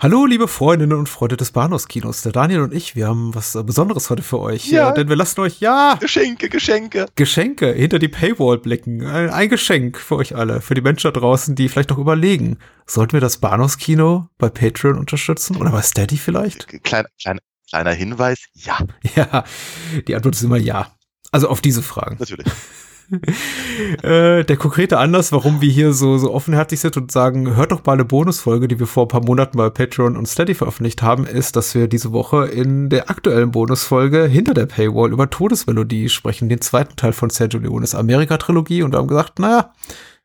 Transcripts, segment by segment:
Hallo, liebe Freundinnen und Freunde des Bahnhofskinos. Der Daniel und ich, wir haben was äh, Besonderes heute für euch. Ja. Äh, denn wir lassen euch, ja, Geschenke, Geschenke. Geschenke hinter die Paywall blicken. Ein, ein Geschenk für euch alle, für die Menschen da draußen, die vielleicht noch überlegen. Sollten wir das Bahnhofskino bei Patreon unterstützen? Oder bei Steady vielleicht? Klein, klein, kleiner Hinweis, ja, Ja, die Antwort ist immer ja. Also auf diese Fragen. natürlich. Äh, der konkrete Anlass, warum wir hier so, so offenherzig sind und sagen, hört doch mal eine Bonusfolge, die wir vor ein paar Monaten bei Patreon und Steady veröffentlicht haben, ist, dass wir diese Woche in der aktuellen Bonusfolge hinter der Paywall über Todesmelodie sprechen, den zweiten Teil von Sergio Leones Amerika-Trilogie und haben gesagt, naja,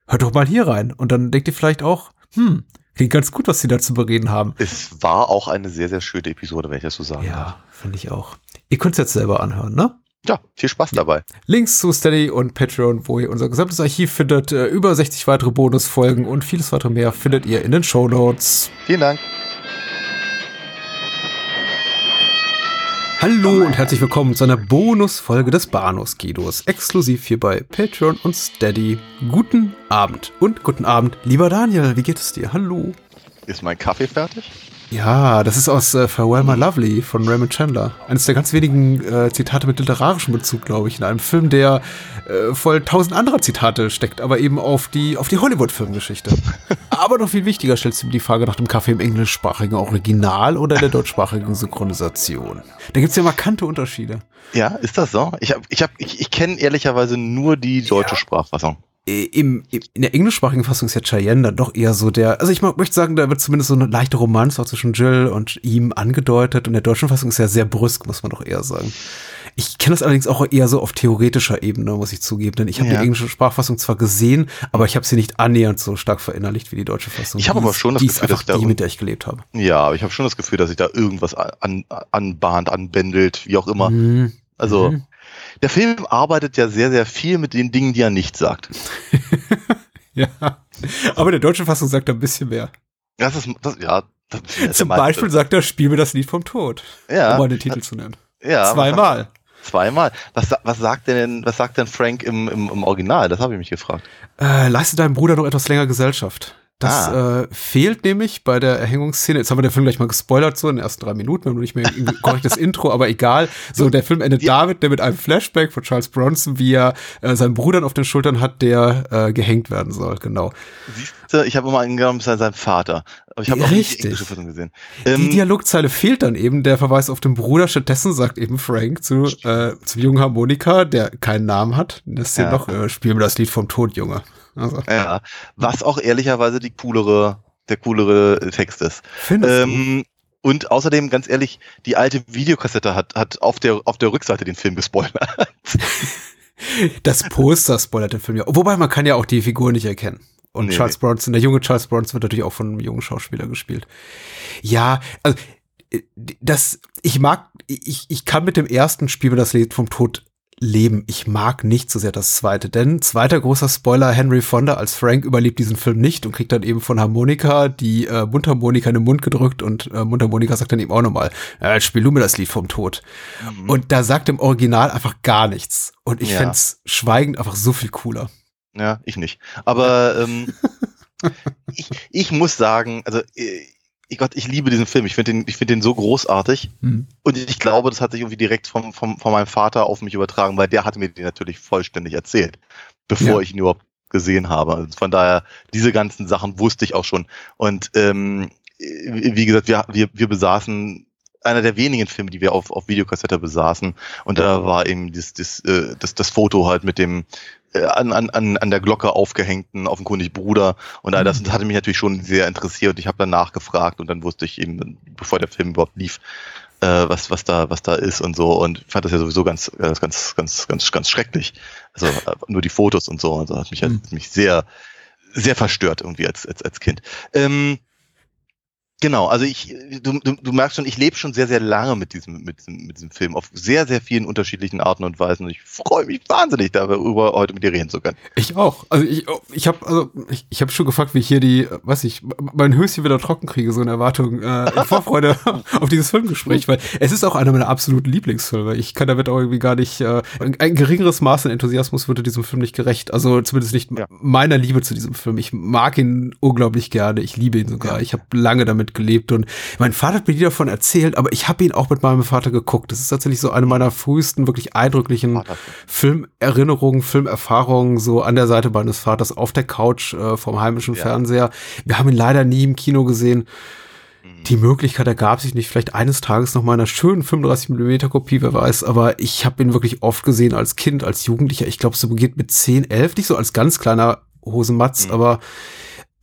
hört doch mal hier rein. Und dann denkt ihr vielleicht auch, hm, klingt ganz gut, was sie da zu bereden haben. Es war auch eine sehr, sehr schöne Episode, wenn ich das so sagen. Ja, finde ich auch. Ihr könnt es jetzt selber anhören, ne? Ja, viel Spaß dabei. Links zu Steady und Patreon, wo ihr unser gesamtes Archiv findet, äh, über 60 weitere Bonusfolgen und vieles weitere mehr findet ihr in den Shownotes. Vielen Dank. Hallo und herzlich willkommen zu einer Bonusfolge des Bahnhofskinos, exklusiv hier bei Patreon und Steady. Guten Abend und guten Abend, lieber Daniel, wie geht es dir? Hallo. Ist mein Kaffee fertig? Ja, das ist aus äh, Farewell My Lovely von Raymond Chandler. Eines der ganz wenigen äh, Zitate mit literarischem Bezug, glaube ich, in einem Film, der äh, voll tausend anderer Zitate steckt, aber eben auf die, auf die Hollywood-Filmgeschichte. aber noch viel wichtiger stellst du mir die Frage nach dem Kaffee im englischsprachigen Original oder der deutschsprachigen Synchronisation. Da gibt's ja markante Unterschiede. Ja, ist das so? Ich, hab, ich, hab, ich, ich kenne ehrlicherweise nur die deutsche Sprachfassung. Äh, Im, im, in der englischsprachigen Fassung ist ja Cheyenne dann doch eher so der, also ich möchte sagen, da wird zumindest so eine leichte Romanze auch zwischen Jill und ihm angedeutet und in der deutschen Fassung ist ja sehr brüsk, muss man doch eher sagen. Ich kenne das allerdings auch eher so auf theoretischer Ebene, muss ich zugeben, denn ich habe Ja. die englische Sprachfassung zwar gesehen, aber ich habe sie nicht annähernd so stark verinnerlicht wie die deutsche Fassung. Ich habe aber schon das Gefühl, dass einfach da die, mit der ich gelebt habe. Ja, aber ich habe schon das Gefühl, dass sich da irgendwas an, anbahnt, anbändelt, wie auch immer. Mhm. Also, Mhm. Der Film arbeitet ja sehr, sehr viel mit den Dingen, die er nicht sagt. Ja, aber in der deutschen Fassung sagt er ein bisschen mehr. Das ist, das, ja. Das, Zum Beispiel sagt er, spiel mir das Lied vom Tod, ja, um mal den Titel zu nennen. ja, Zweimal. Zweimal. Was, was sagt denn, was sagt denn Frank im, im, im Original? Das habe ich mich gefragt. Äh, leiste deinem Bruder noch etwas länger Gesellschaft. Das Ah. äh, fehlt nämlich bei der Erhängungsszene. Jetzt haben wir den Film gleich mal gespoilert, so in den ersten drei Minuten. Wir haben noch nicht mehr ein korrektes Intro, aber egal. So, der Film endet Ja. damit, der mit einem Flashback von Charles Bronson, wie er äh, seinen Bruder auf den Schultern hat, der äh, gehängt werden soll. Genau. Siehst du, ich habe immer angenommen, es sei sein Vater. Aber ich habe auch nicht Richtig. die englische Fassung gesehen. Die Ähm, Dialogzeile fehlt dann eben, der Verweis auf den Bruder. Stattdessen sagt eben Frank zu, äh, zum jungen Harmonika, der keinen Namen hat, das hier Ja. noch, äh, spiel mir das Lied vom Tod, Junge. Also, ja, was auch ehrlicherweise die coolere, der coolere Text ist. findest du? Ähm, und außerdem, ganz ehrlich, die alte Videokassette hat, hat auf, der, auf der Rückseite den Film gespoilert. Das Poster spoilert den Film ja. Wobei man kann ja auch die Figur nicht erkennen. Und Nee, Charles Bronson, der junge Charles Bronson wird natürlich auch von einem jungen Schauspieler gespielt. Ja, also äh, das, ich mag, ich, ich kann mit dem ersten Spiel mir das Lied vom Tod leben. Ich mag nicht so sehr das zweite, denn zweiter großer Spoiler, Henry Fonda als Frank überlebt diesen Film nicht und kriegt dann eben von Harmonika die äh, Mundharmonika in den Mund gedrückt und äh, Mundharmonika sagt dann eben auch nochmal, äh, spiel du mir das Lied vom Tod. Und da sagt im Original einfach gar nichts. Und ich Ja. fänd's schweigend einfach so viel cooler. Ja, ich nicht. Aber ähm, ich, ich muss sagen, also äh, ich Gott, ich liebe diesen Film. Ich finde den, ich finde den so großartig. Hm. Und ich glaube, das hat sich irgendwie direkt vom, vom, von meinem Vater auf mich übertragen, weil der hatte mir den natürlich vollständig erzählt, bevor Ja. ich ihn überhaupt gesehen habe. Also von daher, diese ganzen Sachen wusste ich auch schon. Und ähm, wie gesagt, wir, wir, wir besaßen einer der wenigen Filme, die wir auf, auf Videokassette besaßen. Und da war eben das, das, äh, das, das Foto halt mit dem an, an, an an der Glocke aufgehängten offenkundig Bruder. Und all das, Mhm. das hatte mich natürlich schon sehr interessiert. Ich habe dann nachgefragt und dann wusste ich eben, bevor der Film überhaupt lief, äh, was, was da, was da ist und so. Und fand das ja sowieso ganz, äh, ganz, ganz, ganz, ganz schrecklich. Also äh, nur die Fotos und so. Also hat mich, Mhm. hat mich sehr, sehr verstört irgendwie als, als, als Kind. Ähm, Genau, also ich, du, du, du merkst schon, ich lebe schon sehr, sehr lange mit diesem, mit diesem, mit diesem Film auf sehr, sehr vielen unterschiedlichen Arten und Weisen. Und ich freue mich wahnsinnig darüber, heute mit dir reden zu können. Ich auch. Also ich, ich habe also ich, ich habe schon gefragt, wie ich hier die, weiß ich, mein Höschen wieder trocken kriege, so in Erwartung, äh, in Vorfreude auf dieses Filmgespräch, weil es ist auch einer meiner absoluten Lieblingsfilme. Ich kann damit auch irgendwie gar nicht, äh, ein, ein geringeres Maß an Enthusiasmus würde diesem Film nicht gerecht. Also zumindest nicht Ja. meiner Liebe zu diesem Film. Ich mag ihn unglaublich gerne. Ich liebe ihn sogar. Ja. Ich habe lange damit mitgelebt und mein Vater hat mir die davon erzählt, aber ich habe ihn auch mit meinem Vater geguckt. Das ist tatsächlich so eine meiner frühesten, wirklich eindrücklichen Filmerinnerungen, Filmerfahrungen, so an der Seite meines Vaters auf der Couch äh, vom heimischen ja. Fernseher. Wir haben ihn leider nie im Kino gesehen. Mhm. Die Möglichkeit ergab sich nicht, vielleicht eines Tages noch mal einer schönen 35 mm Kopie, wer weiß, aber ich habe ihn wirklich oft gesehen als Kind, als Jugendlicher. Ich glaube, so beginnt mit 10, 11, nicht so als ganz kleiner Hosenmatz, mhm. aber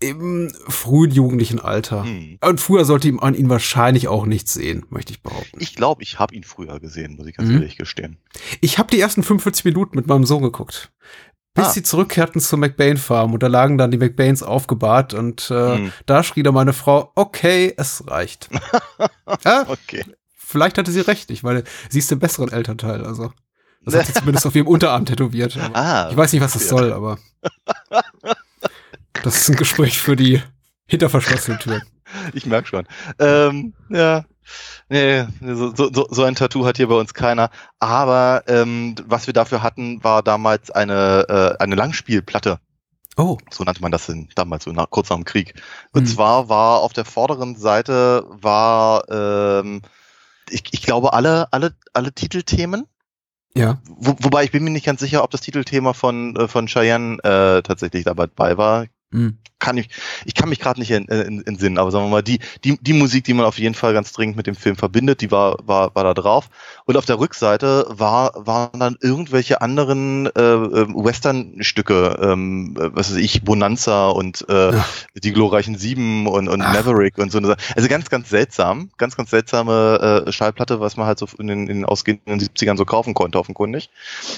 im frühen jugendlichen Alter. Mhm. Und früher sollte man ihn wahrscheinlich auch nicht sehen, möchte ich behaupten. Ich glaube, ich habe ihn früher gesehen, muss ich ganz mhm. ehrlich gestehen. Ich habe die ersten 45 Minuten mit meinem Sohn geguckt. Bis ah. sie zurückkehrten zur McBain Farm und da lagen dann die McBains aufgebahrt und äh, mhm. da schrie dann meine Frau, okay, es reicht. ja, okay. Vielleicht hatte sie recht, ich meine, sie ist der besseren Elternteil, also. Das hat sie zumindest auf ihrem Unterarm tätowiert. Ah, ich weiß nicht, was das soll, aber. Das ist ein Gespräch für die hinter verschlossenen Türen. Ich merke schon. Ähm, ja. Nee, so, so, so ein Tattoo hat hier bei uns keiner. Aber ähm, was wir dafür hatten, war damals eine, äh, eine Langspielplatte. Oh. So nannte man das in, damals, so nach, kurz nach dem Krieg. Und mhm. zwar war auf der vorderen Seite war, ähm, ich, ich glaube, alle, alle, alle Titelthemen. Ja. Wo, wobei ich bin mir nicht ganz sicher, ob das Titelthema von, äh, von Cheyenne äh, tatsächlich dabei war. Mhm. Kann ich, ich kann mich gerade nicht in, in, in Sinn, aber sagen wir mal, die, die, die Musik, die man auf jeden Fall ganz dringend mit dem Film verbindet, die war, war, war da drauf. Und auf der Rückseite war, waren dann irgendwelche anderen äh, ähm, Western-Stücke, ähm, was weiß ich, Bonanza und äh, ja. die glorreichen Sieben und, und Maverick und so. Also ganz, ganz seltsam, ganz, ganz seltsame äh, Schallplatte, was man halt so in den, in den ausgehenden 70ern so kaufen konnte, offenkundig.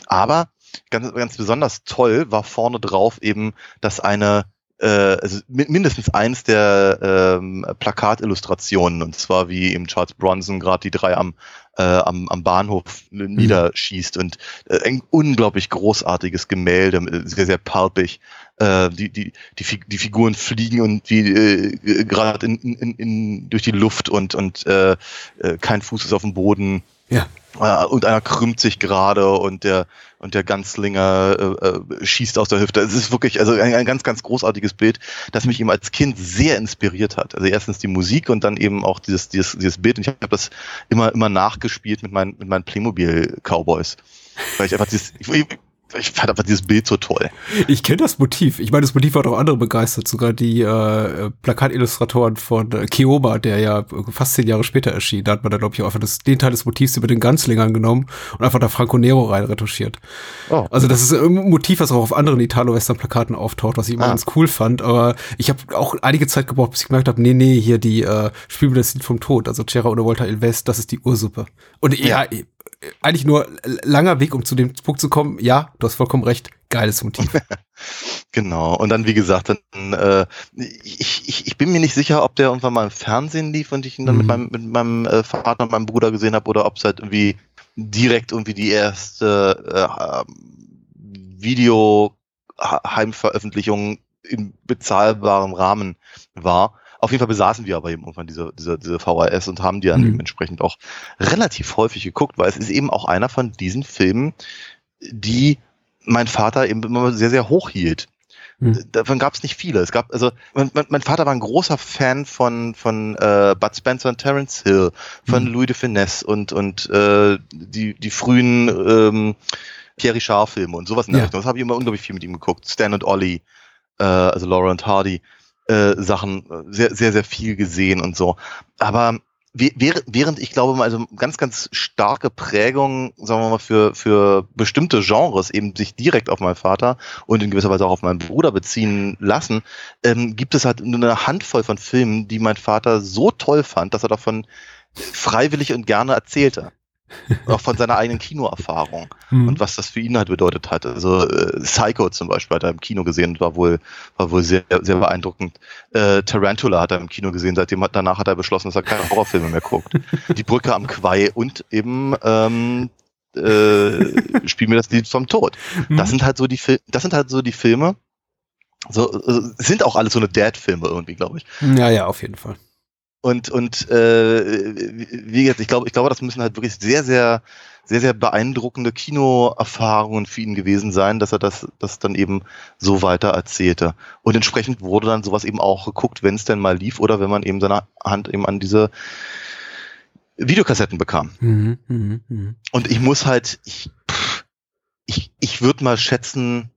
Aber ganz, ganz besonders toll war vorne drauf eben, dass eine also mindestens eins der ähm, Plakatillustrationen, und zwar wie eben Charles Bronson gerade die drei am, äh, am, am Bahnhof mhm. niederschießt und äh, ein unglaublich großartiges Gemälde, sehr, sehr palpig. Äh, die, die, die, die Figuren fliegen und wie äh, gerade in, in, in, durch die Luft und, und äh, äh, kein Fuß ist auf dem Boden. Ja. Äh, und einer krümmt sich gerade und der und der Ganzlinger äh, äh, schießt aus der Hüfte. Es ist wirklich also ein, ein, ganz ganz großartiges Bild, das mich eben als Kind sehr inspiriert hat. Also erstens die Musik und dann eben auch dieses dieses, dieses Bild. Und ich habe das immer immer nachgespielt mit meinen mit meinen Playmobil Cowboys, weil ich einfach dieses ich, ich fand einfach dieses Bild so toll. Ich kenne das Motiv. Ich meine, das Motiv hat auch andere begeistert. Sogar die äh, Plakatillustratoren von äh, Keoma, der ja fast zehn Jahre später erschien. Da hat man dann, glaube ich, auch einfach das, den Teil des Motivs über den Ganzlingern genommen und einfach da Franco Nero rein retuschiert. Oh. Also das ist ein Motiv, was auch auf anderen Italo-Western-Plakaten auftaucht, was ich immer ah. ganz cool fand. Aber ich habe auch einige Zeit gebraucht, bis ich gemerkt habe, nee, nee, hier die äh, Spiel das Lied vom Tod, also Cera oder Volta Il West, das ist die Ursuppe. Und ja, ja eigentlich nur langer Weg, um zu dem Punkt zu kommen. Ja, du hast vollkommen recht. Geiles Motiv. genau. Und dann, wie gesagt, dann, äh, ich, ich, ich bin mir nicht sicher, ob der irgendwann mal im Fernsehen lief und ich ihn dann mhm. mit meinem, mit meinem äh, Vater und meinem Bruder gesehen habe oder ob es halt irgendwie direkt irgendwie die erste äh, Video-Heimveröffentlichung in bezahlbarem Rahmen war. Auf jeden Fall besaßen wir aber eben irgendwann diese, diese, diese VHS und haben die dann mhm. entsprechend auch relativ häufig geguckt, weil es ist eben auch einer von diesen Filmen, die mein Vater eben immer sehr, sehr hoch hielt. Mhm. Davon gab es nicht viele. Es gab, also mein, mein, Vater war ein großer Fan von von äh, Bud Spencer und Terence Hill, von mhm. Louis de Finesse und und äh, die die frühen ähm, Pierre Richard Filme und sowas in der ja. Richtung. Das habe ich immer unglaublich viel mit ihm geguckt. Stan und Ollie, äh, also Laura und Hardy äh, Sachen äh, sehr, sehr, sehr viel gesehen und so. Aber während ich glaube, also ganz, ganz starke Prägung, sagen wir mal, für, für bestimmte Genres eben sich direkt auf meinen Vater und in gewisser Weise auch auf meinen Bruder beziehen lassen, ähm, gibt es halt nur eine Handvoll von Filmen, die mein Vater so toll fand, dass er davon freiwillig und gerne erzählte auch von seiner eigenen Kinoerfahrung mhm. und was das für ihn halt bedeutet hat. Also äh, Psycho zum Beispiel hat er im Kino gesehen und war wohl, war wohl sehr, sehr beeindruckend. Äh, Tarantula hat er im Kino gesehen, seitdem hat, danach hat er beschlossen, dass er keine Horrorfilme mehr guckt. Die Brücke am Quai und eben ähm, äh, Spiel mir das Lied vom Tod. Mhm. Das sind halt so die Fil das sind halt so die Filme. So, äh, sind auch alles so eine Dad-Filme irgendwie, glaube ich. Ja, ja, auf jeden Fall Und, und äh, wie gesagt, ich glaube, ich glaube, das müssen halt wirklich sehr, sehr, sehr, sehr beeindruckende Kinoerfahrungen für ihn gewesen sein, dass er das, das dann eben so weiter erzählte. Und entsprechend wurde dann sowas eben auch geguckt, wenn es denn mal lief oder wenn man eben seine Hand eben an diese Videokassetten bekam. Mhm, mh, mh. Und ich muss halt, ich, ich, ich würde mal schätzen,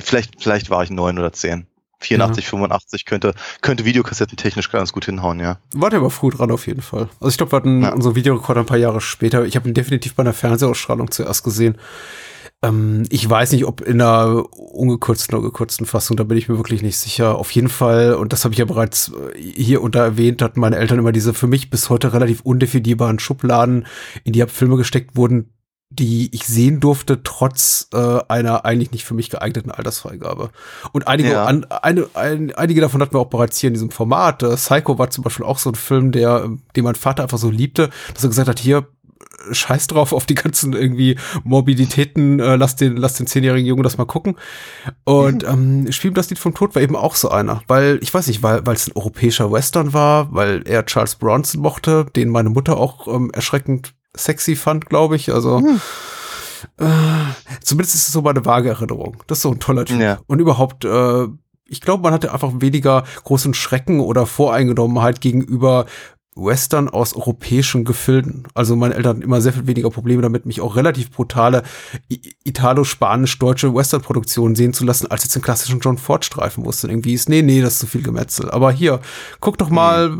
vielleicht, vielleicht war ich neun oder zehn. 84, ja. 85 könnte, könnte Videokassetten technisch ganz gut hinhauen, ja. War der aber früh dran auf jeden Fall. Also ich glaube, wir hatten ja. unsere Videorekorder ein paar Jahre später. Ich habe ihn definitiv bei einer Fernsehausstrahlung zuerst gesehen. Ähm, ich weiß nicht, ob in einer ungekürzten oder gekürzten Fassung, da bin ich mir wirklich nicht sicher. Auf jeden Fall, und das habe ich ja bereits äh, hier unter erwähnt, hatten meine Eltern immer diese für mich bis heute relativ undefinierbaren Schubladen, in die Filme gesteckt wurden, die ich sehen durfte, trotz äh, einer eigentlich nicht für mich geeigneten Altersfreigabe. Und einige, ja. an, eine, ein, einige davon hatten wir auch bereits hier in diesem Format. Äh, Psycho war zum Beispiel auch so ein Film, der, den mein Vater einfach so liebte, dass er gesagt hat, hier, scheiß drauf auf die ganzen irgendwie Morbiditäten, äh, lass den, lass den zehnjährigen Jungen das mal gucken. Und ähm, Spiel das Lied vom Tod war eben auch so einer, weil, ich weiß nicht, weil weil es ein europäischer Western war, weil er Charles Bronson mochte, den meine Mutter auch ähm, erschreckend sexy fand, glaube ich. Also hm. äh, zumindest ist es so meine vage Erinnerung. Das ist so ein toller Typ. Ja. Und überhaupt, äh, ich glaube, man hatte einfach weniger großen Schrecken oder Voreingenommenheit gegenüber Western aus europäischen Gefilden. Also meine Eltern hatten immer sehr viel weniger Probleme damit, mich auch relativ brutale italo-spanisch-deutsche Western-Produktionen sehen zu lassen, als jetzt den klassischen John Ford-Streifen, wo es irgendwie ist, nee, nee, das ist zu viel Gemetzel. Aber hier, guck doch mal,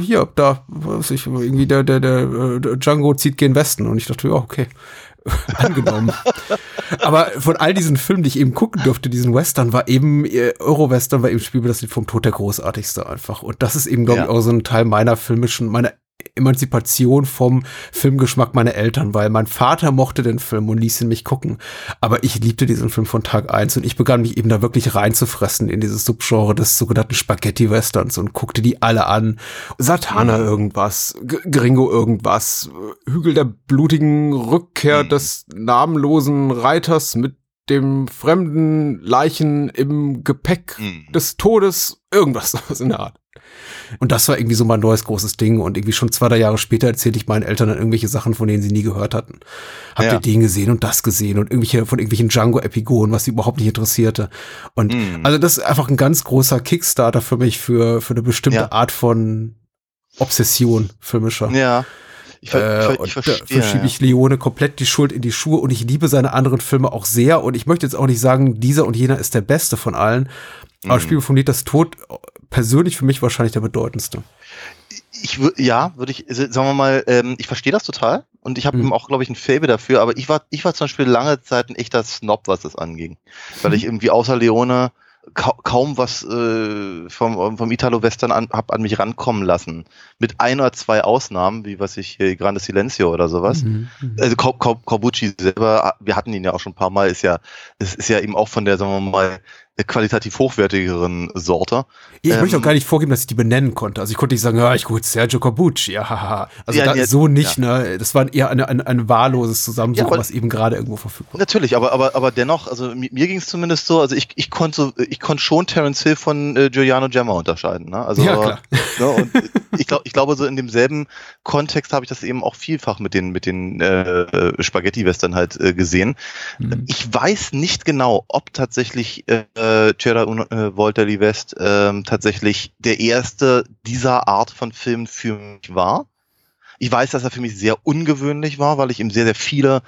hier, da, was ich, irgendwie der, der, der, der Django zieht gen Westen. Und ich dachte, ja, okay. angenommen. Aber von all diesen Filmen, die ich eben gucken durfte, diesen Western, war eben, äh, Euro-Western war eben Spiel das Lied vom Tod der großartigste einfach. Und das ist eben, glaube ja. ich, auch so ein Teil meiner filmischen, meiner Emanzipation vom Filmgeschmack meiner Eltern, weil mein Vater mochte den Film und ließ ihn mich gucken. Aber ich liebte diesen Film von Tag eins und ich begann mich eben da wirklich reinzufressen in dieses Subgenre des sogenannten Spaghetti-Westerns und guckte die alle an. Satana irgendwas, G Gringo irgendwas, Hügel der blutigen Rückkehr mhm. des namenlosen Reiters mit dem fremden Leichen im Gepäck mhm. des Todes, irgendwas in der Art. Und das war irgendwie so mein neues großes Ding. Und irgendwie schon zwei, drei Jahre später erzählte ich meinen Eltern dann irgendwelche Sachen, von denen sie nie gehört hatten. Habt ja. ihr den gesehen und das gesehen und irgendwelche von irgendwelchen Django-Epigonen, was sie überhaupt nicht interessierte. Und mm. also das ist einfach ein ganz großer Kickstarter für mich für, für eine bestimmte ja. Art von Obsession filmischer. Ja. Ich, ver äh, ich verstehe. Da verschiebe ich Leone komplett die Schuld in die Schuhe und ich liebe seine anderen Filme auch sehr. Und ich möchte jetzt auch nicht sagen, dieser und jener ist der beste von allen. Aber mhm. Spiel von Lied Tod persönlich für mich wahrscheinlich der bedeutendste. Ich würde, ja, würde ich, sagen wir mal, ähm, ich verstehe das total und ich habe mhm. auch, glaube ich, ein Fable dafür, aber ich war, ich war zum Beispiel lange Zeit ein echter Snob, was das anging. Weil ich irgendwie außer Leone ka kaum was äh, vom, vom Italo-Western an, hab an mich rankommen lassen. Mit ein oder zwei Ausnahmen, wie was ich hier Grande Silencio oder sowas. Mhm, mhm. also Corbucci selber, wir hatten ihn ja auch schon ein paar Mal, ist ja, ist, ist ja eben auch von der, sagen wir mal, qualitativ hochwertigeren Sorte. Ich ähm, möchte auch gar nicht vorgeben, dass ich die benennen konnte. Also ich konnte nicht sagen, ja, ich gucke Sergio Corbucci, ja, haha. Also ja, da, ja, so nicht, ja. ne? Das war eher ein, ein, ein wahlloses Zusammensuchen, was eben gerade irgendwo verfügbar Natürlich, aber, aber, aber dennoch, also mir, mir ging es zumindest so, also ich, ich konnte ich konnte schon Terence Hill von äh, Giuliano Gemma unterscheiden, ne? Also, ja, klar. Ne, und ich, glaub, ich glaube, so in demselben Kontext habe ich das eben auch vielfach mit den, mit den äh, Spaghetti-Western halt äh, gesehen. Mhm. Ich weiß nicht genau, ob tatsächlich äh, Gerard äh, Lee West äh, tatsächlich der erste dieser Art von Film für mich war. Ich weiß, dass er für mich sehr ungewöhnlich war, weil ich ihm sehr, sehr viele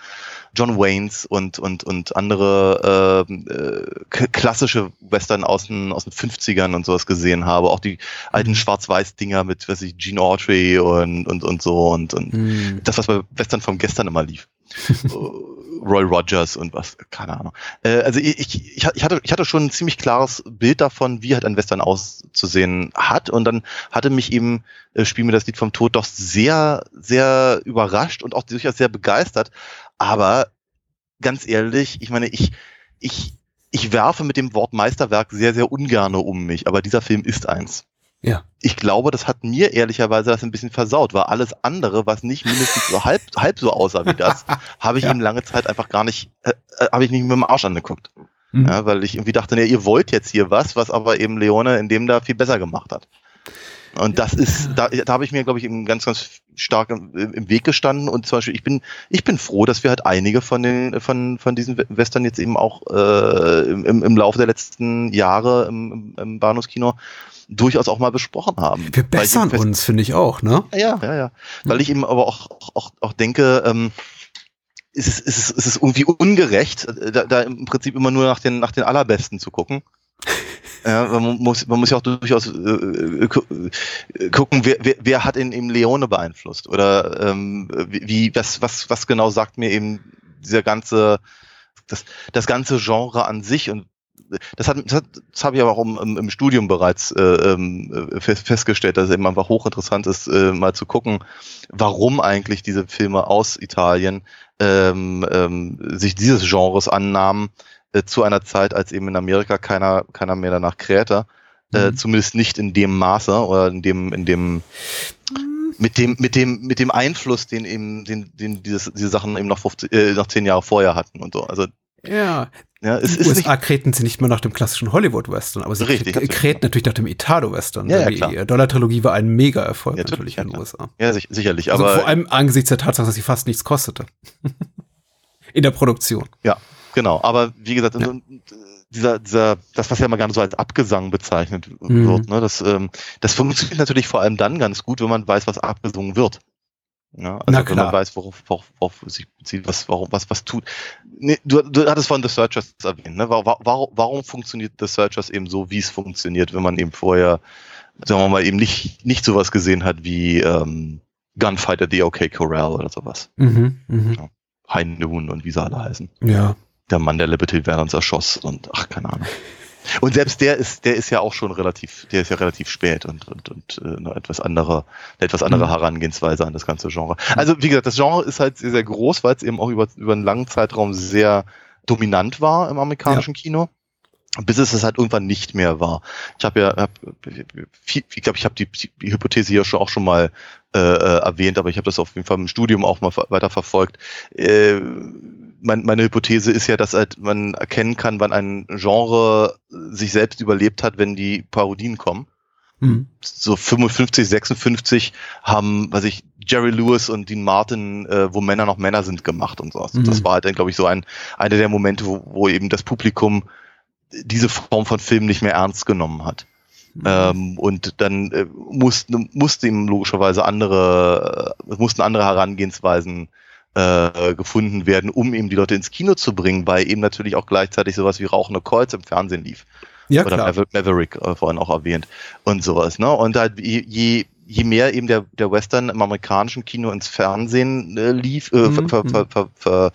John Waynes und, und, und andere äh, äh, klassische Western aus den, aus den 50ern und sowas gesehen habe. Auch die alten mhm. Schwarz-Weiß-Dinger mit, weiß ich, Gene Autry und, und, und so und, und mhm. das, was bei Western vom gestern immer lief. Roy Rogers und was, keine Ahnung. Äh, also ich, ich, ich, hatte, ich hatte schon ein ziemlich klares Bild davon, wie halt ein Western auszusehen hat. Und dann hatte mich eben äh, Spiel mir das Lied vom Tod doch sehr, sehr überrascht und auch durchaus sehr begeistert. Aber ganz ehrlich, ich meine, ich, ich, ich werfe mit dem Wort Meisterwerk sehr, sehr ungerne um mich, aber dieser Film ist eins. Ja. Ich glaube, das hat mir ehrlicherweise das ein bisschen versaut, weil alles andere, was nicht mindestens so halb, halb so aussah wie das, habe ich ja. ihm lange Zeit einfach gar nicht, äh, äh, habe ich nicht mit dem Arsch angeguckt. Mhm. Ja, weil ich irgendwie dachte, nee, ihr wollt jetzt hier was, was aber eben Leone in dem da viel besser gemacht hat. Und das ist, da, da habe ich mir, glaube ich, eben ganz, ganz stark im, im, Weg gestanden. Und zum Beispiel, ich bin, ich bin froh, dass wir halt einige von den, von, von diesen Western jetzt eben auch äh, im, im Laufe der letzten Jahre im, im Bahnhofskino durchaus auch mal besprochen haben. Wir bessern uns, finde ich auch, ne? Ja, ja, ja. Weil ich eben aber auch, auch, auch denke, ähm, ist es, ist es, ist es irgendwie ungerecht, da, da im Prinzip immer nur nach den, nach den Allerbesten zu gucken. Ja, man muss, man muss ja auch durchaus äh, äh, äh, gucken, wer, wer, wer hat ihn eben Leone beeinflusst? Oder ähm, wie, was, was, was genau sagt mir eben dieser ganze, das, das ganze Genre an sich? Und das, hat, das, das habe ich aber auch im, im Studium bereits äh, ähm, fest, festgestellt, dass es eben einfach hochinteressant ist, äh, mal zu gucken, warum eigentlich diese Filme aus Italien ähm, ähm, sich dieses Genres annahmen, äh, zu einer Zeit, als eben in Amerika keiner, keiner mehr danach krähte. Äh, mhm. zumindest nicht in dem Maße oder in dem, in dem, mit dem, mit dem, mit dem Einfluss, den eben, den, den dieses, diese Sachen eben noch, 50, äh, noch zehn Jahre vorher hatten und so. Also ja. Ja, es ist USA kräten sie nicht mehr nach dem klassischen Hollywood-Western, aber sie richtig, kräten natürlich nach dem Italo-Western. Ja, ja, die. Dollar-Trilogie war ein Mega-Erfolg ja, natürlich in den USA. Ja, sicherlich. Also aber vor allem angesichts der Tatsache, dass sie fast nichts kostete. in der Produktion. Ja, genau. Aber wie gesagt, ja. dieser, dieser, das, was ja mal gerne so als Abgesang bezeichnet mhm. wird, ne, das, ähm, das funktioniert natürlich vor allem dann ganz gut, wenn man weiß, was abgesungen wird. Ja, also Na wenn man weiß, worauf, worauf, worauf sich bezieht, was, warum, was, was tut. Nee, du, du hattest von The Searchers erwähnt, ne? Warum, warum funktioniert The Searchers eben so, wie es funktioniert, wenn man eben vorher, sagen wir mal, eben nicht, nicht sowas gesehen hat wie ähm, Gunfight at the OK Corral oder sowas. Mhm, mh. ja. High Noon und wie sie alle heißen. Ja. Der Mann, der Liberty Valance erschoss und ach, keine Ahnung. Und selbst der ist, der ist ja auch schon relativ, der ist ja relativ spät und, und, und äh, eine etwas andere, eine etwas andere mhm. Herangehensweise an das ganze Genre. Also wie gesagt, das Genre ist halt sehr, sehr groß, weil es eben auch über, über einen langen Zeitraum sehr dominant war im amerikanischen ja. Kino bis es es halt irgendwann nicht mehr war. Ich habe ja, hab, ich glaube, ich habe die, die Hypothese hier schon auch schon mal äh, äh, erwähnt, aber ich habe das auf jeden Fall im Studium auch mal weiter verfolgt. Äh, mein, meine Hypothese ist ja, dass halt man erkennen kann, wann ein Genre sich selbst überlebt hat, wenn die Parodien kommen. Mhm. So 55, 56 haben, was ich, Jerry Lewis und Dean Martin, äh, wo Männer noch Männer sind, gemacht und so. Also mhm. Das war halt dann, glaube ich, so ein einer der Momente, wo, wo eben das Publikum diese Form von Film nicht mehr ernst genommen hat. Mhm. Ähm, und dann äh, mussten, musste ihm logischerweise andere, äh, mussten andere Herangehensweisen äh, gefunden werden, um eben die Leute ins Kino zu bringen, weil eben natürlich auch gleichzeitig sowas wie Rauchende Kreuz im Fernsehen lief. Ja, Oder klar. Maverick äh, vorhin auch erwähnt und sowas. Ne? Und halt je, je mehr eben der, der Western im amerikanischen Kino ins Fernsehen äh, lief, äh, mhm. ver, ver, ver, ver,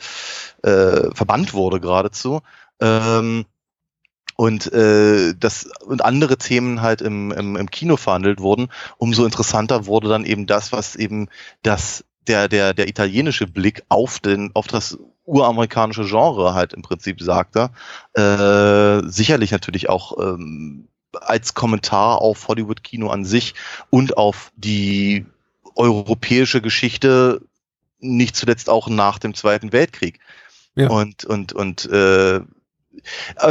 äh, verbannt wurde geradezu, ähm, und äh, das und andere Themen halt im, im, im Kino verhandelt wurden, umso interessanter wurde dann eben das, was eben das der der der italienische Blick auf den auf das uramerikanische Genre halt im Prinzip sagte. Äh, sicherlich natürlich auch ähm, als Kommentar auf Hollywood-Kino an sich und auf die europäische Geschichte, nicht zuletzt auch nach dem Zweiten Weltkrieg. Ja. Und, und, und äh,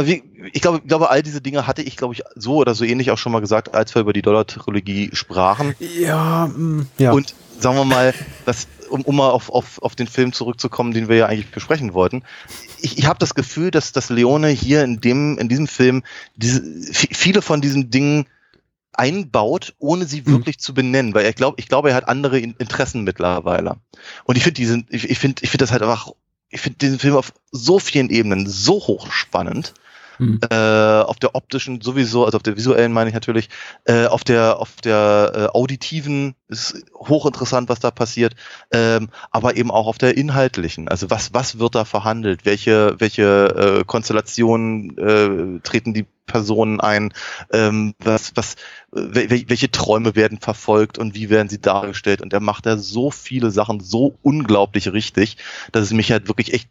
wie, ich glaube, ich glaube, all diese Dinge hatte ich, glaube ich, so oder so ähnlich auch schon mal gesagt, als wir über die Dollar-Trilogie sprachen. Ja, mm, ja. Und sagen wir mal, das, um, um mal auf, auf, auf den Film zurückzukommen, den wir ja eigentlich besprechen wollten. Ich, ich habe das Gefühl, dass, dass Leone hier in dem, in diesem Film diese, viele von diesen Dingen einbaut, ohne sie mhm. wirklich zu benennen, weil er glaubt, ich glaube, er hat andere Interessen mittlerweile. Und ich finde diesen, ich, ich finde, ich finde das halt einfach ich finde diesen Film auf so vielen Ebenen so hochspannend. Mhm. Äh, auf der optischen sowieso, also auf der visuellen meine ich natürlich, äh, auf der auf der äh, auditiven ist hochinteressant, was da passiert, ähm, aber eben auch auf der inhaltlichen. Also was was wird da verhandelt? Welche welche äh, Konstellationen äh, treten die Personen ein? Ähm, was was welche Träume werden verfolgt und wie werden sie dargestellt? Und er macht da so viele Sachen so unglaublich richtig, dass es mich halt wirklich echt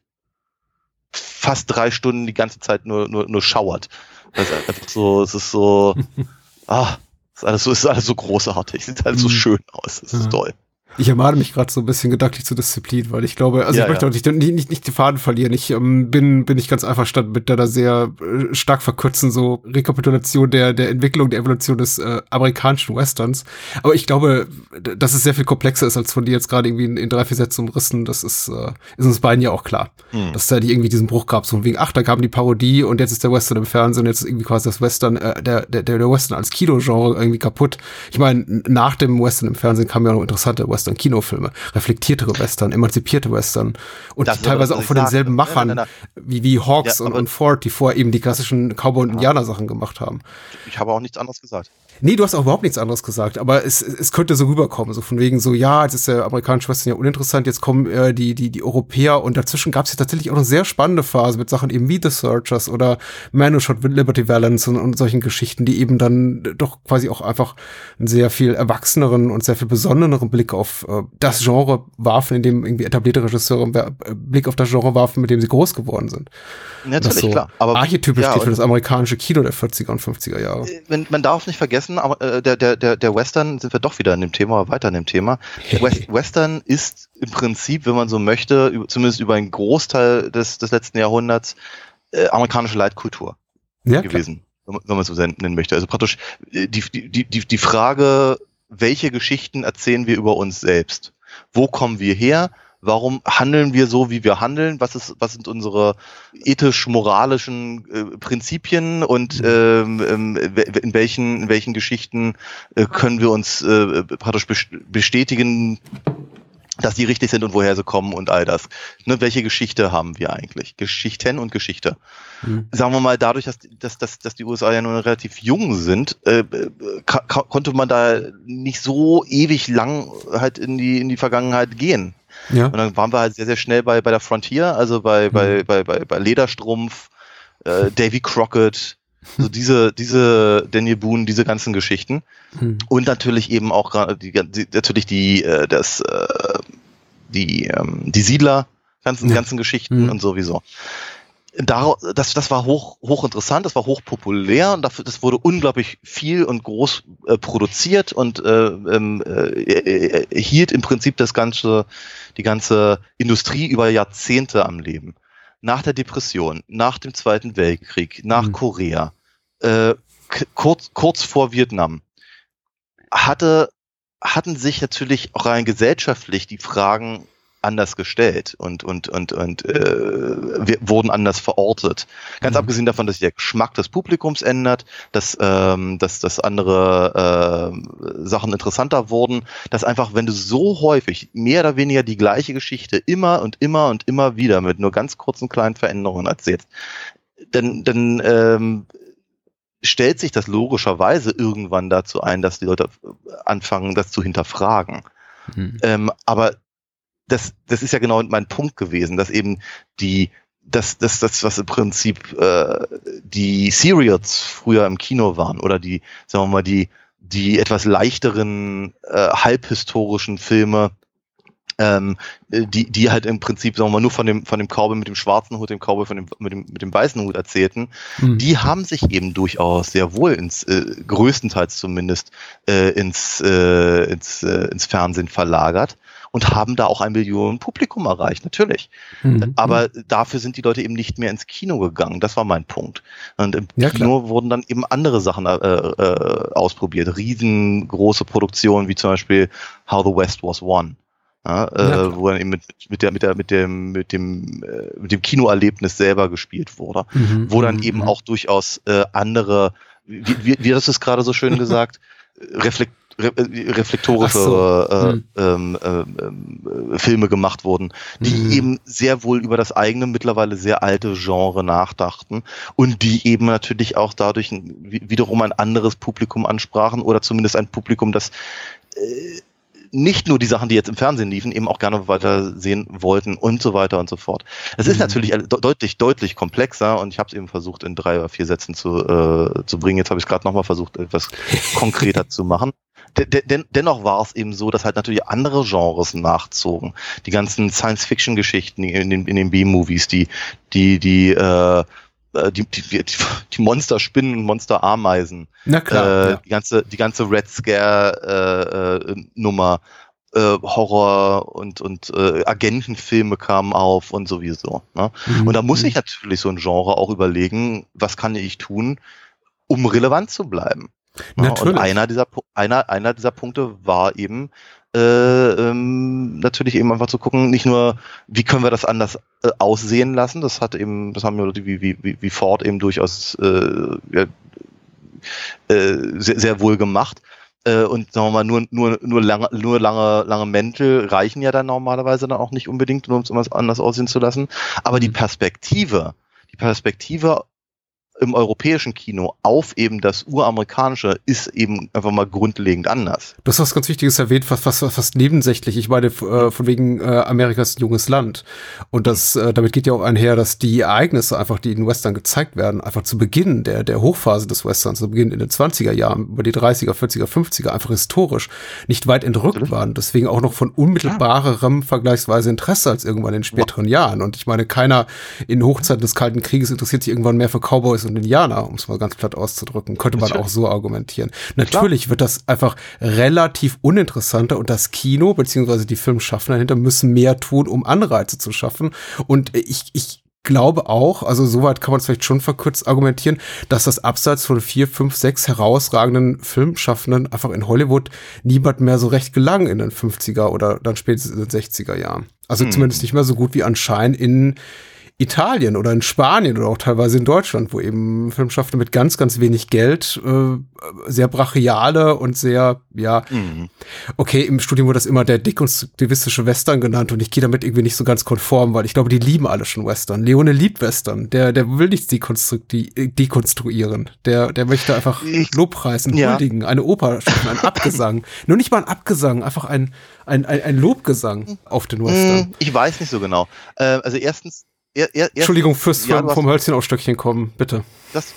fast drei Stunden die ganze Zeit nur, nur, nur schauert. Das ist einfach so, es ist so, ah, es ist alles so, es ist alles so großartig, sieht alles so mhm. schön aus, es ist ja. toll. Ich ermahne mich gerade so ein bisschen gedanklich zur Disziplin, weil ich glaube, also Ja, ich möchte ja. auch nicht, nicht, nicht, nicht die Faden verlieren. Ich ähm, bin, bin ich ganz einverstanden mit deiner sehr äh, stark verkürzen, so Rekapitulation der, der Entwicklung, der Evolution des äh, amerikanischen Westerns. Aber ich glaube, dass es sehr viel komplexer ist, als von dir jetzt gerade irgendwie in, in drei, vier Sätzen umrissen. Das ist, äh, ist uns beiden ja auch klar. Hm. Dass da nicht irgendwie diesen Bruch gab, so von wegen, ach, da kam die Parodie und jetzt ist der Western im Fernsehen, jetzt ist irgendwie quasi das Western, äh, der, der, der Western als Kinogenre irgendwie kaputt. Ich meine, nach dem Western im Fernsehen kamen ja noch interessante Western-Kinofilme, reflektiertere Western, emanzipierte Western und Das teilweise auch von denselben. Machern, Nein, nein, wie, wie Hawks Ja, und, und Ford, die vorher eben die klassischen Cowboy- und Indianer-Sachen gemacht haben. Ich habe auch nichts anderes gesagt. Nee, du hast auch überhaupt nichts anderes gesagt, aber es, es könnte so rüberkommen, so von wegen so, ja, jetzt ist der amerikanische Western ja uninteressant, jetzt kommen äh, die, die, die Europäer und dazwischen gab es ja tatsächlich auch eine sehr spannende Phase mit Sachen eben wie The Searchers oder Man Who Shot Liberty Valance und, und solchen Geschichten, die eben dann doch quasi auch einfach einen sehr viel erwachseneren und sehr viel besondereren Blick auf äh, das Genre warfen, in dem irgendwie etablierte Regisseure äh, Blick auf das Genre warfen, mit dem sie groß geworden sind. Natürlich, so klar. Aber archetypisch ja, steht für das amerikanische Kino der 40er und 50er Jahre. man, man darf nicht vergessen, aber äh, der, der, der, Western, sind wir doch wieder in dem Thema, weiter in dem Thema. West, Western ist im Prinzip, wenn man so möchte, zumindest über einen Großteil des, des letzten Jahrhunderts, äh, amerikanische Leitkultur Ja, klar. gewesen, wenn man wenn man es so nennen möchte. Also praktisch äh, die, die, die, die Frage, welche Geschichten erzählen wir über uns selbst? Wo kommen wir her? Warum handeln wir so, wie wir handeln? Was, ist, was sind unsere ethisch-moralischen äh, Prinzipien und ähm, ähm, we- in, welchen, in welchen Geschichten äh, können wir uns äh, praktisch best- bestätigen, dass die richtig sind und woher sie kommen und all das. Ne, welche Geschichte haben wir eigentlich? Geschichten und Geschichte Mhm. sagen wir mal, dadurch, dass, dass, dass, dass die USA ja nun relativ jung sind, äh, konnte man da nicht so ewig lang halt in die, in die Vergangenheit gehen. Ja. Und dann waren wir halt sehr, sehr schnell bei, bei der Frontier, also bei, bei, bei, bei, bei Lederstrumpf, äh, Davy Crockett, so diese, diese Daniel Boone, diese ganzen Geschichten. Mhm. Und natürlich eben auch gerade die, die natürlich die, äh, das, äh, die, ähm, die Siedler, ganzen, Ja. ganzen Geschichten Mhm. und sowieso. Das, das war hoch, hoch interessant, das war hoch populär und dafür, das wurde unglaublich viel und groß äh, produziert und äh, ähm, äh, äh, hielt im Prinzip das ganze, die ganze Industrie über Jahrzehnte am Leben. Nach der Depression, nach dem Zweiten Weltkrieg, nach Mhm. Korea, äh, kurz, kurz vor Vietnam, hatte, hatten sich natürlich auch rein gesellschaftlich die Fragen anders gestellt und und und und äh, wir wurden anders verortet. Ganz Mhm. abgesehen davon, dass sich der Geschmack des Publikums ändert, dass ähm, dass dass andere äh, Sachen interessanter wurden, dass einfach wenn du so häufig mehr oder weniger die gleiche Geschichte immer und immer und immer wieder mit nur ganz kurzen kleinen Veränderungen erzählst, dann dann ähm, stellt sich das logischerweise irgendwann dazu ein, dass die Leute anfangen, das zu hinterfragen. Mhm. Ähm, aber das, das ist ja genau mein Punkt gewesen, dass eben die, das, das, das, was im Prinzip äh, die Serials früher im Kino waren oder die, sagen wir mal, die, die etwas leichteren, äh, halbhistorischen Filme, ähm, äh, die, die halt im Prinzip, sagen wir mal, nur von dem, von dem Cowboy mit dem schwarzen Hut, dem Cowboy von dem, mit dem, mit dem weißen Hut erzählten, Mhm. die haben sich eben durchaus sehr wohl ins, äh, größtenteils zumindest, äh, ins, äh, ins, äh, ins Fernsehen verlagert und haben da auch ein Millionen Publikum erreicht, natürlich. Mhm. Aber dafür sind die Leute eben nicht mehr ins Kino gegangen. Das war mein Punkt. Und im Ja, Kino wurden dann eben andere Sachen äh, äh, ausprobiert. Riesengroße Produktionen, wie zum Beispiel How the West Was Won. Ja, Ja, klar. äh, wo dann eben mit, mit der, mit der, mit dem, mit dem, äh, mit dem Kinoerlebnis selber gespielt wurde Mhm. wo dann Mhm. eben auch durchaus äh, andere, wie, wie, wie hast du es gerade so schön gesagt, reflekt, re, äh, reflektorische so. äh, Hm. ähm, ähm, ähm, Filme gemacht wurden, die Mhm. eben sehr wohl über das eigene, mittlerweile sehr alte Genre nachdachten und die eben natürlich auch dadurch wiederum ein anderes Publikum ansprachen oder zumindest ein Publikum, das äh, nicht nur die Sachen, die jetzt im Fernsehen liefen, eben auch gerne weiter sehen wollten und so weiter und so fort. Es ist Mhm. natürlich de- deutlich, deutlich komplexer und ich habe es eben versucht, in drei oder vier Sätzen zu, äh, zu bringen. Jetzt habe ich es gerade nochmal versucht, etwas konkreter zu machen. De de den- dennoch war es eben so, dass halt natürlich andere Genres nachzogen. Die ganzen Science-Fiction-Geschichten in den, in den B-Movies, die, die, die, äh, äh, die, die, die, Monster-Spinnen und Monster-Ameisen Na klar. äh, ja. die ganze, die ganze Red Scare äh, äh, äh, Horror und, und äh, Agentenfilme kamen auf und sowieso. Ne? Mhm. Und da muss ich natürlich so ein Genre auch überlegen, was kann ich tun, um relevant zu bleiben. Natürlich. Und einer dieser, einer, einer dieser Punkte war eben, äh, ähm, natürlich eben einfach zu gucken, nicht nur, wie können wir das anders äh, aussehen lassen, das hat eben, das haben wir wie, wie, wie, wie Ford eben durchaus äh, ja, äh, sehr, sehr wohl gemacht, äh, und sagen wir mal, nur, nur, nur, lange, nur lange, lange Mäntel reichen ja dann normalerweise dann auch nicht unbedingt, nur um es anders aussehen zu lassen. Aber die mhm. Perspektive, die Perspektive im europäischen Kino auf eben das uramerikanische ist eben einfach mal grundlegend anders. Du hast was ganz Wichtiges erwähnt, fast, fast, fast nebensächlich. Ich meine, äh, von wegen äh, Amerikas junges Land. Und das, äh, damit geht ja auch einher, dass die Ereignisse einfach, die in Western gezeigt werden, einfach zu Beginn der, der Hochphase des Westerns, zu Beginn in den 20er Jahren, über die 30er, 40er, 50er, einfach historisch nicht weit entrückt waren. Deswegen auch noch von unmittelbarerem vergleichsweise Interesse als irgendwann in späteren Jahren. Und ich meine, keiner in Hochzeiten des Kalten Krieges interessiert sich irgendwann mehr für Cowboys und Indianer, um es mal ganz platt auszudrücken. Könnte man auch so argumentieren. Natürlich Klar. wird das einfach relativ uninteressanter und das Kino beziehungsweise die Filmschaffenden dahinter müssen mehr tun, um Anreize zu schaffen. Und ich, ich glaube auch, also soweit kann man es vielleicht schon verkürzt argumentieren, dass das abseits von vier, fünf, sechs herausragenden Filmschaffenden einfach in Hollywood niemand mehr so recht gelang in den 50er oder dann spätestens in den 60er Jahren. Also hm. zumindest nicht mehr so gut wie anscheinend in Italien oder in Spanien oder auch teilweise in Deutschland, wo eben Filmschaffende mit ganz, ganz wenig Geld äh, sehr brachiale und sehr, ja, mhm. okay, im Studium wurde das immer der dekonstruktivistische Western genannt und ich gehe damit irgendwie nicht so ganz konform, weil ich glaube, die lieben alle schon Western. Leone liebt Western. Der, der will nichts dekonstruieren. Der, der möchte einfach Lobpreisen, ja. huldigen, eine Oper schaffen, ein Abgesang. Nur nicht mal ein Abgesang, einfach ein, ein, ein, ein Lobgesang auf den Western. Ich weiß nicht so genau. Äh, also erstens, er, er, Entschuldigung fürs ja, vom Hölzchen auf Stöckchen kommen, bitte. Das,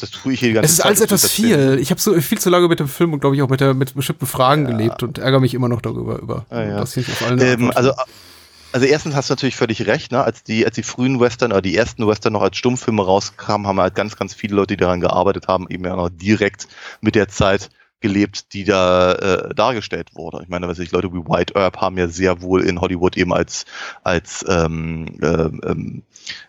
das tue ich hier Zeit. Es ist Zeit, alles etwas viel. Ich habe so viel zu lange mit dem Film und glaube ich auch mit, der, mit bestimmten Fragen ja. gelebt und ärgere mich immer noch darüber, über ah, ja. das auf allen ähm, also, also erstens hast du natürlich völlig recht, ne? als, die, als die frühen Western oder die ersten Western noch als Stummfilme rauskamen, haben halt ganz, ganz viele Leute, die daran gearbeitet haben, eben ja noch direkt mit der Zeit gelebt, die da äh, dargestellt wurde. Ich meine, was ich, Leute wie White Earp haben ja sehr wohl in Hollywood eben als, als ähm, äh, ähm,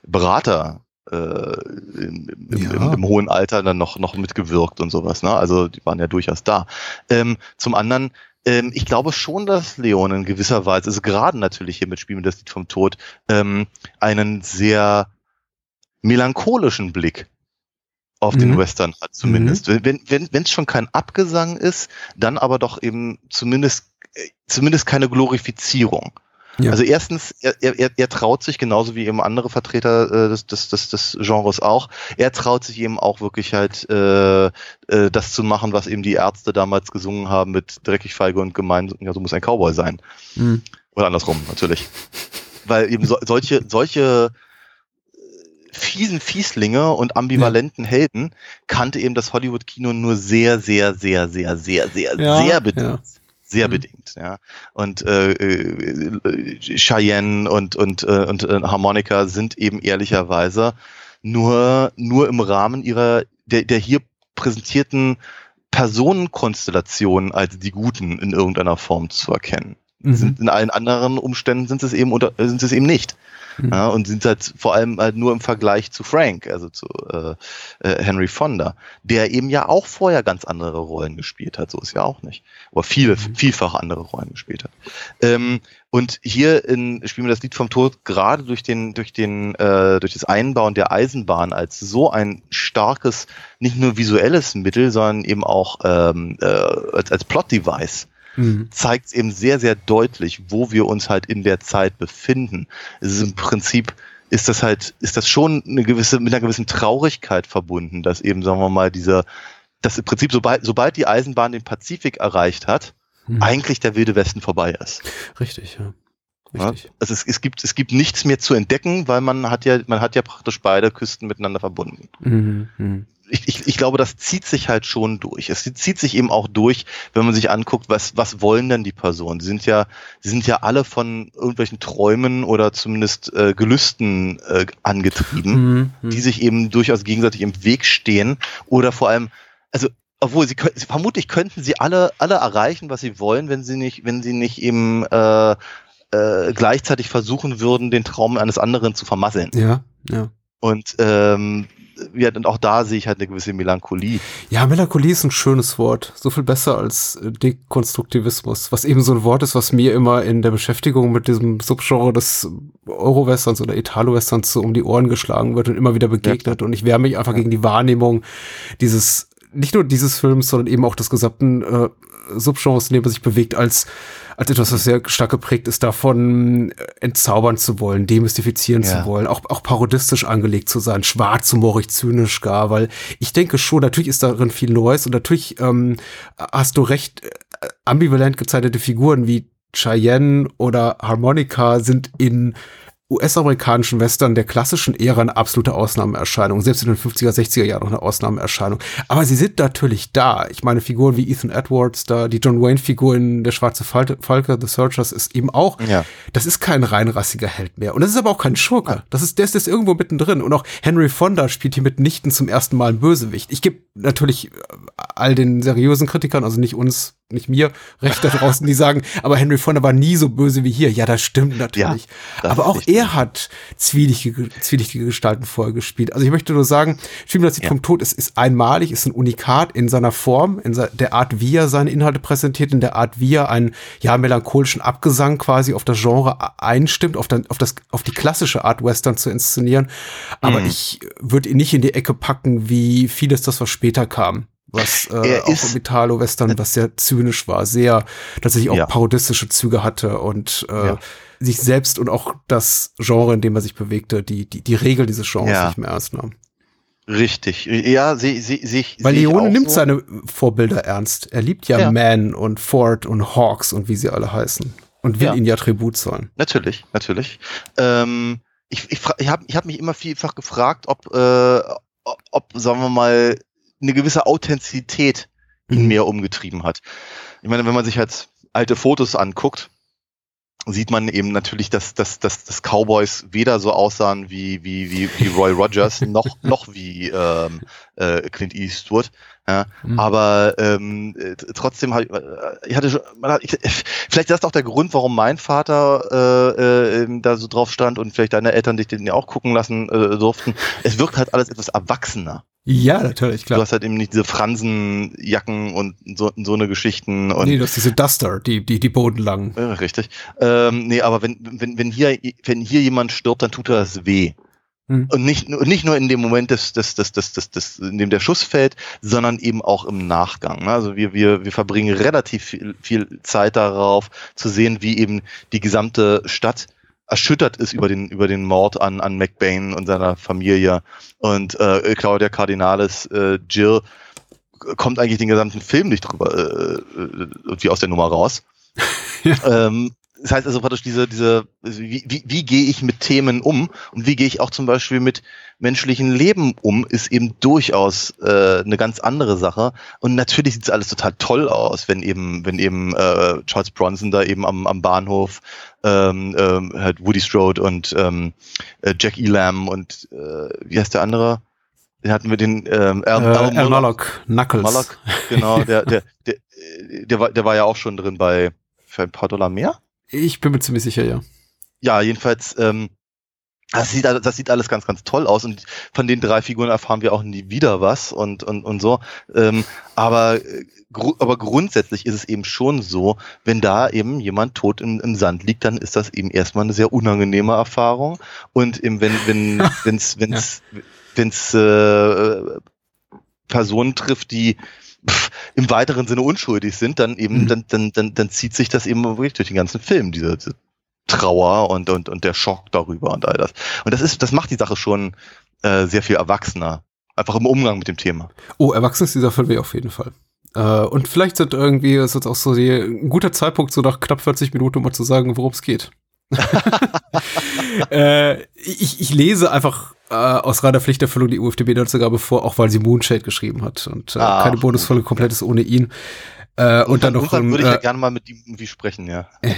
Berater äh, im, im, ja. im, im, hohen Alter dann noch, noch mitgewirkt und sowas. Ne? Also die waren ja durchaus da. Ähm, zum anderen, ähm, ich glaube schon, dass Leon in gewisser Weise, also gerade natürlich hier mit Spielen das Lied vom Tod, ähm, einen sehr melancholischen Blick auf mhm. den Western hat zumindest. Mhm. Wenn wenn wenn, es schon kein Abgesang ist, dann aber doch eben zumindest zumindest keine Glorifizierung. Ja. Also erstens, er, er, er traut sich genauso wie eben andere Vertreter äh, des, des, des, des Genres auch. Er traut sich eben auch wirklich halt äh, äh, das zu machen, was eben die Ärzte damals gesungen haben mit dreckig feige und gemein. Ja, so muss ein Cowboy sein. Mhm. Oder andersrum natürlich, weil eben so, solche solche fiesen Fieslinge und ambivalenten ja. Helden kannte eben das Hollywood-Kino nur sehr, sehr, sehr, sehr, sehr, sehr, ja, sehr bedingt. Ja. Sehr mhm. bedingt, ja. Und äh, äh, Cheyenne und, und, äh, und äh, Harmonica sind eben ehrlicherweise nur, nur im Rahmen ihrer, der, der hier präsentierten Personenkonstellationen als die Guten in irgendeiner Form zu erkennen. Mhm. In allen anderen Umständen sind es eben unter, sind es eben nicht. Mhm. Ja, und sind halt vor allem halt nur im Vergleich zu Frank, also zu äh, äh, Henry Fonda, der eben ja auch vorher ganz andere Rollen gespielt hat, so ist ja auch nicht. Oder viele, mhm. vielfach andere Rollen gespielt hat. Ähm, und hier in, spielen wir das Lied vom Tod gerade durch den, durch den, äh, durch das Einbauen der Eisenbahn als so ein starkes, nicht nur visuelles Mittel, sondern eben auch ähm, äh, als, als Plot-Device mhm. zeigt es eben sehr, sehr deutlich, wo wir uns halt in der Zeit befinden. Es ist im Prinzip ist das halt, ist das schon eine gewisse, mit einer gewissen Traurigkeit verbunden, dass eben, sagen wir mal, dieser, dass im Prinzip, sobald, sobald die Eisenbahn den Pazifik erreicht hat, mhm. eigentlich der Wilde Westen vorbei ist. Richtig, ja. Richtig. Ja, also es, es, gibt, es gibt nichts mehr zu entdecken, weil man hat ja, man hat ja praktisch beide Küsten miteinander verbunden. Mhm. Ich, ich, ich glaube, das zieht sich halt schon durch. Es zieht sich eben auch durch, wenn man sich anguckt, was, was wollen denn die Personen? Sie sind ja, sie sind ja alle von irgendwelchen Träumen oder zumindest äh, Gelüsten äh, angetrieben, mhm, mhm. die sich eben durchaus gegenseitig im Weg stehen oder vor allem, also obwohl sie, sie vermutlich könnten sie alle alle erreichen, was sie wollen, wenn sie nicht wenn sie nicht eben äh, äh, gleichzeitig versuchen würden, den Traum eines anderen zu vermasseln. Ja, ja. Und ähm, ja, und auch da sehe ich halt eine gewisse Melancholie. Ja, Melancholie ist ein schönes Wort. So viel besser als äh, Dekonstruktivismus, was eben so ein Wort ist, was mir immer in der Beschäftigung mit diesem Subgenre des Euro-Westerns oder Italo-Westerns so um die Ohren geschlagen wird und immer wieder begegnet. Ja. Und ich wehre mich einfach gegen die Wahrnehmung dieses, nicht nur dieses Films, sondern eben auch des gesamten äh, Subgenres, in dem er sich bewegt, als als etwas, was sehr stark geprägt ist, davon äh, entzaubern zu wollen, demystifizieren ja. zu wollen, auch, auch parodistisch angelegt zu sein, schwarzhumorig, zynisch gar, weil ich denke schon, natürlich ist darin viel Neues und natürlich ähm, hast du recht, äh, ambivalent gezeichnete Figuren wie Cheyenne oder Harmonica sind in US-amerikanischen Western der klassischen Ära eine absolute Ausnahmeerscheinung, selbst in den 50er, 60er Jahren noch eine Ausnahmeerscheinung. Aber sie sind natürlich da. Ich meine, Figuren wie Ethan Edwards, da die John Wayne-Figur in Der schwarze Falke, The Searchers, ist eben auch, ja. das ist kein reinrassiger Held mehr. Und das ist aber auch kein Schurke. Das ist, der ist jetzt irgendwo mittendrin. Und auch Henry Fonda spielt hier mitnichten zum ersten Mal einen Bösewicht. Ich gebe natürlich all den seriösen Kritikern, also nicht uns nicht mir, recht da draußen, die sagen, aber Henry Fonda war nie so böse wie hier. Ja, das stimmt natürlich. Ja, aber auch er hat zwielichtige, zwielichtige Gestalten vorher gespielt. Also ich möchte nur sagen, das Lied ja. vom Tod ist, ist einmalig, ist ein Unikat in seiner Form, in der Art, wie er seine Inhalte präsentiert, in der Art, wie er einen, ja, melancholischen Abgesang quasi auf das Genre einstimmt, auf, dann, auf, das, auf die klassische Art Western zu inszenieren. Aber mhm. ich würde ihn nicht in die Ecke packen, wie vieles das, was später kam was äh, auch im Italo-Western, was sehr zynisch war, sehr tatsächlich auch ja. parodistische Züge hatte und äh, ja. sich selbst und auch das Genre, in dem er sich bewegte, die, die, die Regel dieses Genres ja. nicht mehr ernst nahm. Richtig, ja, sehe seh, seh, Weil Leone nimmt so. seine Vorbilder ernst. Er liebt ja. Man und Ford und Hawks und wie sie alle heißen. Und will ihnen ja Tribut zollen. Natürlich, natürlich. Ähm, ich ich, ich habe ich hab mich immer vielfach gefragt, ob, äh, ob, sagen wir mal, eine gewisse Authentizität in mhm. mir umgetrieben hat. Ich meine, wenn man sich halt alte Fotos anguckt, sieht man eben natürlich, dass, dass, dass, dass Cowboys weder so aussahen wie, wie, wie, wie Roy Rogers noch, noch wie ähm, äh, Clint Eastwood. Ja, mhm. Aber ähm, trotzdem halt, ich hatte schon, ich, vielleicht ist das auch der Grund, warum mein Vater äh, äh, da so drauf stand und vielleicht deine Eltern dich den ja auch gucken lassen äh, durften. Es wirkt halt alles etwas erwachsener. Ja, natürlich, klar. Du hast halt eben nicht diese Fransenjacken und so, so eine Geschichten. Und nee, du hast diese Duster, die, die, die bodenlangen. Ja, richtig. Ähm, nee, aber wenn, wenn, wenn hier, wenn hier jemand stirbt, dann tut er das weh. Hm. Und nicht, nicht nur in dem Moment, des, des, des, des, des, des, in dem der Schuss fällt, sondern eben auch im Nachgang. Ne? Also wir, wir, wir verbringen relativ viel, viel Zeit darauf zu sehen, wie eben die gesamte Stadt erschüttert ist über den, über den Mord an, an McBain und seiner Familie. Und äh, Claudia Cardinales, äh, Jill, kommt eigentlich den gesamten Film nicht drüber äh, äh irgendwie aus der Nummer raus. ja. ähm, das heißt also praktisch diese, diese, wie, wie, wie gehe ich mit Themen um und wie gehe ich auch zum Beispiel mit menschlichen Leben um, ist eben durchaus äh, eine ganz andere Sache. Und natürlich sieht es alles total toll aus, wenn eben, wenn eben äh, Charles Bronson da eben am, am Bahnhof ähm, ähm, halt Woody Strode und ähm, äh, Jack Elam und äh, wie heißt der andere? Den hatten wir den ähm, Al, äh, Al, Knuckles. Moloch, genau, der, der, der, der, war, der war ja auch schon drin bei für ein paar Dollar mehr. Ich bin mir ziemlich sicher, ja. Ja, jedenfalls, ähm, das sieht, das sieht alles ganz, ganz toll aus und von den drei Figuren erfahren wir auch nie wieder was und, und, und so. Ähm, aber, gru aber grundsätzlich ist es eben schon so, wenn da eben jemand tot im, im Sand liegt, dann ist das eben erstmal eine sehr unangenehme Erfahrung. Und eben wenn, wenn, wenn's, wenn's, ja. wenn's äh, Personen trifft, die pff, im weiteren Sinne unschuldig sind, dann eben, mhm. dann, dann, dann, dann zieht sich das eben wirklich durch den ganzen Film, diese, diese Trauer und, und, und der Schock darüber und all das. Und das ist, das macht die Sache schon äh, sehr viel erwachsener. Einfach im Umgang mit dem Thema. Oh, erwachsen ist dieser Film auf jeden Fall. Äh, und vielleicht sind irgendwie, ist jetzt auch so die, ein guter Zeitpunkt, so nach knapp 40 Minuten, um mal zu sagen, worum es geht. äh, ich, ich lese einfach äh, aus reiner Pflichterfüllung die UFDB-Netzergabe vor, auch weil sie Moonshade geschrieben hat. Und äh, ah, keine Bonusfolge komplett ist ohne ihn. Äh, und, und dann noch. Würde ich ja äh, gerne mal mit ihm irgendwie sprechen, ja.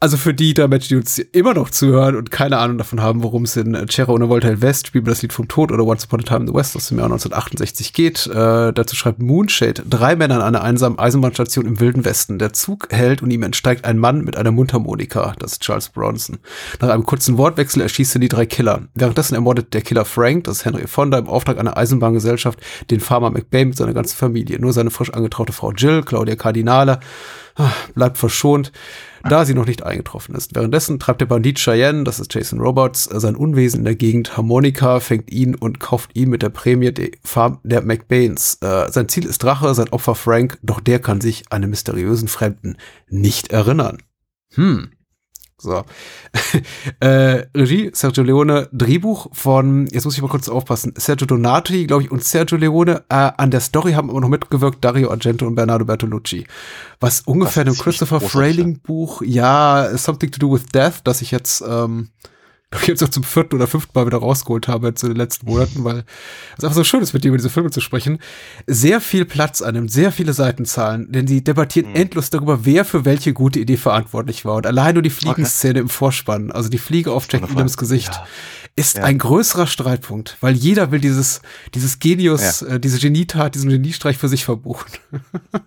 also für die da Menschen, die uns immer noch zuhören und keine Ahnung davon haben, worum es in Cherra ohne Voltaire West, spielen wir das Lied vom Tod oder Once Upon a Time in the West aus dem Jahr 1968 geht. Äh, dazu schreibt Moonshade, drei Männer an einer einsamen Eisenbahnstation im Wilden Westen. Der Zug hält und ihm entsteigt ein Mann mit einer Mundharmonika. Das ist Charles Bronson. Nach einem kurzen Wortwechsel erschießt er die drei Killer. Währenddessen ermordet der Killer Frank, das ist Henry Fonda, im Auftrag einer Eisenbahngesellschaft, den Farmer McBain mit seiner ganzen Familie. Nur seine frisch angetraute Frau Jill, Claudia Cardinale, ah, bleibt verschont da sie noch nicht eingetroffen ist. Währenddessen treibt der Bandit Cheyenne, das ist Jason Roberts, sein Unwesen in der Gegend. Harmonika fängt ihn und kauft ihn mit der Prämie die Farm der McBains. Äh, sein Ziel ist Drache, sein Opfer Frank, doch der kann sich an einen mysteriösen Fremden nicht erinnern. Hm. So. äh, Regie Sergio Leone, Drehbuch von, jetzt muss ich mal kurz aufpassen, Sergio Donati, glaube ich, und Sergio Leone. Äh, an der Story haben immer noch mitgewirkt Dario Argento und Bernardo Bertolucci. Was ungefähr dem Christopher Frayling Buch, ja, Something to Do with Death, das ich jetzt ähm, ich jetzt auch zum vierten oder fünften Mal wieder rausgeholt habe jetzt in den letzten Monaten, weil es einfach so schön ist, mit dir über diese Filme zu sprechen, sehr viel Platz annimmt, sehr viele Seitenzahlen, denn sie debattieren mhm. endlos darüber, wer für welche gute Idee verantwortlich war. Und allein nur die Fliegenszene okay. im Vorspann, also die Fliege auf Jack Williams Gesicht, ja. ist ja. ein größerer Streitpunkt, weil jeder will dieses, dieses Genius, ja. äh, diese Genietat, diesen Geniestreich für sich verbuchen.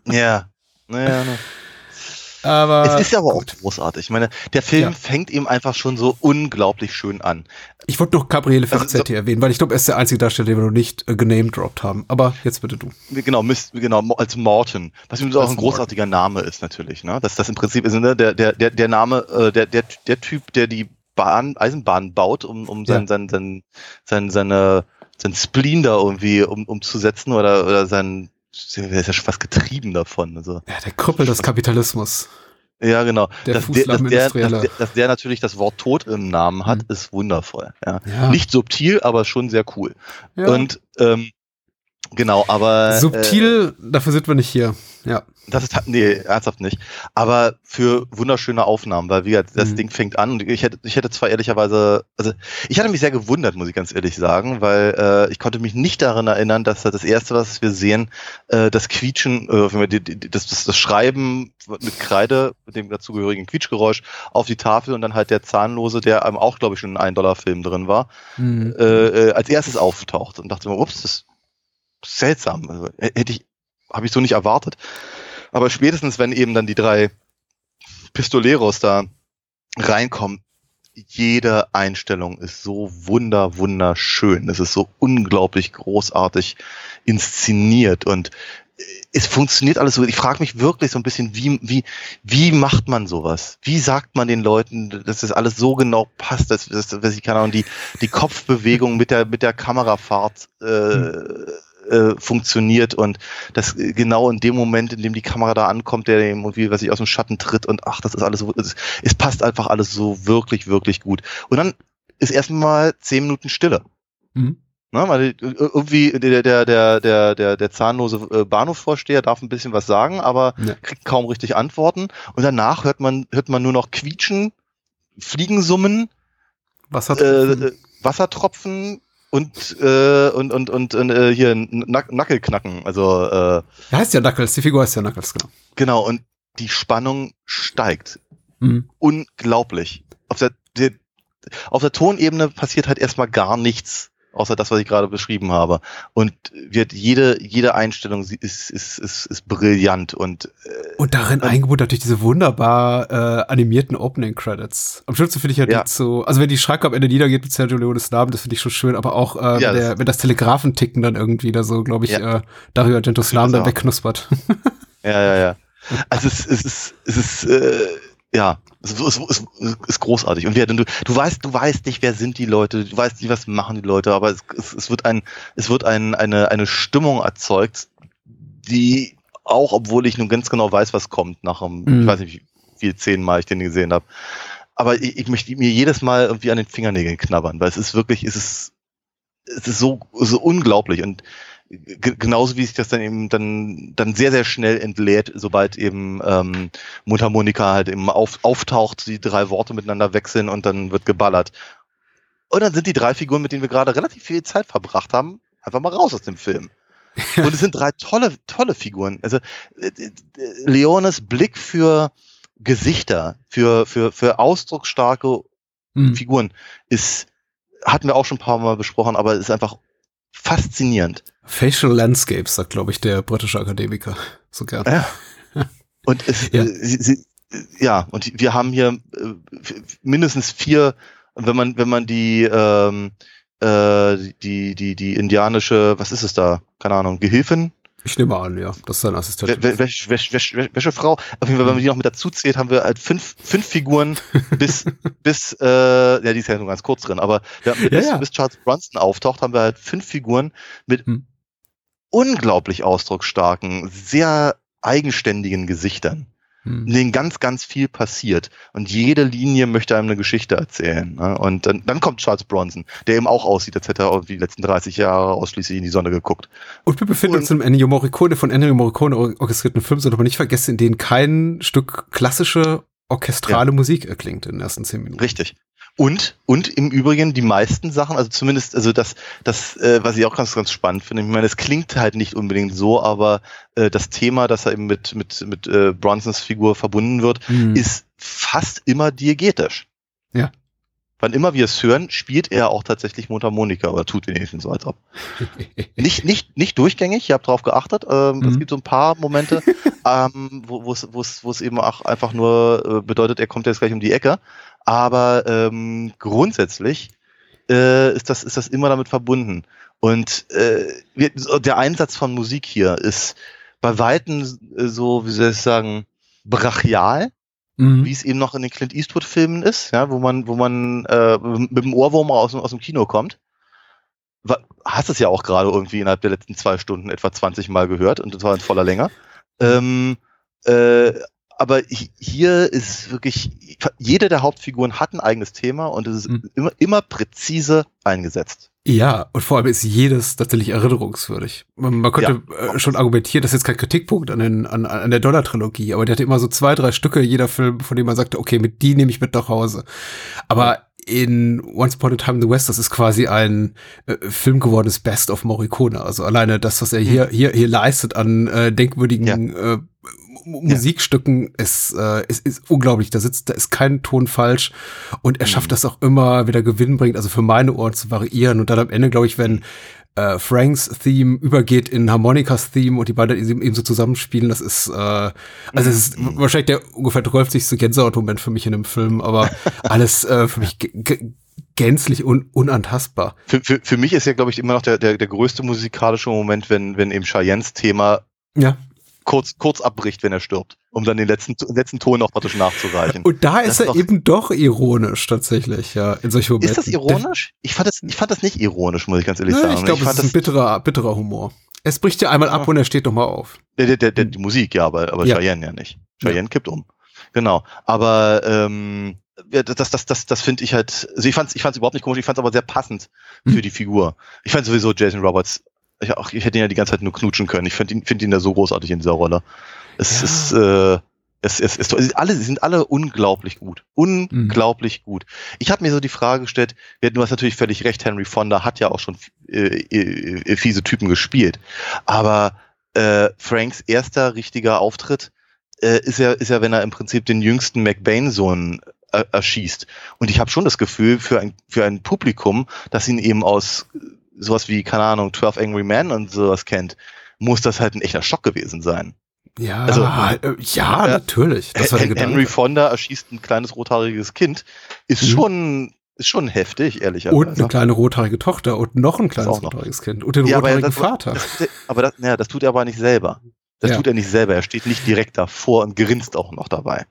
ja, naja, ne. Aber es ist ja aber gut. auch großartig. Ich meine, der Film ja. fängt eben einfach schon so unglaublich schön an. Ich wollte noch Gabriele Ferzetti also, so, erwähnen, weil ich glaube, er ist der einzige Darsteller, den wir noch nicht äh, genamedropped haben. Aber jetzt bitte du. Genau, Mist, genau als Morton, was übrigens auch ein großartiger Morton. Name ist natürlich. Ne? Dass das im Prinzip ist ne? der, der, der, der Name, äh, der, der, der Typ, der die Bahn, Eisenbahn baut, um, um sein, ja. sein, sein, sein, seine, sein Spleen da irgendwie um, umzusetzen oder, oder sein der ist ja schon fast getrieben davon. Also. Ja, der Krüppel des Kapitalismus. Ja, genau. Der dass, der, dass, der, dass, dass der natürlich das Wort Tod im Namen hat, mhm. ist wundervoll. Ja. ja. Nicht subtil, aber schon sehr cool. Ja. Und ähm, genau, aber. Subtil, äh, dafür sind wir nicht hier. Ja. Das ist, nee, ernsthaft nicht. Aber für wunderschöne Aufnahmen, weil wie das mhm. Ding fängt an und ich hätte, ich hätte zwar ehrlicherweise, also ich hatte mich sehr gewundert, muss ich ganz ehrlich sagen, weil äh, ich konnte mich nicht daran erinnern, dass das erste, was wir sehen, äh, das Quietschen, äh, das, das, das Schreiben mit Kreide, mit dem dazugehörigen Quietschgeräusch auf die Tafel und dann halt der Zahnlose, der einem auch, glaube ich, schon in einem Dollar-Film drin war, mhm. äh, äh, als erstes auftaucht und dachte mir, ups, das seltsam. Also, hätte ich, habe ich so nicht erwartet. Aber spätestens, wenn eben dann die drei Pistoleros da reinkommen, jede Einstellung ist so wunder, wunderschön. Es ist so unglaublich großartig inszeniert und es funktioniert alles so. Ich frage mich wirklich so ein bisschen, wie, wie, wie macht man sowas? Wie sagt man den Leuten, dass das alles so genau passt, dass, dass, dass ich keine Ahnung, die, die Kopfbewegung mit der, mit der Kamerafahrt äh, hm äh, funktioniert und das äh, genau in dem Moment, in dem die Kamera da ankommt, der irgendwie, was ich aus dem Schatten tritt und ach, das ist alles so, es, es passt einfach alles so wirklich, wirklich gut. Und dann ist erstmal zehn Minuten Stille. Mhm. Na, weil irgendwie der, der, der, der, der, der zahnlose äh, Bahnhofvorsteher darf ein bisschen was sagen, aber ja. kriegt kaum richtig Antworten. Und danach hört man, hört man nur noch quietschen, Fliegensummen, Wassertropfen, äh, Wassertropfen und äh, und und und äh, hier Nack Nackelknacken. Also äh, er heißt ja Knuckles, die Figur heißt ja Knuckles, genau. Genau und die Spannung steigt mhm. unglaublich. Auf der, der auf der Tonebene passiert halt erstmal gar nichts außer das, was ich gerade beschrieben habe. Und wird jede, jede Einstellung ist, ist, ist, ist brillant und äh, Und darin eingebaut natürlich diese wunderbar äh, animierten Opening Credits. Am schönsten finde ich ja, ja. so, also wenn die Schranke am Ende niedergeht mit Sergio Leones Namen, das finde ich schon schön, aber auch äh, ja, wenn, der, wenn das Telegrafenticken dann irgendwie da so, glaube ich, ja. äh, Dario Argentos Namen dann wegknuspert. Ja, ja, ja. Also es, es ist, es ist, äh, ja, es ist, es ist großartig. Und wir, du, du weißt, du weißt nicht, wer sind die Leute, du weißt nicht, was machen die Leute, aber es, es, es wird ein, es wird ein, eine, eine Stimmung erzeugt, die auch, obwohl ich nun ganz genau weiß, was kommt nach einem, mhm. ich weiß nicht, wie viel zehnmal ich den gesehen habe. Aber ich, ich möchte mir jedes Mal irgendwie an den Fingernägeln knabbern, weil es ist wirklich, es ist, es ist so, so unglaublich. Und genauso wie sich das dann eben dann, dann sehr, sehr schnell entlädt, sobald eben ähm, Mundharmonika halt eben auf, auftaucht, die drei Worte miteinander wechseln und dann wird geballert. Und dann sind die drei Figuren, mit denen wir gerade relativ viel Zeit verbracht haben, einfach mal raus aus dem Film. Und es sind drei tolle, tolle Figuren. Also äh, Leones Blick für Gesichter, für, für, für ausdrucksstarke mhm. Figuren ist, hatten wir auch schon ein paar Mal besprochen, aber ist einfach faszinierend. Facial Landscapes, sagt, glaube ich, der britische Akademiker so gern. Ja. Und es, ja. Äh, sie, sie, ja, und wir haben hier äh, mindestens vier, wenn man, wenn man die, ähm, äh, die, die, die indianische, was ist es da? Keine Ahnung, Gehilfin ich nehme an, ja. Das ist sein Assistent. Wäsch, Wäsch, Wäsch, Wäschefrau. Auf jeden Fall, wenn man die noch mit dazu zählt, haben wir halt fünf, fünf Figuren bis, bis, äh, ja, die ist ja nur ganz kurz drin, aber ja, bis, ja, bis Charles Bronson auftaucht, haben wir halt fünf Figuren mit hm. unglaublich ausdrucksstarken, sehr eigenständigen Gesichtern. In denen ganz, ganz viel passiert. Und jede Linie möchte einem eine Geschichte erzählen. Ne? Und dann, dann kommt Charles Bronson, der eben auch aussieht, als hätte er die letzten 30 Jahre ausschließlich in die Sonne geguckt. Und wir befinden und, uns im Ennio Morricone von Ennio Morricone orchestrierten Film, sollte man nicht vergessen, in denen kein Stück klassische orchestrale ja. Musik erklingt in den ersten zehn Minuten. Richtig. Und, und im Übrigen die meisten Sachen, also zumindest, also das, das, äh, was ich auch ganz, ganz spannend finde, ich meine, es klingt halt nicht unbedingt so, aber äh, das Thema, das er eben mit, mit, mit äh, Bronsons Figur verbunden wird, mhm. ist fast immer diegetisch. Ja. Wann immer wir es hören, spielt er auch tatsächlich Mundharmonika oder tut wenigstens so, als ob. nicht, nicht, nicht durchgängig, ich habe drauf geachtet. Ähm, mhm. Es gibt so ein paar Momente, ähm, wo es wo es eben auch einfach nur äh, bedeutet, er kommt jetzt gleich um die Ecke. Aber ähm, grundsätzlich äh, ist, das, ist das immer damit verbunden. Und äh, wir, der Einsatz von Musik hier ist bei Weitem äh, so, wie soll ich sagen, brachial, mhm. wie es eben noch in den Clint Eastwood-Filmen ist, ja, wo man, wo man äh, mit dem Ohrwurm aus, aus dem Kino kommt. Hast es ja auch gerade irgendwie innerhalb der letzten zwei Stunden etwa 20 Mal gehört und das war in voller Länge. Ähm, äh, aber hier ist wirklich, jede der Hauptfiguren hat ein eigenes Thema und es ist mhm. immer, immer präzise eingesetzt. Ja, und vor allem ist jedes tatsächlich erinnerungswürdig. Man, man könnte ja. Äh, schon argumentieren, das ist jetzt kein Kritikpunkt an, den, an, an der Dollar-Trilogie, aber die hatte immer so zwei, drei Stücke, jeder Film, von dem man sagte, okay, mit die nehme ich mit nach Hause. Aber in Once Upon a Time in the West, das ist quasi ein äh, Film gewordenes Best of Morricone. Also alleine das, was er hier, hm. hier, hier leistet an äh, denkwürdigen ja. äh, Musikstücken ist, äh, ist, ist unglaublich. Da sitzt, da ist kein Ton falsch und er schafft mhm. das auch immer wieder gewinnbringend, also für meine Ohren zu variieren. Und dann am Ende, glaube ich, wenn äh, Franks Theme übergeht in Harmonikas Theme und die beiden eben so zusammenspielen, das ist, äh, also es ist mhm. wahrscheinlich der ungefähr 30. Gänsehaut-Moment für mich in dem Film, aber alles äh, für mich gänzlich un unantastbar. Für, für, für mich ist ja, glaube ich, immer noch der, der, der größte musikalische Moment, wenn, wenn eben Cheyennes Thema ja kurz, kurz abbricht, wenn er stirbt, um dann den letzten, letzten Ton noch praktisch nachzureichen. Und da ist das er doch, eben doch ironisch tatsächlich, ja, in solchen Momenten. Ist das ironisch? Ich fand das, ich fand das nicht ironisch, muss ich ganz ehrlich Nö, sagen. Ich glaube, es ist ein bitterer, bitterer Humor. Es bricht ja einmal ab und er steht nochmal auf. Der, der, der, der, die Musik, ja, aber, aber ja. Cheyenne ja nicht. Cheyenne ja. kippt um. Genau. Aber ähm, ja, das, das, das, das finde ich halt, also ich fand's, ich fand's überhaupt nicht komisch, ich fand's aber sehr passend für hm. die Figur. Ich fand sowieso Jason Roberts ich, auch, ich hätte ihn ja die ganze Zeit nur knutschen können. Ich finde ihn, find ihn da so großartig in dieser Rolle. Es ja. ist, äh, es, es, es, es, alle, sie sind alle unglaublich gut. Unglaublich mhm. gut. Ich habe mir so die Frage gestellt, du hast natürlich völlig recht, Henry Fonda hat ja auch schon äh, äh, fiese Typen gespielt. Aber äh, Franks erster richtiger Auftritt äh, ist ja, ist ja, wenn er im Prinzip den jüngsten McBain-Sohn äh, erschießt. Und ich habe schon das Gefühl, für ein, für ein Publikum, das ihn eben aus sowas wie, keine Ahnung, 12 Angry Men und sowas kennt, muss das halt ein echter Schock gewesen sein. Ja, also, äh, ja, äh, natürlich. Das war der Henry Fonda erschießt ein kleines rothaariges Kind, ist mhm. schon ist schon heftig, ehrlicherweise. Und eine kleine rothaarige Tochter und noch ein kleines rothaariges Kind und den ja, rothaarigen das, Vater. Das, aber das, ja, das tut er aber nicht selber. Das ja. tut er nicht selber. Er steht nicht direkt davor und grinst auch noch dabei.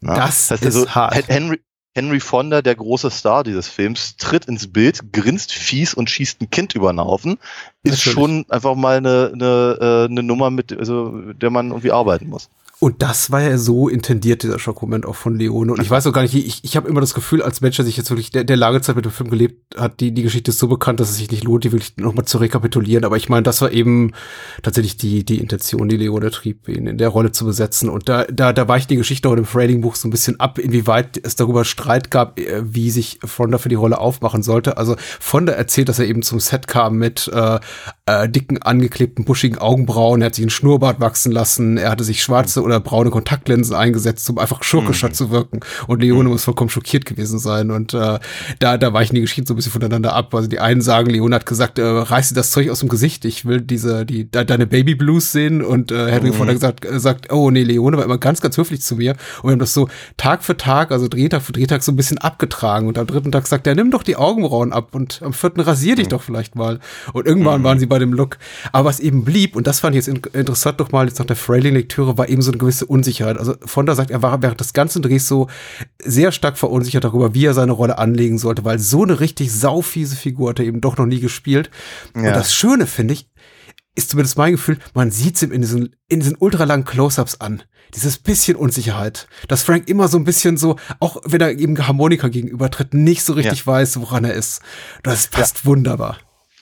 Na? Das, das heißt ist also, hart. Henry, Henry Fonda, der große Star dieses Films, tritt ins Bild, grinst fies und schießt ein Kind über den Haufen. Ist Natürlich. schon einfach mal eine, eine, äh, eine Nummer, mit also, der man irgendwie arbeiten muss. Und das war ja so intendiert, dieser Schockmoment auch von Leone. Und ich weiß auch gar nicht, ich, ich habe immer das Gefühl, als Mensch, der sich jetzt wirklich der, der lange Zeit mit dem Film gelebt hat, die, die Geschichte ist so bekannt, dass es sich nicht lohnt, die wirklich nochmal zu rekapitulieren. Aber ich meine, das war eben tatsächlich die, die Intention, die Leone trieb, ihn in der Rolle zu besetzen. Und da, da, da weicht die Geschichte auch im Framing-Buch so ein bisschen ab, inwieweit es darüber Streit gab, äh, wie sich Fonda für die Rolle aufmachen sollte. Also Fonda erzählt, dass er eben zum Set kam mit äh, äh, dicken, angeklebten, buschigen Augenbrauen. Er hat sich einen Schnurrbart wachsen lassen. Er hatte sich schwarze oder braune Kontaktlinsen eingesetzt, um einfach schurkischer mhm. zu wirken. Und Leone mhm. muss vollkommen schockiert gewesen sein. Und äh, da, da weichen die Geschichten so ein bisschen voneinander ab. Also die einen sagen, Leone hat gesagt, äh, reiß dir das Zeug aus dem Gesicht. Ich will diese, die, de deine Baby Blues sehen. Und äh, Henry mhm. Fonda gesagt, äh, sagt, oh nee, Leone war immer ganz, ganz höflich zu mir. Und wir haben das so Tag für Tag, also Drehtag für Drehtag so ein bisschen abgetragen. Und am dritten Tag sagt er, nimm doch die Augenbrauen ab und am vierten rasier dich mhm. doch vielleicht mal. Und irgendwann mhm. waren sie bei dem Look. Aber was eben blieb, und das fand ich jetzt in interessant nochmal jetzt nach der Frailing-Lektüre, war eben so eine gewisse Unsicherheit. Also Fonda sagt, er war während des ganzen Drehs so sehr stark verunsichert darüber, wie er seine Rolle anlegen sollte, weil so eine richtig saufiese Figur hat er eben doch noch nie gespielt. Ja. Und das Schöne, finde ich, ist zumindest mein Gefühl, man sieht es ihm in diesen, in diesen ultralangen Close-Ups an. Dieses bisschen Unsicherheit. Dass Frank immer so ein bisschen so, auch wenn er eben Harmonika gegenübertritt, nicht so richtig ja. weiß, woran er ist. Das passt ja. wunderbar.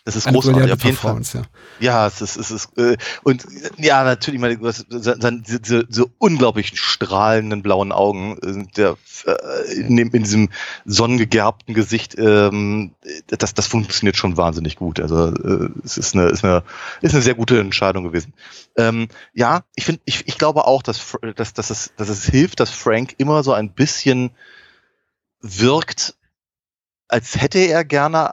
Es ist Eine großartig, auf jeden Fall. Ja. ja, es ist, es ist, äh, und ja, natürlich, meine, du hast diese, diese, unglaublichen strahlenden blauen Augen, äh, der, äh, in, dem, in diesem sonnengegerbten Gesicht, ähm, das, das funktioniert schon wahnsinnig gut. Also äh, es ist eine, ist eine, ist eine sehr gute Entscheidung gewesen. Ähm, ja, ich finde, ich, ich glaube auch, dass, dass, dass, es, dass es hilft, dass Frank immer so ein bisschen wirkt, als hätte er gerne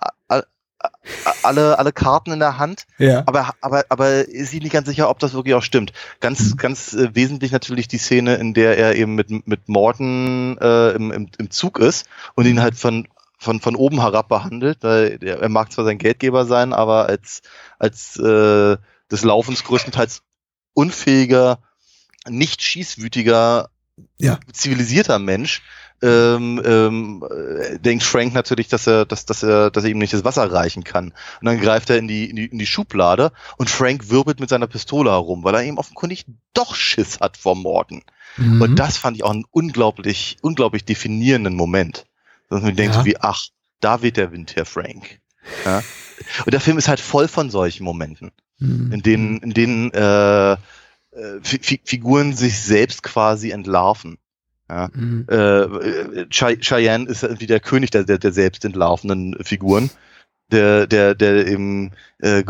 alle, alle Karten in der Hand, ja. aber, aber, aber ist sich nicht ganz sicher, ob das wirklich auch stimmt. Ganz, mhm. ganz äh, wesentlich natürlich die Szene, in der er eben mit, mit Morton äh, im, im, im Zug ist und ihn halt von, von, von oben herab behandelt, weil er, er mag zwar sein Geldgeber sein, aber als, als äh, des Laufens größtenteils unfähiger, nicht schießwütiger, ja. zivilisierter Mensch ähm, ähm, denkt Frank natürlich, dass er, dass, dass er, dass er ihm nicht das Wasser reichen kann. Und dann greift er in die, in die, in die Schublade und Frank wirbelt mit seiner Pistole herum, weil er eben offenkundig doch Schiss hat vor Morden. Mhm. Und das fand ich auch einen unglaublich, unglaublich definierenden Moment. Dass man denkt, ja. so wie, ach, da weht der Wind, Herr Frank. Ja? Und der Film ist halt voll von solchen Momenten, mhm. in denen, in denen äh, äh Figuren sich selbst quasi entlarven. Ja. Mhm. Äh, Cheyenne ist irgendwie der König der, der, der selbst entlaufenden Figuren, der, der, der eben äh,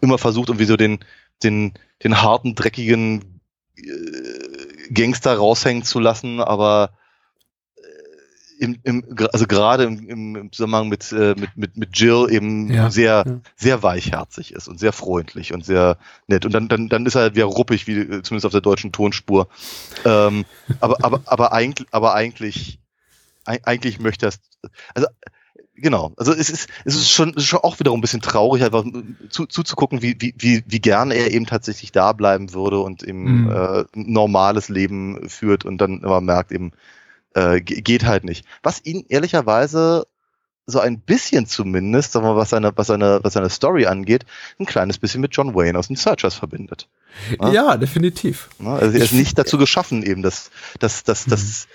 immer versucht, irgendwie so den, den, den harten, dreckigen äh, Gangster raushängen zu lassen, aber im, im, also gerade im, im Zusammenhang mit, äh, mit, mit, mit Jill eben ja, sehr, ja. sehr weichherzig ist und sehr freundlich und sehr nett. Und dann, dann, dann ist er wieder ruppig, wie zumindest auf der deutschen Tonspur. Ähm, aber, aber, aber eigentlich, aber eigentlich, eigentlich möchte er es, also, genau. Also es ist, es ist schon, es ist schon auch wiederum ein bisschen traurig, einfach zu, zuzugucken, wie, wie, wie, wie gerne er eben tatsächlich da bleiben würde und eben mhm. äh, normales Leben führt und dann immer merkt eben, äh, geht halt nicht. Was ihn ehrlicherweise so ein bisschen zumindest, sagen wir, was seine, was seine, was seine Story angeht, ein kleines bisschen mit John Wayne aus den Searchers verbindet. Ja, ja definitiv. Also er ist nicht dazu geschaffen, eben das, das, das, das, mhm.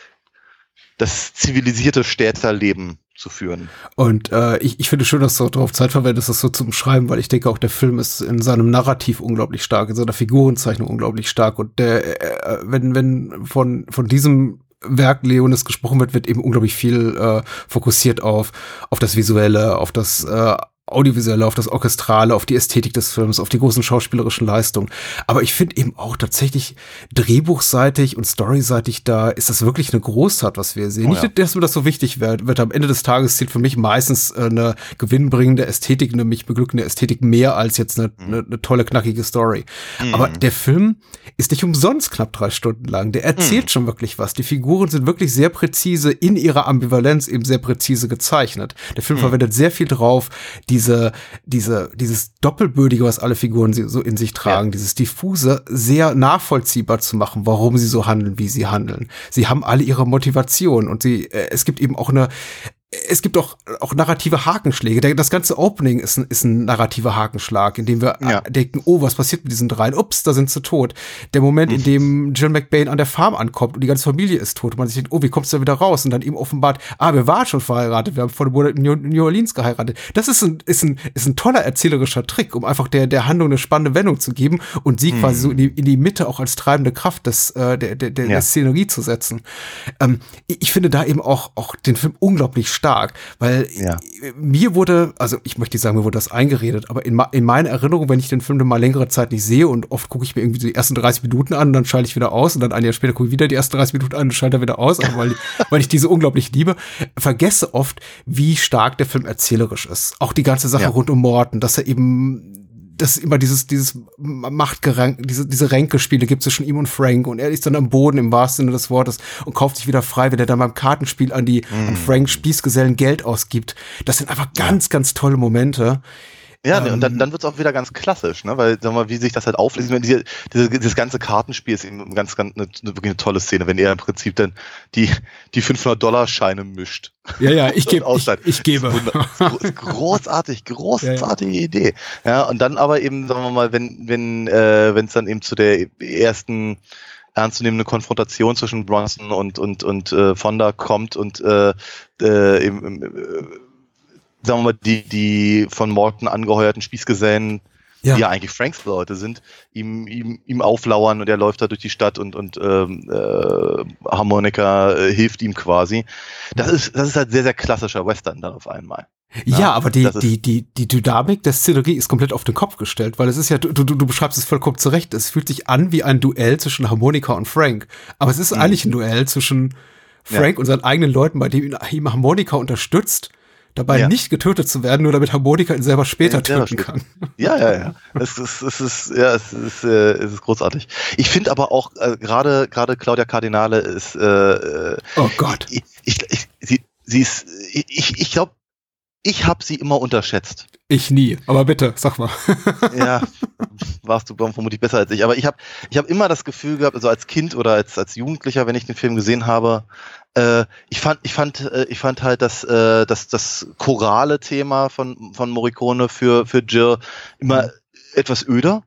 das zivilisierte Städterleben zu führen. Und äh, ich, ich finde schön, dass du darauf Zeit verwendest, das so zum Schreiben, weil ich denke auch, der Film ist in seinem Narrativ unglaublich stark, in seiner Figurenzeichnung unglaublich stark. Und der, äh, wenn, wenn von, von diesem Werk Leonis gesprochen wird, wird eben unglaublich viel äh, fokussiert auf, auf das Visuelle, auf das äh, Audiovisuelle, auf das Orchestrale, auf die Ästhetik des Films, auf die großen schauspielerischen Leistungen. Aber ich finde eben auch tatsächlich drehbuchseitig und storyseitig da ist das wirklich eine Großtat, was wir sehen. Oh, ja. Nicht, dass mir das so wichtig wird, wird. Am Ende des Tages zählt für mich meistens äh, eine gewinnbringende Ästhetik, eine mich beglückende Ästhetik mehr als jetzt eine, mhm. eine, eine tolle, knackige Story. Mhm. Aber der Film ist nicht umsonst knapp drei Stunden lang. Der erzählt mhm. schon wirklich was. Die Figuren sind wirklich sehr präzise in ihrer Ambivalenz eben sehr präzise gezeichnet. Der Film mhm. verwendet sehr viel drauf, die diese, diese, dieses Doppelbödige, was alle Figuren so in sich tragen, ja. dieses diffuse, sehr nachvollziehbar zu machen, warum sie so handeln, wie sie handeln. Sie haben alle ihre Motivation und sie, äh, es gibt eben auch eine, es gibt auch, auch narrative Hakenschläge. Das ganze Opening ist ein, ist ein narrativer Hakenschlag, in dem wir ja. denken, oh, was passiert mit diesen dreien? Ups, da sind sie tot. Der Moment, in dem Jill McBain an der Farm ankommt und die ganze Familie ist tot und man sich denkt, oh, wie kommst du da wieder raus? Und dann ihm offenbart, ah, wir waren schon verheiratet, wir haben vor dem Monat in New Orleans geheiratet. Das ist ein, ist ein, ist ein toller erzählerischer Trick, um einfach der, der Handlung eine spannende Wendung zu geben und sie hm. quasi so in die, in die Mitte auch als treibende Kraft des, äh, der, der, der, ja. der Szenerie zu setzen. Ähm, ich finde da eben auch, auch den Film unglaublich stark, weil ja. mir wurde, also ich möchte nicht sagen, mir wurde das eingeredet, aber in, in meiner Erinnerung, wenn ich den Film dann mal längere Zeit nicht sehe und oft gucke ich mir irgendwie die ersten 30 Minuten an, dann schalte ich wieder aus und dann ein Jahr später gucke ich wieder die ersten 30 Minuten an und schalte wieder aus, weil, weil ich diese unglaublich liebe, vergesse oft, wie stark der Film erzählerisch ist. Auch die ganze Sache ja. rund um Morten, dass er eben dass immer dieses, dieses Machtgerank, diese, diese Ränkespiele gibt zwischen ihm und Frank und er ist dann am Boden im wahrsten Sinne des Wortes und kauft sich wieder frei, wenn er dann beim Kartenspiel an die, mm. an Frank Spießgesellen Geld ausgibt. Das sind einfach ganz, ganz tolle Momente. Ja, ähm, und dann, ähm. dann wird es auch wieder ganz klassisch, ne? weil, sag mal, wie sich das halt auflöst. Diese, diese, dieses ganze Kartenspiel ist eben ganz, ganz eine, eine, wirklich eine tolle Szene, wenn er im Prinzip dann die, die 500-Dollar-Scheine mischt. Ja, ja, ich, geb, ich, ich gebe. Großartig, großartige ja, ja. Idee. Ja, und dann aber eben, sagen wir mal, wenn wenn äh, wenn es dann eben zu der ersten ernstzunehmende Konfrontation zwischen Bronson und und und äh, Fonda kommt und äh, äh, eben, sagen wir mal, die, die von Morton angeheuerten Spießgesellen, ja. die ja eigentlich Franks Leute sind, ihm, ihm, ihm auflauern und er läuft da durch die Stadt und, und ähm, äh, Harmonika äh, hilft ihm quasi. Das ist, das ist halt sehr, sehr klassischer Western dann auf einmal. Ja, ja aber die, die, die, die Dynamik der Szenerie ist komplett auf den Kopf gestellt, weil es ist ja, du, du, du beschreibst es vollkommen zurecht, es fühlt sich an wie ein Duell zwischen Harmonika und Frank. Aber es ist mhm. eigentlich ein Duell zwischen Frank ja. und seinen eigenen Leuten, bei dem ihm Harmonika unterstützt dabei ja. nicht getötet zu werden, nur damit Harmonika ihn selber später ja, töten kann. Ja, ja, ja. Es ist, es ist, ja, es ist, äh, es ist großartig. Ich finde aber auch äh, gerade gerade Claudia Cardinale ist. Äh, äh oh Gott. Ich, ich, ich, sie, sie ist. Ich, ich glaube, ich habe sie immer unterschätzt. Ich nie, aber bitte, sag mal. ja, warst du vermutlich besser als ich. Aber ich habe ich hab immer das Gefühl gehabt, also als Kind oder als, als Jugendlicher, wenn ich den Film gesehen habe, äh, ich fand, ich fand, äh, ich fand halt das, äh, das, das chorale Thema von, von Morricone für, für Jill immer mhm. etwas öder.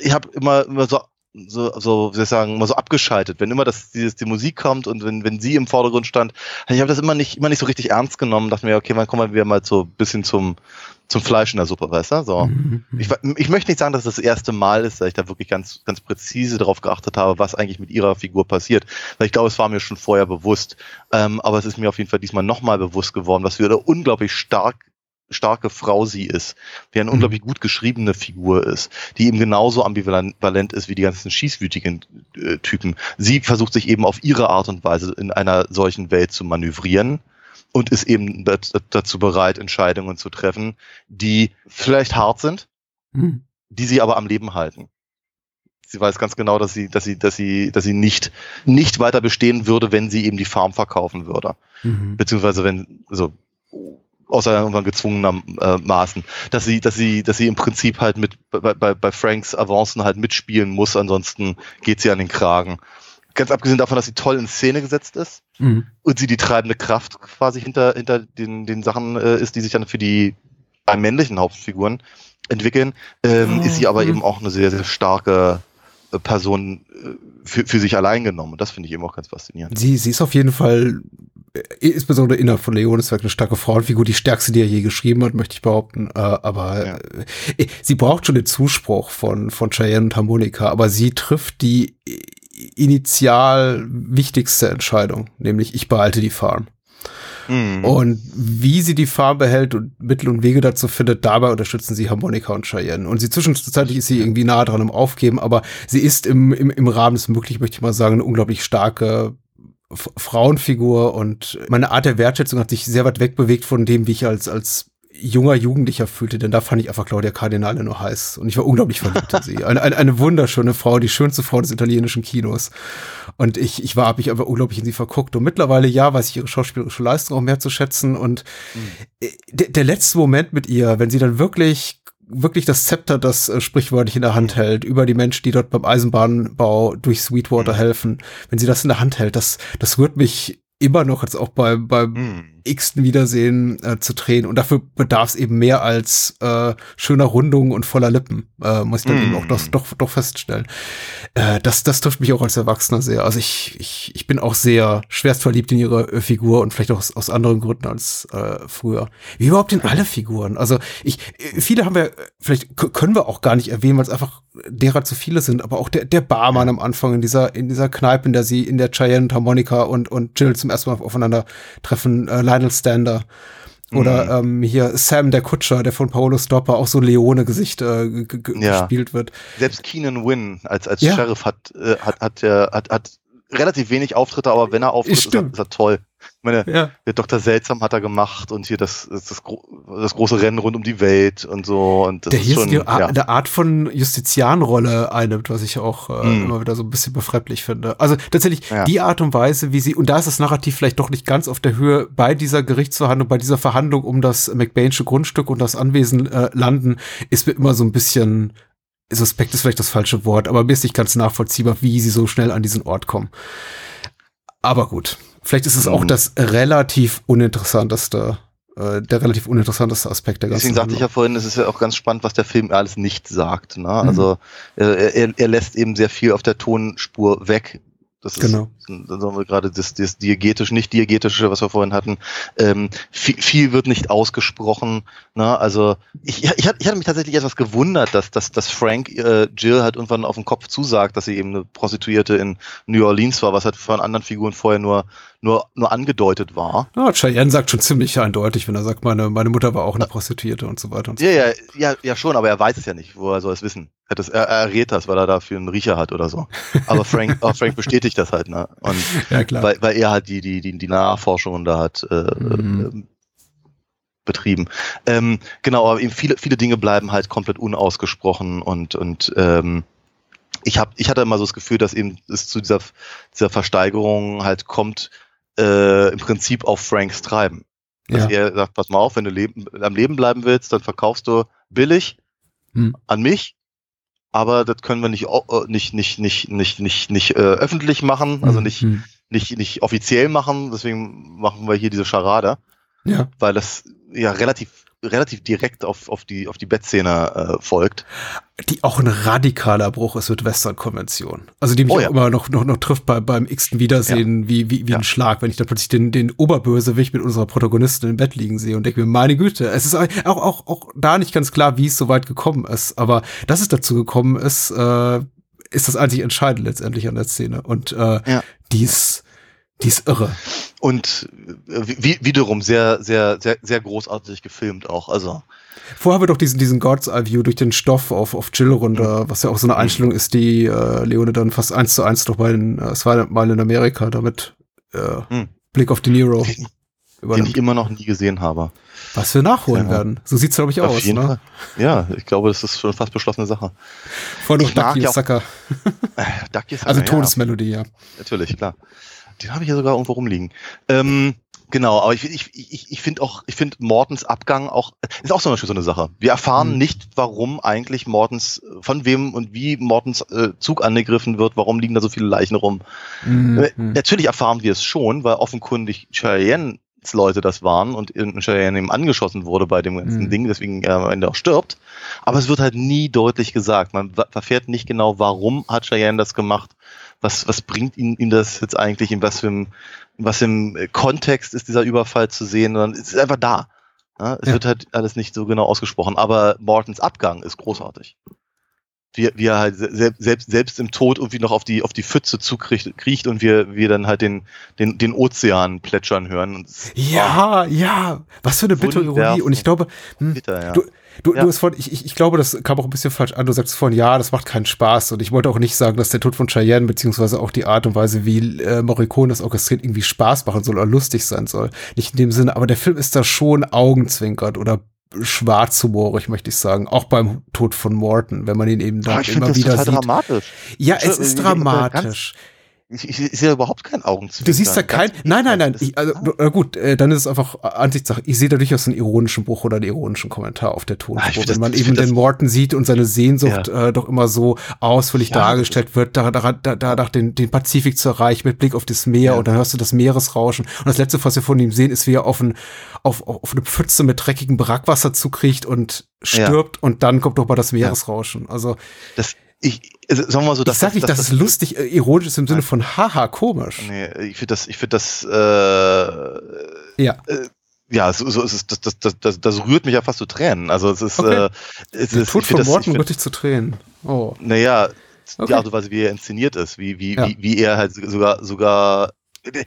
Ich habe immer, immer so so, so wie soll ich sagen, immer so abgeschaltet. Wenn immer das, dieses, die Musik kommt und wenn, wenn sie im Vordergrund stand, ich habe das immer nicht, immer nicht so richtig ernst genommen, dachte mir, okay, wann kommen wir mal so ein bisschen zum, zum Fleisch in der Suppe, weißt du? So. Mhm. Ich, ich möchte nicht sagen, dass das das erste Mal ist, dass ich da wirklich ganz, ganz präzise darauf geachtet habe, was eigentlich mit ihrer Figur passiert. Weil ich glaube, es war mir schon vorher bewusst. Ähm, aber es ist mir auf jeden Fall diesmal nochmal bewusst geworden, was für eine unglaublich stark starke Frau sie ist, wie eine mhm. unglaublich gut geschriebene Figur ist, die eben genauso ambivalent ist wie die ganzen schießwütigen äh, Typen. Sie versucht sich eben auf ihre Art und Weise in einer solchen Welt zu manövrieren und ist eben dazu bereit, Entscheidungen zu treffen, die vielleicht hart sind, mhm. die sie aber am Leben halten. Sie weiß ganz genau, dass sie, dass sie, dass sie, dass sie nicht, nicht weiter bestehen würde, wenn sie eben die Farm verkaufen würde. Mhm. Beziehungsweise wenn, also außer irgendwann gezwungenermaßen, äh, dass sie, dass sie, dass sie im Prinzip halt mit bei, bei, bei Franks Avancen halt mitspielen muss, ansonsten geht sie an den Kragen. Ganz abgesehen davon, dass sie toll in Szene gesetzt ist mhm. und sie die treibende Kraft quasi hinter, hinter den, den Sachen äh, ist, die sich dann für die bei männlichen Hauptfiguren entwickeln, ähm, oh, ist sie aber mhm. eben auch eine sehr, sehr starke äh, Person äh, für, für sich allein genommen. Und das finde ich eben auch ganz faszinierend. Sie, sie ist auf jeden Fall insbesondere innerhalb von Leon ist eine starke Frauenfigur, die stärkste, die er je geschrieben hat, möchte ich behaupten. Äh, aber ja. äh, sie braucht schon den Zuspruch von, von Cheyenne und Harmonika, aber sie trifft die initial wichtigste Entscheidung, nämlich ich behalte die Farm. Mhm. Und wie sie die Farm behält und Mittel und Wege dazu findet, dabei unterstützen sie Harmonika und Cheyenne. Und sie zwischenzeitlich ist sie irgendwie nah dran im Aufgeben, aber sie ist im, im, im Rahmen des Möglichen, möchte ich mal sagen, eine unglaublich starke Frauenfigur und meine Art der Wertschätzung hat sich sehr weit wegbewegt von dem, wie ich als, als junger Jugendlicher fühlte, denn da fand ich einfach Claudia Cardinale nur heiß und ich war unglaublich verliebt in sie. Eine, eine, eine wunderschöne Frau, die schönste Frau des italienischen Kinos. Und ich, ich war, habe mich einfach unglaublich in sie verguckt. Und mittlerweile, ja, weiß ich ihre schauspielerische Leistung auch mehr zu schätzen. Und mhm. der, der letzte Moment mit ihr, wenn sie dann wirklich wirklich das Zepter, das äh, sprichwörtlich in der Hand hält, über die Menschen, die dort beim Eisenbahnbau durch Sweetwater mhm. helfen, wenn sie das in der Hand hält, das, das rührt mich immer noch jetzt auch bei, beim hm. X-ten Wiedersehen äh, zu drehen. Und dafür bedarf es eben mehr als äh, schöner Rundungen und voller Lippen, äh, muss ich dann hm. eben auch doch, doch, doch feststellen. Äh, das, das trifft mich auch als Erwachsener sehr. Also ich, ich, ich bin auch sehr schwerst verliebt in ihre äh, Figur und vielleicht auch aus, aus anderen Gründen als äh, früher. Wie überhaupt in alle Figuren. Also ich, äh, viele haben wir, vielleicht können wir auch gar nicht erwähnen, weil es einfach derer zu viele sind, aber auch der, der Barmann am Anfang in dieser, in dieser Kneipe, in der sie, in der Cheyenne und Harmonica und, und Jill zum ersten Mal aufeinander treffen, äh, Lionel Stander. Oder mhm. ähm, hier Sam, der Kutscher, der von Paolo Stopper auch so Leone-Gesicht äh, ja. gespielt wird. Selbst Keenan Wynn als, als ja. Sheriff hat, äh, hat, hat, hat, hat, hat relativ wenig Auftritte, aber wenn er auftritt, ist er, ist er toll. Ich meine, ja. der Dr. Seltsam hat er gemacht und hier das, das, das, das, große Rennen rund um die Welt und so. Und das der hier schon, die Art, ja. eine Art von Justizianrolle einnimmt, was ich auch äh, hm. immer wieder so ein bisschen befremdlich finde. Also tatsächlich ja. die Art und Weise, wie sie, und da ist das Narrativ vielleicht doch nicht ganz auf der Höhe, bei dieser Gerichtsverhandlung, bei dieser Verhandlung um das McBainsche Grundstück und das Anwesen äh, landen, ist mir immer so ein bisschen suspekt ist vielleicht das falsche Wort, aber mir ist nicht ganz nachvollziehbar, wie sie so schnell an diesen Ort kommen. Aber gut. Vielleicht ist es auch mhm. das relativ uninteressanteste, äh, der relativ uninteressanteste Aspekt der ganzen Deswegen sagte ich ja vorhin, es ist ja auch ganz spannend, was der Film alles nicht sagt. Ne? Mhm. Also er, er, er lässt eben sehr viel auf der Tonspur weg, das ist, genau. Sagen wir gerade das, das diegetisch, nicht diegetische, was wir vorhin hatten. Ähm, viel, viel wird nicht ausgesprochen. Ne? Also ich, ich, ich hatte mich tatsächlich etwas gewundert, dass, dass, dass Frank äh, Jill halt irgendwann auf den Kopf zusagt, dass sie eben eine Prostituierte in New Orleans war, was halt von anderen Figuren vorher nur nur, nur angedeutet war. Ja, Cheyenne sagt schon ziemlich eindeutig, wenn er sagt, meine, meine Mutter war auch eine Prostituierte und so weiter und so ja, ja, ja, ja, schon, aber er weiß es ja nicht, woher soll es wissen. Er, das, er, er rät das, weil er dafür einen Riecher hat oder so. Aber Frank, Frank bestätigt das halt, ne? Und ja, klar. Weil, weil er halt die, die, die, die Nachforschungen da hat äh, mhm. äh, betrieben. Ähm, genau, aber eben viele, viele Dinge bleiben halt komplett unausgesprochen und, und ähm, ich, hab, ich hatte immer so das Gefühl, dass eben es zu dieser, dieser Versteigerung halt kommt, äh, im Prinzip auf Franks Treiben. Dass ja. er sagt, pass mal auf, wenn du leben, am Leben bleiben willst, dann verkaufst du billig hm. an mich, aber das können wir nicht äh, nicht nicht nicht nicht nicht nicht äh, öffentlich machen, also hm, nicht hm. nicht nicht offiziell machen. Deswegen machen wir hier diese Scharade, ja. weil das ja relativ relativ direkt auf, auf die, auf die Bettszene äh, folgt. Die auch ein radikaler Bruch ist mit Western-Konvention. Also die mich oh, ja. auch immer noch, noch, noch trifft bei, beim x-ten Wiedersehen ja. wie, wie, wie ja. ein Schlag, wenn ich dann plötzlich den, den Oberbösewicht mit unserer Protagonistin im Bett liegen sehe und denke mir, meine Güte, es ist auch, auch, auch da nicht ganz klar, wie es so weit gekommen ist. Aber dass es dazu gekommen ist, äh, ist das einzig Entscheidende letztendlich an der Szene. Und äh, ja. die ist die ist irre. Und äh, wie, wiederum sehr, sehr, sehr, sehr großartig gefilmt auch. Also. Vorher haben wir doch diesen, diesen God's Eye View durch den Stoff auf, auf Jill runter, mhm. was ja auch so eine Einstellung ist, die äh, Leone dann fast eins zu eins doch bei den, äh, es war mal in Amerika, damit äh, mhm. Blick auf De Niro. Den ich immer noch nie gesehen habe. Was wir nachholen ja. werden. So sieht's glaube ich auf aus. Jeden ne? Fall. Ja, ich glaube, das ist schon fast beschlossene Sache. Vor noch Ducky Sucker. Ducky Sucker. Also Todesmelodie, ja. Natürlich, klar. Den habe ich ja sogar irgendwo rumliegen. Ähm, genau, aber ich, ich, ich, ich finde auch, ich finde Mortens Abgang auch, ist auch so eine, so eine Sache. Wir erfahren mhm. nicht, warum eigentlich Mortens, von wem und wie Mortens äh, Zug angegriffen wird, warum liegen da so viele Leichen rum. Mhm. Äh, natürlich erfahren wir es schon, weil offenkundig Cheyenne Leute das waren und Cheyenne eben angeschossen wurde bei dem ganzen mhm. Ding, deswegen er am Ende auch stirbt. Aber es wird halt nie deutlich gesagt. Man verfährt nicht genau, warum hat Cheyenne das gemacht was, was bringt ihm, ihm das jetzt eigentlich, in was für im, in was im Kontext ist dieser Überfall zu sehen, sondern es ist einfach da. Ja, es ja. wird halt alles nicht so genau ausgesprochen, aber Mortens Abgang ist großartig. Wie, wie er halt selbst, selbst im Tod irgendwie noch auf die, auf die Pfütze zukriecht kriecht und wir, wir dann halt den, den, den Ozean plätschern hören. ja, oh, ja, was für eine bittere Ironie. Und ich glaube, hm, bitter, ja. du, Du, ja. du hast vorhin, ich, ich, ich glaube, das kam auch ein bisschen falsch an. Du sagst vorhin, ja, das macht keinen Spaß. Und ich wollte auch nicht sagen, dass der Tod von Cheyenne, beziehungsweise auch die Art und Weise, wie äh, Morricone das orchestriert, irgendwie Spaß machen soll oder lustig sein soll. Nicht in dem Sinne, aber der Film ist da schon augenzwinkert oder schwarzhumorig, möchte ich sagen. Auch beim Tod von Morton, wenn man ihn eben dann immer wieder sieht. Dramatisch. Ja, es ist dramatisch. Ich, ich, sehe überhaupt keinen Augenzwinkern. Du siehst da kein, nein, nein, nein, ich, also, na gut, äh, dann ist es einfach Ansichtssache. Ich sehe da durchaus einen ironischen Bruch oder einen ironischen Kommentar auf der Tonspur, wenn man eben den Morton sieht und seine Sehnsucht ja. äh, doch immer so ausführlich ja. dargestellt wird, da, da, da, da den, den Pazifik zu erreichen mit Blick auf das Meer ja. und dann hörst du das Meeresrauschen und das letzte, was wir von ihm sehen, ist, wie er auf, ein, auf, auf eine Pfütze mit dreckigem Brackwasser zukriegt und stirbt und dann kommt doch mal das Meeresrauschen. Also das ich, also, sagen wir mal so, dass ich sag nicht, das, das, das ist lustig, äh, ironisch ist im Sinne von haha, komisch. Nee, ich finde das, ich finde das, äh, ja. Äh, ja, so, so ist es, das, das, das, das, das rührt mich ja fast zu Tränen. Also es ist, okay. äh, es ist Tod von Morten rührt zu Tränen. Oh. Naja, okay. die Art und Weise, wie er inszeniert ist, wie, wie, ja. wie, wie er halt sogar, sogar, der,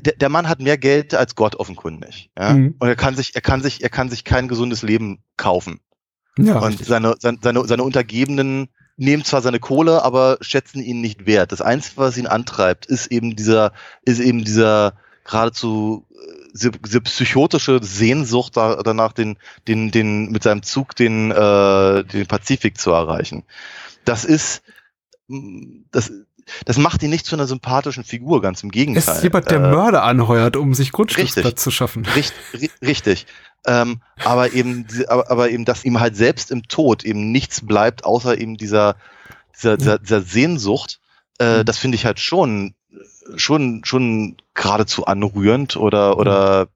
der, der Mann hat mehr Geld als Gott offenkundig. Ja? Mhm. Und er kann sich, er kann sich, er kann sich kein gesundes Leben kaufen. Ja, und seine, seine, seine, seine Untergebenen nehmen zwar seine Kohle, aber schätzen ihn nicht wert. Das Einzige, was ihn antreibt, ist eben dieser, ist eben dieser geradezu äh, diese psychotische Sehnsucht danach, den, den, den, mit seinem Zug den, äh, den Pazifik zu erreichen. Das ist, das, das macht ihn nicht zu einer sympathischen Figur, ganz im Gegenteil. Es ist jemand, der äh, Mörder anheuert, um sich Grundstücksplatz zu schaffen. Richtig, richtig. Ähm, aber eben, aber, aber eben, dass ihm halt selbst im Tod eben nichts bleibt, außer eben dieser, dieser, dieser, dieser Sehnsucht, äh, mhm. das finde ich halt schon, schon, schon geradezu anrührend oder, oder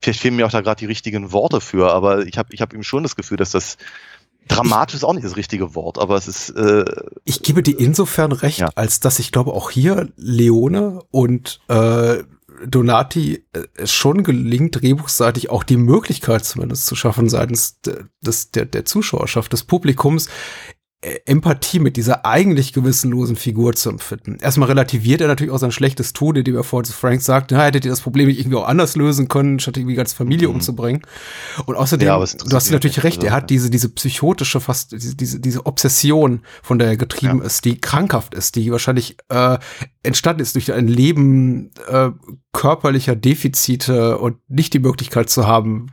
vielleicht fehlen mir auch da gerade die richtigen Worte für, aber ich habe ich hab eben schon das Gefühl, dass das dramatisch ist auch nicht das richtige Wort, aber es ist. Äh, ich gebe dir insofern recht, ja. als dass ich glaube auch hier Leone und äh, Donati äh, es schon gelingt, drehbuchseitig auch die Möglichkeit zumindest zu schaffen, seitens des, der, der Zuschauerschaft, des Publikums, äh, Empathie mit dieser eigentlich gewissenlosen Figur zu empfinden. Erstmal relativiert er natürlich auch sein schlechtes Tun, indem er vorhin zu Frank sagt, na, hättet ihr das Problem nicht irgendwie auch anders lösen können, statt irgendwie ganz Familie mhm. umzubringen. Und außerdem, ja, du hast natürlich recht, er hat diese, diese psychotische, fast diese, diese, diese Obsession, von der er getrieben ja. ist, die krankhaft ist, die wahrscheinlich äh, entstanden ist durch ein Leben äh, körperlicher Defizite und nicht die Möglichkeit zu haben,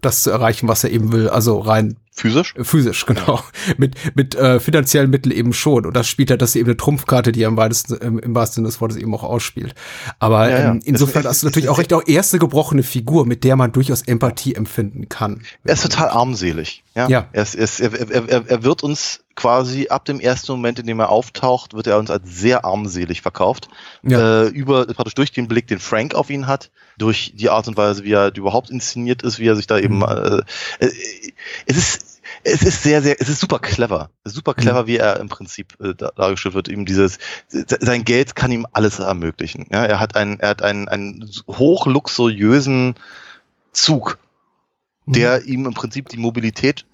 das zu erreichen, was er eben will, also rein Physisch? Physisch, genau. mit mit äh, finanziellen Mitteln eben schon. Und das spielt ja, das ist eben eine Trumpfkarte, die er im, weitesten, im, im wahrsten Sinne des Wortes eben auch ausspielt. Aber ja, ja. Ähm, insofern hast du natürlich auch recht auch erste gebrochene Figur, mit der man durchaus Empathie empfinden kann. Er ist total armselig. Ja. ja. Er, ist, er, ist, er, er, er wird uns quasi ab dem ersten Moment, in dem er auftaucht, wird er uns als sehr armselig verkauft. Ja. Äh, über praktisch durch den Blick, den Frank auf ihn hat, durch die Art und Weise, wie er überhaupt inszeniert ist, wie er sich da eben. Mhm. Äh, äh, es ist es ist sehr, sehr, es ist super clever. Super clever, mhm. wie er im Prinzip äh, dargestellt wird. Ihm dieses, sein Geld kann ihm alles ermöglichen. Ja, er hat einen, er hat einen, einen hochluxuriösen Zug, der mhm. ihm im Prinzip die Mobilität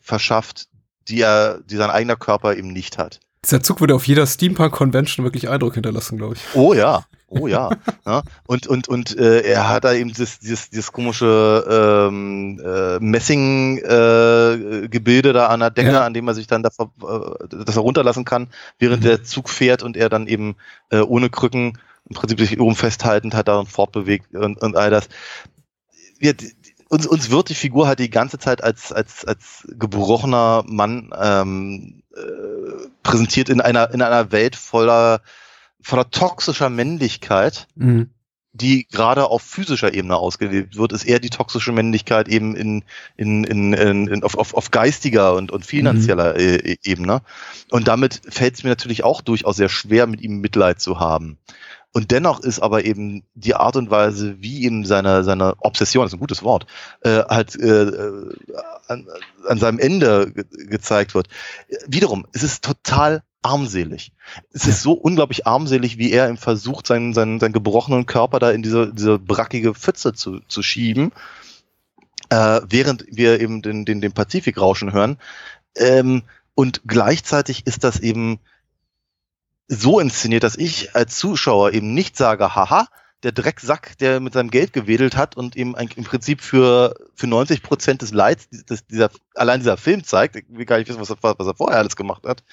verschafft, die er, die sein eigener Körper eben nicht hat. Dieser Zug würde auf jeder Steampunk-Convention wirklich Eindruck hinterlassen, glaube ich. Oh ja, oh ja. ja. Und, und, und äh, er hat da eben dieses, dieses, dieses komische ähm, äh, Messing-Gebilde äh, da an der Decke, ja. an dem er sich dann da, äh, das er runterlassen kann, während mhm. der Zug fährt und er dann eben äh, ohne Krücken im Prinzip sich oben festhaltend hat, da fortbewegt und, und all das. Wir, uns, uns wird die Figur halt die ganze Zeit als, als, als gebrochener Mann ähm, äh, präsentiert in einer, in einer Welt voller, voller toxischer Männlichkeit, mhm. die gerade auf physischer Ebene ausgelebt wird, ist eher die toxische Männlichkeit eben in, in, in, in, in auf, auf, auf geistiger und, und finanzieller mhm. E, Ebene. Und damit fällt es mir natürlich auch durchaus sehr schwer, mit ihm Mitleid zu haben. Und dennoch ist aber eben die Art und Weise, wie ihm seine, seine Obsession, ist ein gutes Wort, äh, halt äh, an, an seinem Ende ge gezeigt wird. Wiederum, es ist total armselig. Es ist so unglaublich armselig, wie er im versucht, seinen, seinen, seinen gebrochenen Körper da in diese, diese brackige Pfütze zu, zu schieben, äh, während wir eben den, den, den Pazifik rauschen hören. Ähm, und gleichzeitig ist das eben so inszeniert, dass ich als Zuschauer eben nicht sage, haha, der Drecksack, der mit seinem Geld gewedelt hat und eben im Prinzip für, für 90 Prozent des Leids, das dieser, allein dieser Film zeigt, ich will gar nicht wissen, was er, was er vorher alles gemacht hat,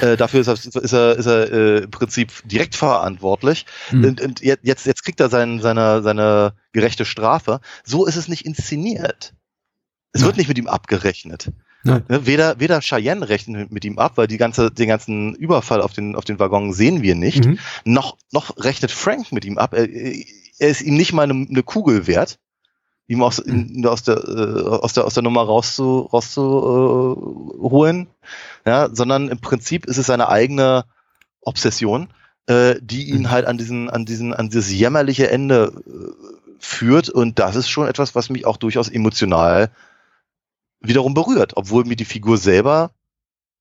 äh, dafür ist er, ist er, ist er äh, im Prinzip direkt verantwortlich. Mhm. Und, und jetzt, jetzt kriegt er sein, seine, seine gerechte Strafe. So ist es nicht inszeniert. Es wird nicht mit ihm abgerechnet. Ne, weder, weder Cheyenne rechnet mit ihm ab, weil die ganze, den ganzen Überfall auf den, auf den Waggon sehen wir nicht, mhm. noch, noch rechnet Frank mit ihm ab. Er, er ist ihm nicht mal eine, eine Kugel wert, ihm aus, in, aus, der, äh, aus, der, aus der Nummer rauszuholen, rauszu, äh, ja, sondern im Prinzip ist es seine eigene Obsession, äh, die ihn mhm. halt an diesen, an diesen, an dieses jämmerliche Ende äh, führt. Und das ist schon etwas, was mich auch durchaus emotional wiederum berührt, obwohl mir die Figur selber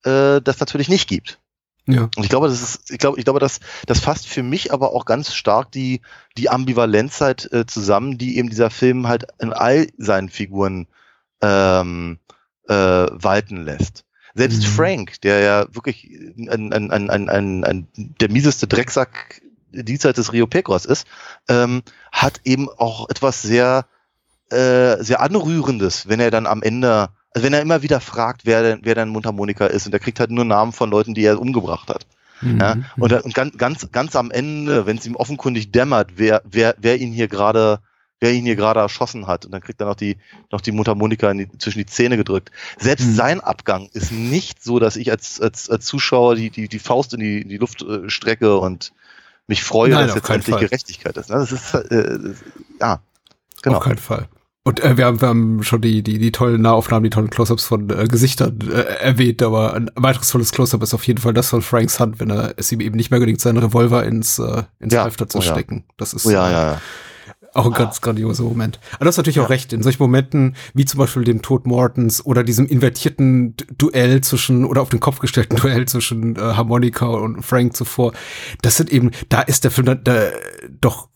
äh, das natürlich nicht gibt. Ja. Und ich glaube, das ist, ich glaube, ich glaube, das, das fasst für mich aber auch ganz stark die, die Ambivalenzzeit äh, zusammen, die eben dieser Film halt in all seinen Figuren ähm, äh, walten lässt. Selbst mhm. Frank, der ja wirklich ein, ein, ein, ein, ein, ein, der mieseste Drecksack diesseits des Rio Pecos ist, ähm, hat eben auch etwas sehr äh, sehr anrührendes, wenn er dann am Ende, also wenn er immer wieder fragt, wer denn, wer denn Mundharmonika ist und er kriegt halt nur Namen von Leuten, die er umgebracht hat. Mhm. Ja, und, und ganz, ganz, ganz am Ende, wenn es ihm offenkundig dämmert, wer, wer, wer ihn hier gerade, wer ihn hier gerade erschossen hat, und dann kriegt er noch die, noch die Mundharmonika die, zwischen die Zähne gedrückt. Selbst mhm. sein Abgang ist nicht so, dass ich als, als, als Zuschauer die, die, die Faust in die, die Luft äh, strecke und mich freue, Nein, dass jetzt endlich. Gerechtigkeit ist. Ne? Das ist, äh, ja, genau. Auf keinen Fall. Und äh, wir, haben, wir haben schon die, die, die tollen Nahaufnahmen, die tollen Close-Ups von äh, Gesichtern äh, erwähnt, aber ein weiteres tolles Close-Up ist auf jeden Fall das von Franks Hand, wenn er es ihm eben nicht mehr gelingt, seinen Revolver ins, äh, ins ja. Halfter zu oh, stecken. Das ist oh, ja, ja, ja. auch ein ganz grandioser Moment. Aber du hast natürlich auch recht, in solchen Momenten, wie zum Beispiel dem Tod Mortons oder diesem invertierten Duell zwischen, oder auf den Kopf gestellten Duell zwischen äh, Harmonica und Frank zuvor, das sind eben, da ist der Film da, da, doch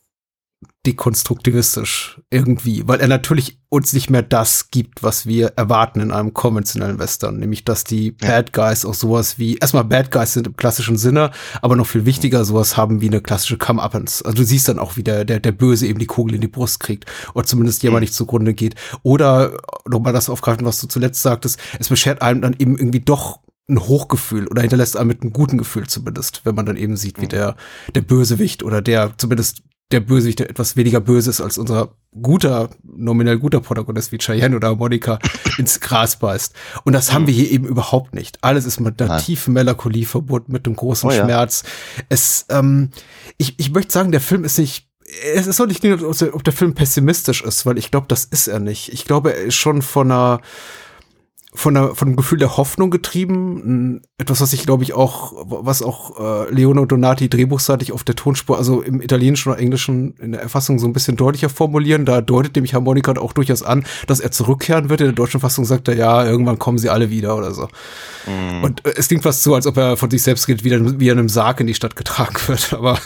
dekonstruktivistisch irgendwie, weil er natürlich uns nicht mehr das gibt, was wir erwarten in einem konventionellen Western, nämlich dass die ja. Bad Guys auch sowas wie, erstmal Bad Guys sind im klassischen Sinne, aber noch viel wichtiger sowas haben wie eine klassische Come-Uppens. Also du siehst dann auch, wie der, der, der Böse eben die Kugel in die Brust kriegt oder zumindest jemand mhm. nicht zugrunde geht. Oder nochmal das aufgreifen, was du zuletzt sagtest, es beschert einem dann eben irgendwie doch ein Hochgefühl oder hinterlässt einem mit einem guten Gefühl zumindest, wenn man dann eben sieht, wie mhm. der, der Bösewicht oder der zumindest der Bösewicht der etwas weniger böse ist als unser guter, nominell guter Protagonist wie Cheyenne oder Monika ins Gras beißt. Und das haben wir hier eben überhaupt nicht. Alles ist mit einer Nein. tiefen Melancholie verbunden, mit einem großen oh, Schmerz. Ja. Es, ähm, ich, ich möchte sagen, der Film ist nicht es ist auch nicht, ob der Film pessimistisch ist, weil ich glaube, das ist er nicht. Ich glaube, er ist schon von einer, von, der, von Gefühl der Hoffnung getrieben. Etwas, was ich glaube ich auch, was auch äh, Leone Donati drehbuchseitig auf der Tonspur, also im Italienischen oder Englischen in der Erfassung so ein bisschen deutlicher formulieren. Da deutet nämlich Harmonika auch durchaus an, dass er zurückkehren wird. In der deutschen Fassung sagt er, ja, irgendwann kommen sie alle wieder oder so. Mm. Und äh, es klingt fast so, als ob er von sich selbst redet, wie, wie er in einem Sarg in die Stadt getragen wird. Aber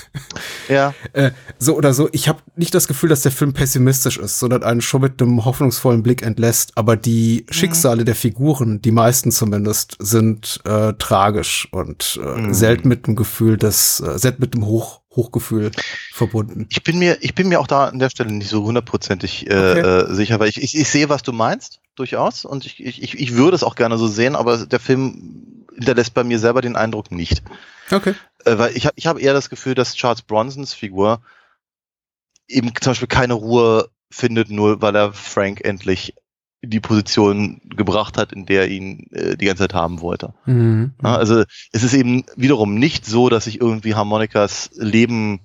ja. äh, so oder so, ich habe nicht das Gefühl, dass der Film pessimistisch ist, sondern einen schon mit einem hoffnungsvollen Blick entlässt. Aber die mm. Schicksale der Figur Figuren, die meisten zumindest, sind äh, tragisch und äh, mhm. selten mit dem Gefühl des, äh, selten mit dem Hoch, Hochgefühl verbunden. Ich bin mir, ich bin mir auch da an der Stelle nicht so hundertprozentig äh, okay. äh, sicher, weil ich, ich, ich sehe, was du meinst, durchaus, und ich, ich, ich würde es auch gerne so sehen, aber der Film hinterlässt bei mir selber den Eindruck nicht. Okay. Äh, weil ich habe ich hab eher das Gefühl, dass Charles Bronsons Figur eben zum Beispiel keine Ruhe findet, nur weil er Frank endlich die Position gebracht hat, in der er ihn äh, die ganze Zeit haben wollte. Mhm. Ja, also es ist eben wiederum nicht so, dass sich irgendwie Harmonikas Leben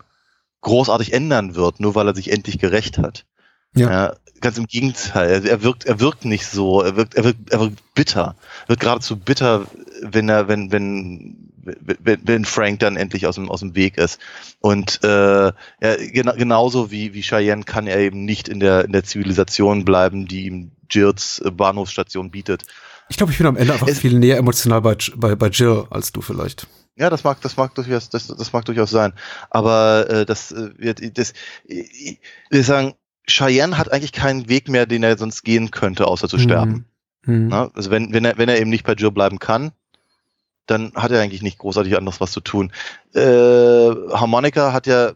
großartig ändern wird, nur weil er sich endlich gerecht hat. Ja. ja ganz im Gegenteil. Er wirkt, er wirkt nicht so. Er wirkt, er wirkt, er wirkt bitter. Er wird geradezu bitter, wenn er, wenn, wenn, wenn, wenn Frank dann endlich aus dem, aus dem Weg ist. Und äh, gena genauso wie, wie Cheyenne kann er eben nicht in der, in der Zivilisation bleiben, die ihm Jills äh, Bahnhofsstation bietet. Ich glaube, ich bin am Ende einfach es, viel näher emotional bei, bei, bei Jill als du vielleicht. Ja, das mag, das mag durchaus, das, das mag durchaus sein. Aber äh, das äh, wird, das, ich will sagen, Cheyenne hat eigentlich keinen Weg mehr, den er sonst gehen könnte, außer zu sterben. Mhm. Na, also wenn, wenn er, wenn er eben nicht bei Jill bleiben kann, dann hat er eigentlich nicht großartig anderes was zu tun. Äh, Harmonica hat ja,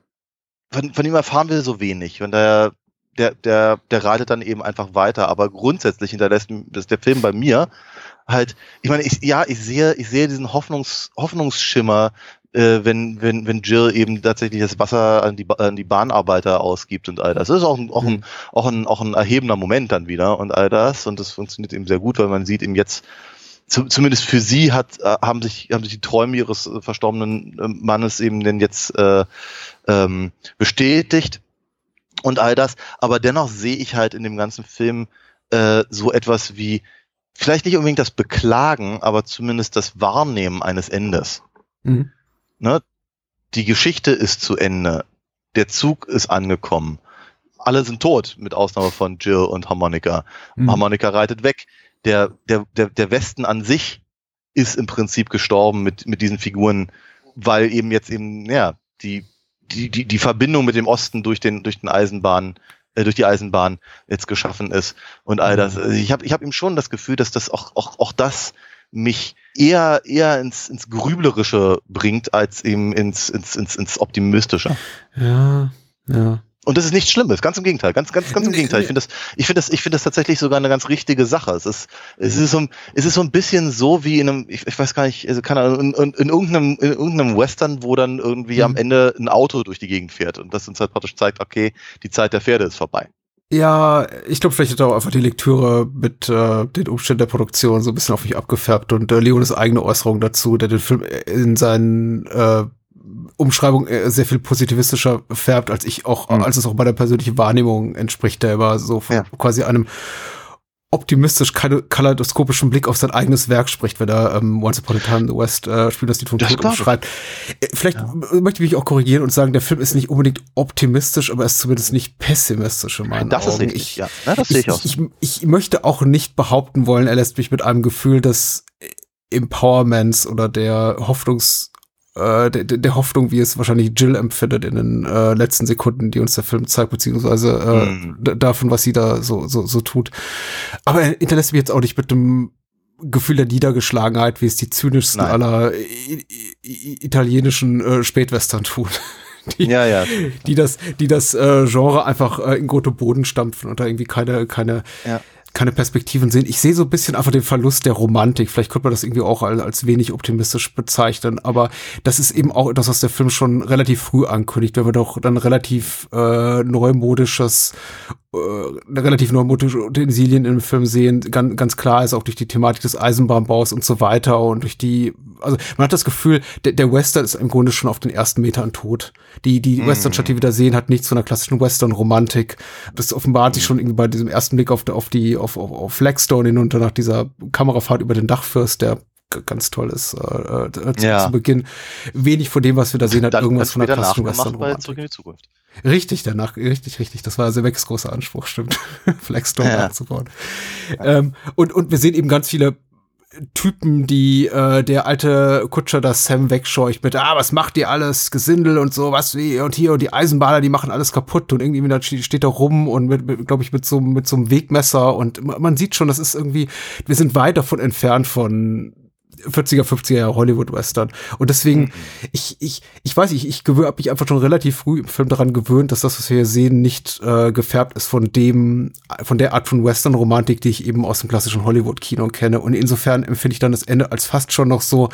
von, von ihm erfahren wir so wenig. Wenn der, der, der, der reitet dann eben einfach weiter. Aber grundsätzlich hinterlässt das der Film bei mir halt, ich meine, ich, ja, ich sehe, ich sehe diesen Hoffnungs, Hoffnungsschimmer äh, wenn, wenn, wenn Jill eben tatsächlich das Wasser an die, an die Bahnarbeiter ausgibt und all das. Das ist auch ein, auch, ein, mhm. auch, ein, auch ein erhebender Moment dann wieder und all das. Und das funktioniert eben sehr gut, weil man sieht eben jetzt, zu, zumindest für sie hat, äh, haben sich, haben sich die Träume ihres äh, verstorbenen äh, Mannes eben denn jetzt äh, ähm, bestätigt und all das. Aber dennoch sehe ich halt in dem ganzen Film äh, so etwas wie, vielleicht nicht unbedingt das Beklagen, aber zumindest das Wahrnehmen eines Endes. Mhm. Ne? Die Geschichte ist zu Ende. Der Zug ist angekommen. Alle sind tot, mit Ausnahme von Jill und Harmonica. Mhm. Harmonica reitet weg. Der, der, der, der Westen an sich ist im Prinzip gestorben mit, mit diesen Figuren, weil eben jetzt eben, ja, die, die, die, die Verbindung mit dem Osten durch den, durch den Eisenbahn, äh, durch die Eisenbahn jetzt geschaffen ist und all das. Also ich habe ich hab ihm schon das Gefühl, dass das auch, auch, auch das mich eher, eher ins, ins Grüblerische bringt, als eben ins, ins, ins, ins Optimistische. Ja, ja. Und das ist nichts Schlimmes, ganz im Gegenteil, ganz, ganz, ganz im Gegenteil. Ich finde das, ich finde das, ich finde das tatsächlich sogar eine ganz richtige Sache. Es ist, es ist so, es ist so ein bisschen so wie in einem, ich, ich weiß gar nicht, also keine Ahnung, in, in, in, irgendeinem, in irgendeinem Western, wo dann irgendwie mhm. am Ende ein Auto durch die Gegend fährt und das uns halt praktisch zeigt, okay, die Zeit der Pferde ist vorbei. Ja, ich glaube, vielleicht hat auch einfach die Lektüre mit äh, den Umständen der Produktion so ein bisschen auf mich abgefärbt und äh, Leones eigene Äußerung dazu, der den Film in seinen äh, Umschreibung äh, sehr viel positivistischer färbt, als ich auch, mhm. als es auch meiner persönlichen Wahrnehmung entspricht, der immer so ja. quasi einem optimistisch kaleidoskopischen Blick auf sein eigenes Werk spricht, wenn er ähm, Once Upon a Time in the West äh, spielt das Lied von Tod schreibt. Äh, vielleicht ja. möchte ich mich auch korrigieren und sagen, der Film ist nicht unbedingt optimistisch, aber er ist zumindest nicht pessimistisch in meinen das Augen. Ist richtig, ich, ja. Na, das sehe ich, ich, ich, ich möchte auch nicht behaupten wollen, er lässt mich mit einem Gefühl des Empowerments oder der Hoffnungs äh, der, der Hoffnung, wie es wahrscheinlich Jill empfindet in den äh, letzten Sekunden, die uns der Film zeigt, beziehungsweise äh, mhm. davon, was sie da so, so, so tut. Aber er hinterlässt mich jetzt auch nicht mit dem Gefühl der Niedergeschlagenheit, wie es die zynischsten Nein. aller italienischen äh, Spätwestern tun. Die, ja, ja. die das, die das äh, Genre einfach äh, in Goto Boden stampfen und da irgendwie keine, keine, ja keine Perspektiven sehen. Ich sehe so ein bisschen einfach den Verlust der Romantik. Vielleicht könnte man das irgendwie auch als, wenig optimistisch bezeichnen, aber das ist eben auch etwas, was der Film schon relativ früh ankündigt, wenn wir doch dann relativ äh, neumodisches relativ neumodische Utensilien im Film sehen, ganz, ganz klar ist auch durch die Thematik des Eisenbahnbaus und so weiter und durch die, also man hat das Gefühl, der, der Western ist im Grunde schon auf den ersten Metern tot. Die, die mm. Western-Stadt, die wir da sehen, hat nichts von einer klassischen Western-Romantik. Das offenbart sich schon irgendwie bei diesem ersten Blick auf, auf die, auf, auf, auf Flagstone hinunter nach dieser Kamerafahrt über den Dachfürst, der ganz toll ist äh, äh, zu, ja. zu, Beginn. Wenig von dem, was wir da sehen, hat dann, irgendwas von der klassischen Western-Romantik. Zurück in die Zukunft. Richtig, danach, richtig, richtig. Das war Semeks großer Anspruch, stimmt. Flagstone ja. nachzubauen. Ja. Ähm, und, und wir sehen eben ganz viele Typen, die äh, der alte Kutscher das Sam wegscheucht mit, ah, was macht ihr alles, Gesindel und so, was wie, und hier, und die Eisenbahner, die machen alles kaputt und irgendwie da steht da rum und mit, mit glaube ich, mit so, mit so einem Wegmesser und man sieht schon, das ist irgendwie, wir sind weit davon entfernt von 40er, 50er Jahre Hollywood-Western. Und deswegen, mhm. ich, ich, ich weiß nicht, ich, ich habe mich einfach schon relativ früh im Film daran gewöhnt, dass das, was wir hier sehen, nicht äh, gefärbt ist von dem, von der Art von Western-Romantik, die ich eben aus dem klassischen Hollywood-Kino kenne. Und insofern empfinde ich dann das Ende als fast schon noch so,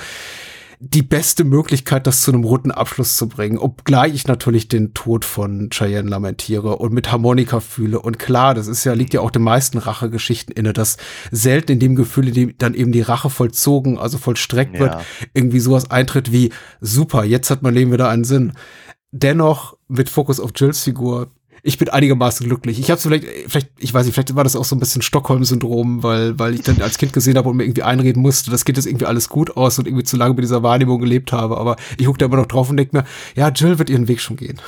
die beste Möglichkeit, das zu einem roten Abschluss zu bringen, obgleich ich natürlich den Tod von Cheyenne lamentiere und mit Harmonika fühle. Und klar, das ist ja, liegt ja auch den meisten Rachegeschichten inne, dass selten in dem Gefühl, in dem dann eben die Rache vollzogen, also vollstreckt ja. wird, irgendwie sowas eintritt wie, super, jetzt hat mein Leben wieder einen Sinn. Dennoch, mit Fokus auf Jills Figur, ich bin einigermaßen glücklich. Ich habe vielleicht, vielleicht, ich weiß nicht, vielleicht war das auch so ein bisschen Stockholm-Syndrom, weil, weil ich dann als Kind gesehen habe und mir irgendwie einreden musste, das geht jetzt irgendwie alles gut aus und irgendwie zu lange mit dieser Wahrnehmung gelebt habe. Aber ich gucke da immer noch drauf und denke mir, ja, Jill wird ihren Weg schon gehen.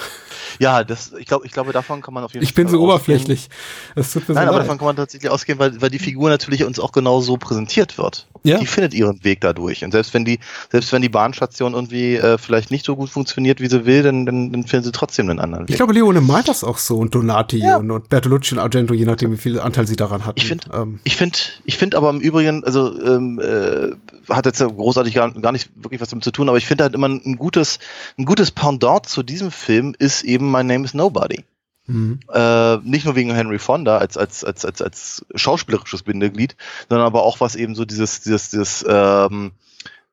Ja, das, ich glaube, ich glaube, davon kann man auf jeden ich Fall. Ich bin so ausgehen. oberflächlich. Das tut mir Nein, so aber leid. davon kann man tatsächlich ausgehen, weil, weil die Figur natürlich uns auch genau so präsentiert wird. Ja. Die findet ihren Weg dadurch. Und selbst wenn die, selbst wenn die Bahnstation irgendwie äh, vielleicht nicht so gut funktioniert, wie sie will, dann, dann, dann finden sie trotzdem einen anderen Weg. Ich glaube, Leone meint das auch so und Donati ja. und, und Bertolucci und Argento, je nachdem, wie viel Anteil sie daran hatten. Ich finde, ähm. ich finde, ich finde aber im Übrigen, also ähm, äh, hat jetzt großartig gar, gar nicht wirklich was damit zu tun, aber ich finde halt immer ein gutes, ein gutes Pendant zu diesem Film ist eben My Name is Nobody. Mhm. Äh, nicht nur wegen Henry Fonda als, als, als, als, als schauspielerisches Bindeglied, sondern aber auch was eben so dieses, dieses, dieses, ähm,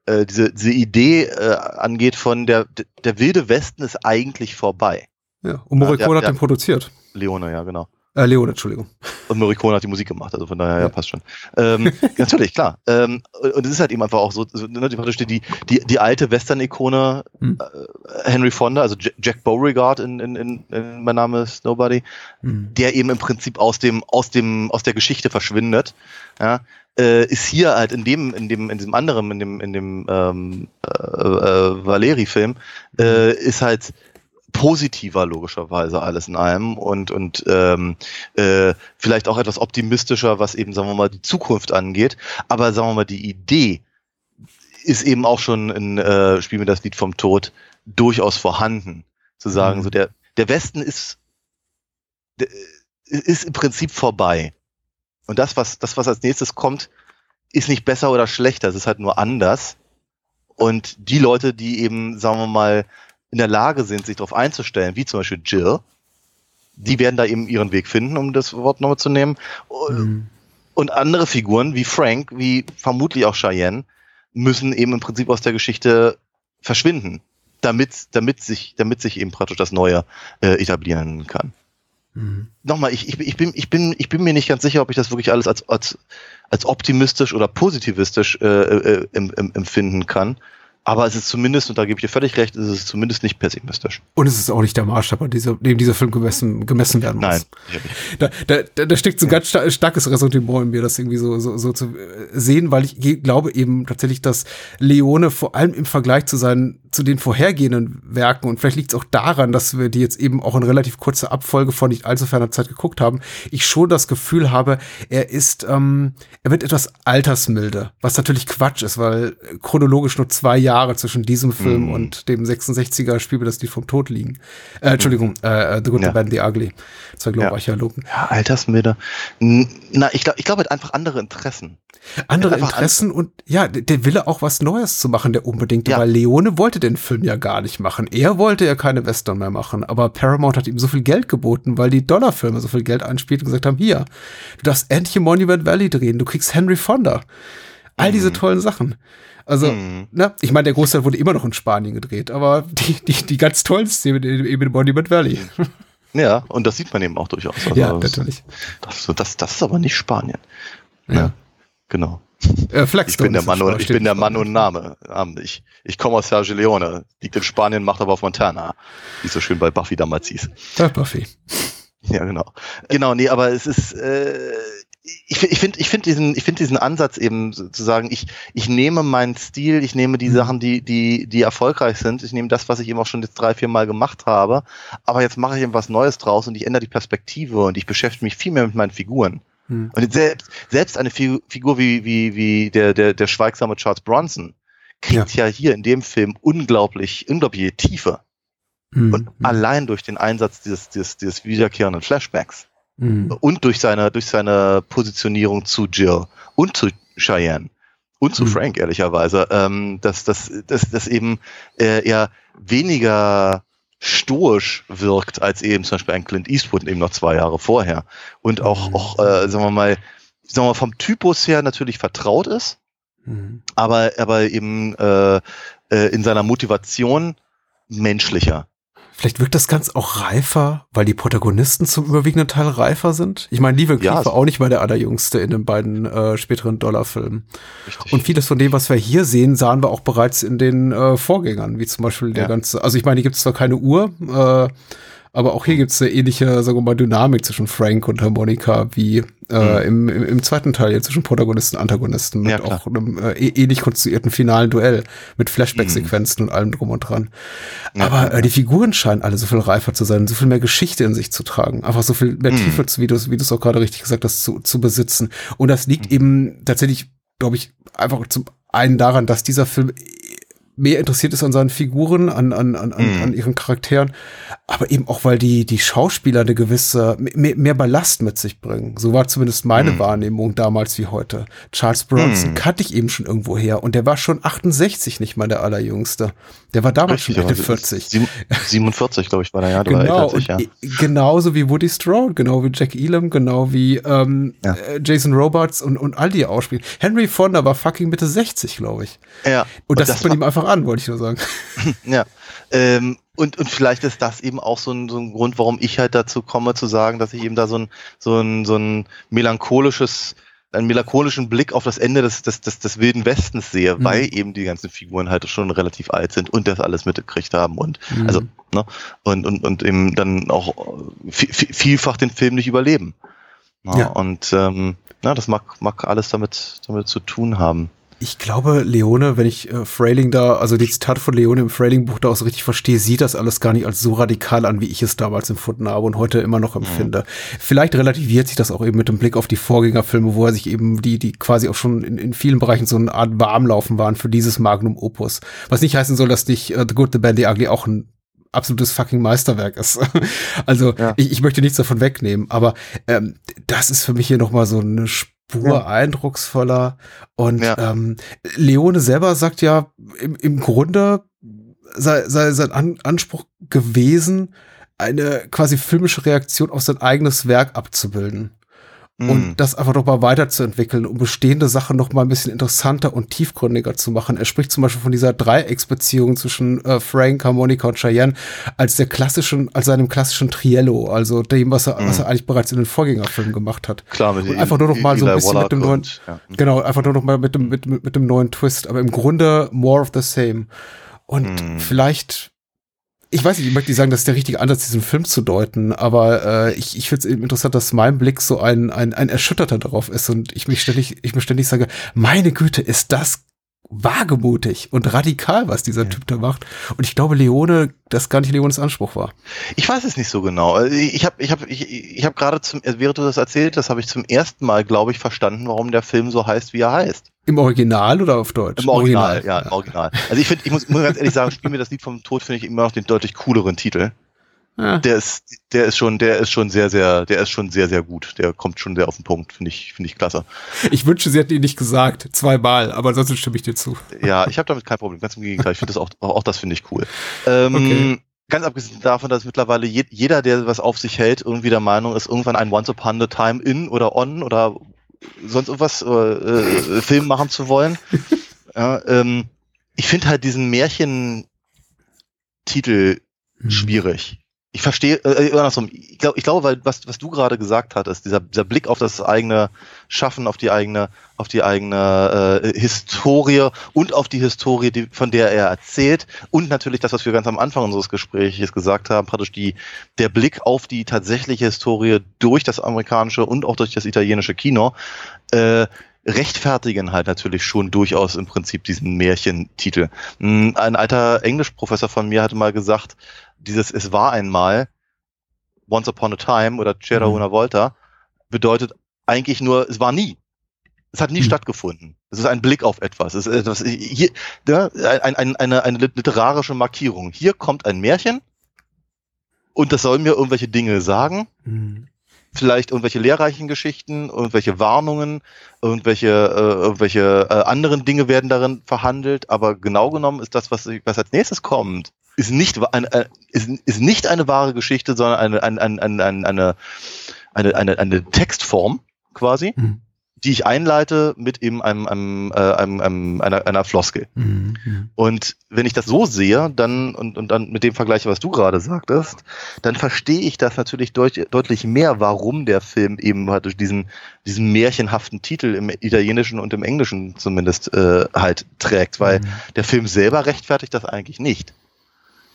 äh, diese, diese Idee äh, angeht von der, der wilde Westen ist eigentlich vorbei. Ja, und Morricone ja, hat den produziert. Leone, ja, genau. Äh, Leon, Entschuldigung. Und Morricone hat die Musik gemacht, also von daher, ja, ja passt schon. Ähm, natürlich, klar. Ähm, und es ist halt eben einfach auch so, so ne, die, die, die, alte Western-Ikone hm. äh, Henry Fonda, also Jack Beauregard in, in, in, in Mein Name ist Nobody, hm. der eben im Prinzip aus dem, aus dem, aus der Geschichte verschwindet, ja, äh, ist hier halt in dem, in dem, in diesem anderen, in dem, in dem ähm, äh, äh, Valeri-Film, äh, ist halt positiver logischerweise alles in allem und und ähm, äh, vielleicht auch etwas optimistischer, was eben sagen wir mal die Zukunft angeht. Aber sagen wir mal die Idee ist eben auch schon in äh, Spiel mir das Lied vom Tod durchaus vorhanden. Zu sagen, mhm. so der der Westen ist der, ist im Prinzip vorbei. Und das was das was als nächstes kommt, ist nicht besser oder schlechter. Es ist halt nur anders. Und die Leute, die eben, sagen wir mal, in der Lage sind, sich darauf einzustellen, wie zum Beispiel Jill, die werden da eben ihren Weg finden, um das Wort nochmal zu nehmen. Mhm. Und andere Figuren wie Frank, wie vermutlich auch Cheyenne, müssen eben im Prinzip aus der Geschichte verschwinden, damit, damit sich, damit sich eben praktisch das Neue äh, etablieren kann. Mhm. Nochmal, ich, ich, ich, bin, ich, bin, ich bin mir nicht ganz sicher, ob ich das wirklich alles als, als, als optimistisch oder positivistisch äh, äh, empfinden kann. Aber es ist zumindest, und da gebe ich dir völlig recht, es ist zumindest nicht pessimistisch. Und es ist auch nicht der Maßstab, an dieser, dem dieser Film gemessen, gemessen werden muss. Nein. Da, da, da, steckt so ein ganz starkes Ressentiment in mir, das irgendwie so, so, so zu sehen, weil ich glaube eben tatsächlich, dass Leone vor allem im Vergleich zu seinen, zu den vorhergehenden Werken, und vielleicht liegt es auch daran, dass wir die jetzt eben auch in relativ kurzer Abfolge von nicht allzu ferner Zeit geguckt haben, ich schon das Gefühl habe, er ist, ähm, er wird etwas altersmilde, was natürlich Quatsch ist, weil chronologisch nur zwei Jahre Jahre zwischen diesem Film mm. und dem 66er Spiel, das die vom Tod liegen. Äh, Entschuldigung, mm. äh, The Good, ja. the Bad, the Ugly. Zwei glorreicher ja. Lopen. Ja, Altersmilder. Na, ich glaube, ich glaube, hat einfach andere Interessen. Andere Interessen und ja, der Wille auch was Neues zu machen, der unbedingt, ja. weil Leone wollte den Film ja gar nicht machen. Er wollte ja keine Western mehr machen, aber Paramount hat ihm so viel Geld geboten, weil die Dollarfilme so viel Geld einspielt und gesagt haben, hier, du darfst endlich Monument Valley drehen, du kriegst Henry Fonda. All diese mhm. tollen Sachen. Also, hm. ne, ich meine, der Großteil wurde immer noch in Spanien gedreht, aber die, die, die ganz tollen Szenen eben in Monument Valley. Ja, und das sieht man eben auch durchaus. Also, ja, natürlich. Das, das, das ist aber nicht Spanien. Ja. ja genau. Äh, ich bin der Mann, und, ich bin der Mann und Name. Ich, ich komme aus Sergio Leone, liegt in Spanien, macht aber auf Montana. Wie so schön bei Buffy damals hieß. Ja, Buffy. Ja, genau. Genau, nee, aber es ist, äh, ich, ich finde ich finde diesen ich finde diesen Ansatz eben zu sagen ich ich nehme meinen Stil ich nehme die mhm. Sachen die die die erfolgreich sind ich nehme das was ich eben auch schon jetzt drei vier Mal gemacht habe aber jetzt mache ich eben was Neues draus und ich ändere die Perspektive und ich beschäftige mich viel mehr mit meinen Figuren mhm. und selbst selbst eine Figur wie wie wie der der der schweigsame Charles Bronson kriegt ja, ja hier in dem Film unglaublich unglaubliche Tiefe mhm. und mhm. allein durch den Einsatz dieses dieses dieses wiederkehrenden Flashbacks Mhm. Und durch seine, durch seine Positionierung zu Jill und zu Cheyenne und zu mhm. Frank, ehrlicherweise, ähm, dass, dass, dass, dass eben äh, er weniger stoisch wirkt als eben zum Beispiel ein Clint Eastwood eben noch zwei Jahre vorher. Und auch, mhm. auch äh, sagen wir mal, sagen wir mal, vom Typus her natürlich vertraut ist, mhm. aber, aber eben äh, äh, in seiner Motivation menschlicher. Vielleicht wirkt das ganz auch reifer, weil die Protagonisten zum überwiegenden Teil reifer sind. Ich meine, Lieven ja, war auch nicht mal der allerjüngste in den beiden äh, späteren Dollarfilmen. Und vieles von dem, was wir hier sehen, sahen wir auch bereits in den äh, Vorgängern, wie zum Beispiel der ja. ganze, also ich meine, hier gibt es zwar keine Uhr, äh, aber auch hier gibt es eine ähnliche, sagen wir mal, Dynamik zwischen Frank und Harmonika wie äh, mhm. im, im, im, zweiten Teil hier zwischen Protagonisten und Antagonisten mit ja, auch einem äh, ähnlich konstruierten finalen Duell mit Flashback-Sequenzen mhm. und allem drum und dran. Ja, aber äh, die Figuren scheinen alle so viel reifer zu sein, so viel mehr Geschichte in sich zu tragen, einfach so viel mehr mhm. Tiefe, wie du wie du es auch gerade richtig gesagt hast, zu, zu besitzen. Und das liegt mhm. eben tatsächlich, glaube ich, einfach zum einen daran, dass dieser Film mehr interessiert ist an seinen Figuren, an, an, an, mhm. an ihren Charakteren, aber eben auch, weil die, die Schauspieler eine gewisse, mehr, mehr Ballast mit sich bringen. So war zumindest meine mhm. Wahrnehmung damals wie heute. Charles Bronson mhm. kannte ich eben schon irgendwo her und der war schon 68, nicht mal der allerjüngste. Der war damals Richtig, schon Mitte 40. 47, glaube ich, war der ja. Der genau, sich, ja. genauso wie Woody Strode, genau wie Jack Elam, genau wie ähm, ja. Äh, Jason Robards und, und all die ausspielen. Henry Fonda war fucking Mitte 60, glaube ich. Ja. Und, und das, das sieht man ihm einfach an, wollte ich nur sagen. Ja. Ähm, und, und vielleicht ist das eben auch so ein, so ein Grund, warum ich halt dazu komme, zu sagen, dass ich eben da so ein, so ein, so ein melancholisches einen melancholischen Blick auf das Ende des, des, des, des Wilden Westens sehe, mhm. weil eben die ganzen Figuren halt schon relativ alt sind und das alles mitgekriegt haben und mhm. also ne und und und eben dann auch vielfach den Film nicht überleben. Ja, ja. Und ähm, na, das mag mag alles damit damit zu tun haben ich glaube, Leone, wenn ich äh, Frailing da, also die Zitate von Leone im Frailing-Buch da auch so richtig verstehe, sieht das alles gar nicht als so radikal an, wie ich es damals empfunden habe und heute immer noch empfinde. Mhm. Vielleicht relativiert sich das auch eben mit dem Blick auf die Vorgängerfilme, wo er sich eben die, die quasi auch schon in, in vielen Bereichen so eine Art Warmlaufen waren für dieses Magnum Opus. Was nicht heißen soll, dass nicht uh, The Good, The Bad, The Ugly auch ein absolutes fucking Meisterwerk ist. also ja. ich, ich möchte nichts davon wegnehmen, aber ähm, das ist für mich hier noch mal so eine Spur ja. eindrucksvoller. Und ja. ähm, Leone selber sagt ja, im, im Grunde sei, sei sein An Anspruch gewesen, eine quasi filmische Reaktion auf sein eigenes Werk abzubilden und mhm. das einfach noch mal weiterzuentwickeln, um bestehende Sachen noch mal ein bisschen interessanter und tiefgründiger zu machen. Er spricht zum Beispiel von dieser Dreiecksbeziehung zwischen äh, Frank, Harmonica und Cheyenne als der klassischen, als seinem klassischen Triello, also dem, was er, mhm. was er eigentlich bereits in den Vorgängerfilmen gemacht hat. Klar, mit und einfach nur noch mal so ein bisschen Wallach mit dem neuen, und, ja. genau, einfach nur noch mal mit dem, mit, mit, mit dem neuen Twist, aber im Grunde more of the same. Und mhm. vielleicht ich weiß nicht, ich möchte nicht sagen, das ist der richtige Ansatz, diesen Film zu deuten, aber äh, ich, ich finde es eben interessant, dass mein Blick so ein, ein, ein Erschütterter darauf ist und ich mich ständig, ich mir ständig sage, meine Güte, ist das wagemutig und radikal, was dieser ja. Typ da macht. Und ich glaube, Leone, das gar nicht Leones Anspruch war. Ich weiß es nicht so genau. Also ich habe ich hab, ich, ich hab gerade, zum, während du das erzählt hast, habe ich zum ersten Mal, glaube ich, verstanden, warum der Film so heißt, wie er heißt. Im Original oder auf Deutsch? Im Original, Original. ja, im Original. Also ich finde, ich muss, muss ganz ehrlich sagen, Spiel mir das Lied vom Tod finde ich immer noch den deutlich cooleren Titel. Ja. Der ist, der ist schon, der ist schon sehr, sehr, der ist schon sehr, sehr gut. Der kommt schon sehr auf den Punkt, finde ich, finde ich klasse. Ich wünsche, sie hätten ihn nicht gesagt, zweimal, aber ansonsten stimme ich dir zu. Ja, ich habe damit kein Problem, ganz im Gegenteil. Ich finde das auch, auch das finde ich cool. Ähm, okay. Ganz abgesehen davon, dass mittlerweile je, jeder, der was auf sich hält, irgendwie der Meinung ist, irgendwann ein Once Upon a Time in oder on oder sonst irgendwas äh, äh, Film machen zu wollen. ja, ähm, ich finde halt diesen Märchentitel hm. schwierig ich verstehe, äh, äh, andersrum, ich glaube, ich glaube, weil was, was du gerade gesagt hattest, dieser, dieser Blick auf das eigene Schaffen, auf die eigene, auf die eigene äh, Historie und auf die Historie, die, von der er erzählt und natürlich das, was wir ganz am Anfang unseres Gesprächs gesagt haben, praktisch die, der Blick auf die tatsächliche Historie durch das amerikanische und auch durch das italienische Kino, äh, rechtfertigen halt natürlich schon durchaus im Prinzip diesen Märchentitel. Ein alter Englischprofessor von mir hatte mal gesagt, dieses Es war einmal, Once Upon a Time oder C'era mhm. una Volta, bedeutet eigentlich nur, es war nie. Es hat nie mhm. stattgefunden. Es ist ein Blick auf etwas. Es ist etwas hier, ja, ne, ein, ein, eine, eine literarische Markierung. Hier kommt ein Märchen und das soll mir irgendwelche Dinge sagen. Mhm. Vielleicht irgendwelche lehrreichen Geschichten, irgendwelche Warnungen, irgendwelche, äh, irgendwelche äh, anderen Dinge werden darin verhandelt. Aber genau genommen ist das, was, was als nächstes kommt, ist nicht, eine, ist, ist nicht eine wahre Geschichte, sondern eine, eine, eine, eine, eine, eine, eine, Textform quasi, mhm. die ich einleite mit eben einem, einem, äh, einem, einem einer, einer Floskel. Mhm. mhm. Und wenn ich das so sehe, dann und, und dann mit dem vergleiche, was du gerade sagtest, dann verstehe ich das natürlich deut, deutlich mehr, warum der Film eben halt durch diesen, diesen märchenhaften Titel im Italienischen und im Englischen zumindest äh, halt trägt, weil mhm. der Film selber rechtfertigt das eigentlich nicht.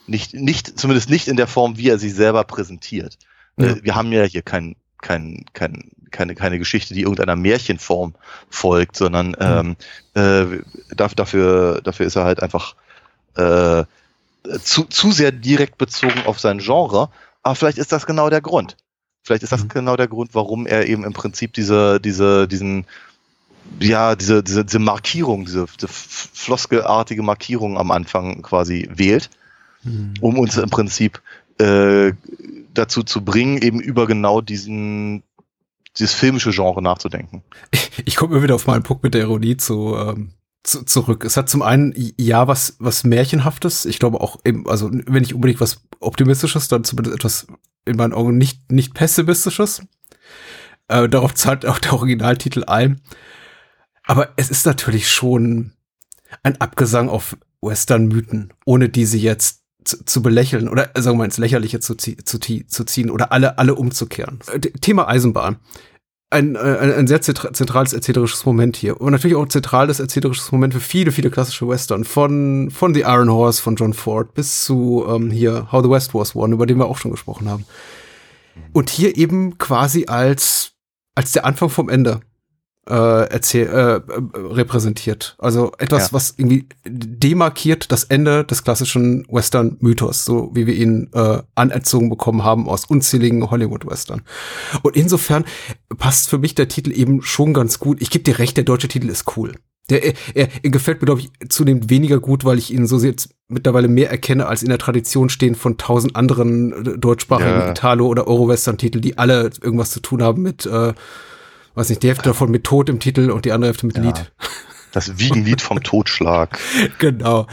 Nicht, nicht, zumindest nicht in der Form, wie er sich selber präsentiert. Ja. Äh, wir haben ja hier kein, kein, kein, keine, keine Geschichte, die irgendeiner Märchenform folgt, sondern mhm. ähm, äh, dafür, dafür ist er halt einfach äh, zu, zu sehr direkt bezogen auf sein Genre. Aber vielleicht ist das genau der Grund. Vielleicht ist das mhm. genau der Grund, warum er eben im Prinzip diese, diese, diesen ja, diese, diese, diese Markierung, diese, diese floskelartige Markierung am Anfang quasi wählt, um uns im Prinzip äh, dazu zu bringen, eben über genau diesen dieses filmische Genre nachzudenken. Ich, ich komme immer wieder auf meinen Punkt mit der Ironie zu, ähm, zu, zurück. Es hat zum einen ja was was märchenhaftes. Ich glaube auch eben, also wenn nicht unbedingt was optimistisches, dann zumindest etwas in meinen Augen nicht nicht pessimistisches. Äh, darauf zahlt auch der Originaltitel ein. Aber es ist natürlich schon ein Abgesang auf Western-Mythen, ohne diese jetzt zu, zu belächeln oder sagen wir mal ins Lächerliche zu, zu, zu ziehen oder alle, alle umzukehren. Äh, Thema Eisenbahn. Ein, äh, ein, ein sehr zentrales erzählerisches Moment hier. Und natürlich auch ein zentrales erzählerisches Moment für viele, viele klassische Western. Von, von The Iron Horse von John Ford bis zu ähm, hier How the West Was Won, über den wir auch schon gesprochen haben. Und hier eben quasi als, als der Anfang vom Ende äh, erzähl, äh, repräsentiert. Also etwas, ja. was irgendwie demarkiert das Ende des klassischen Western-Mythos, so wie wir ihn äh, anerzogen bekommen haben aus unzähligen Hollywood-Western. Und insofern passt für mich der Titel eben schon ganz gut. Ich gebe dir recht, der deutsche Titel ist cool. Der, er, er, er gefällt mir, glaube ich, zunehmend weniger gut, weil ich ihn so jetzt mittlerweile mehr erkenne, als in der Tradition stehen von tausend anderen äh, deutschsprachigen ja. Italo- oder Euro-Western-Titel, die alle irgendwas zu tun haben mit äh, weiß nicht, die Hälfte davon mit Tod im Titel und die andere Hälfte mit ja, Lied. Das Wiegenlied vom Totschlag. genau.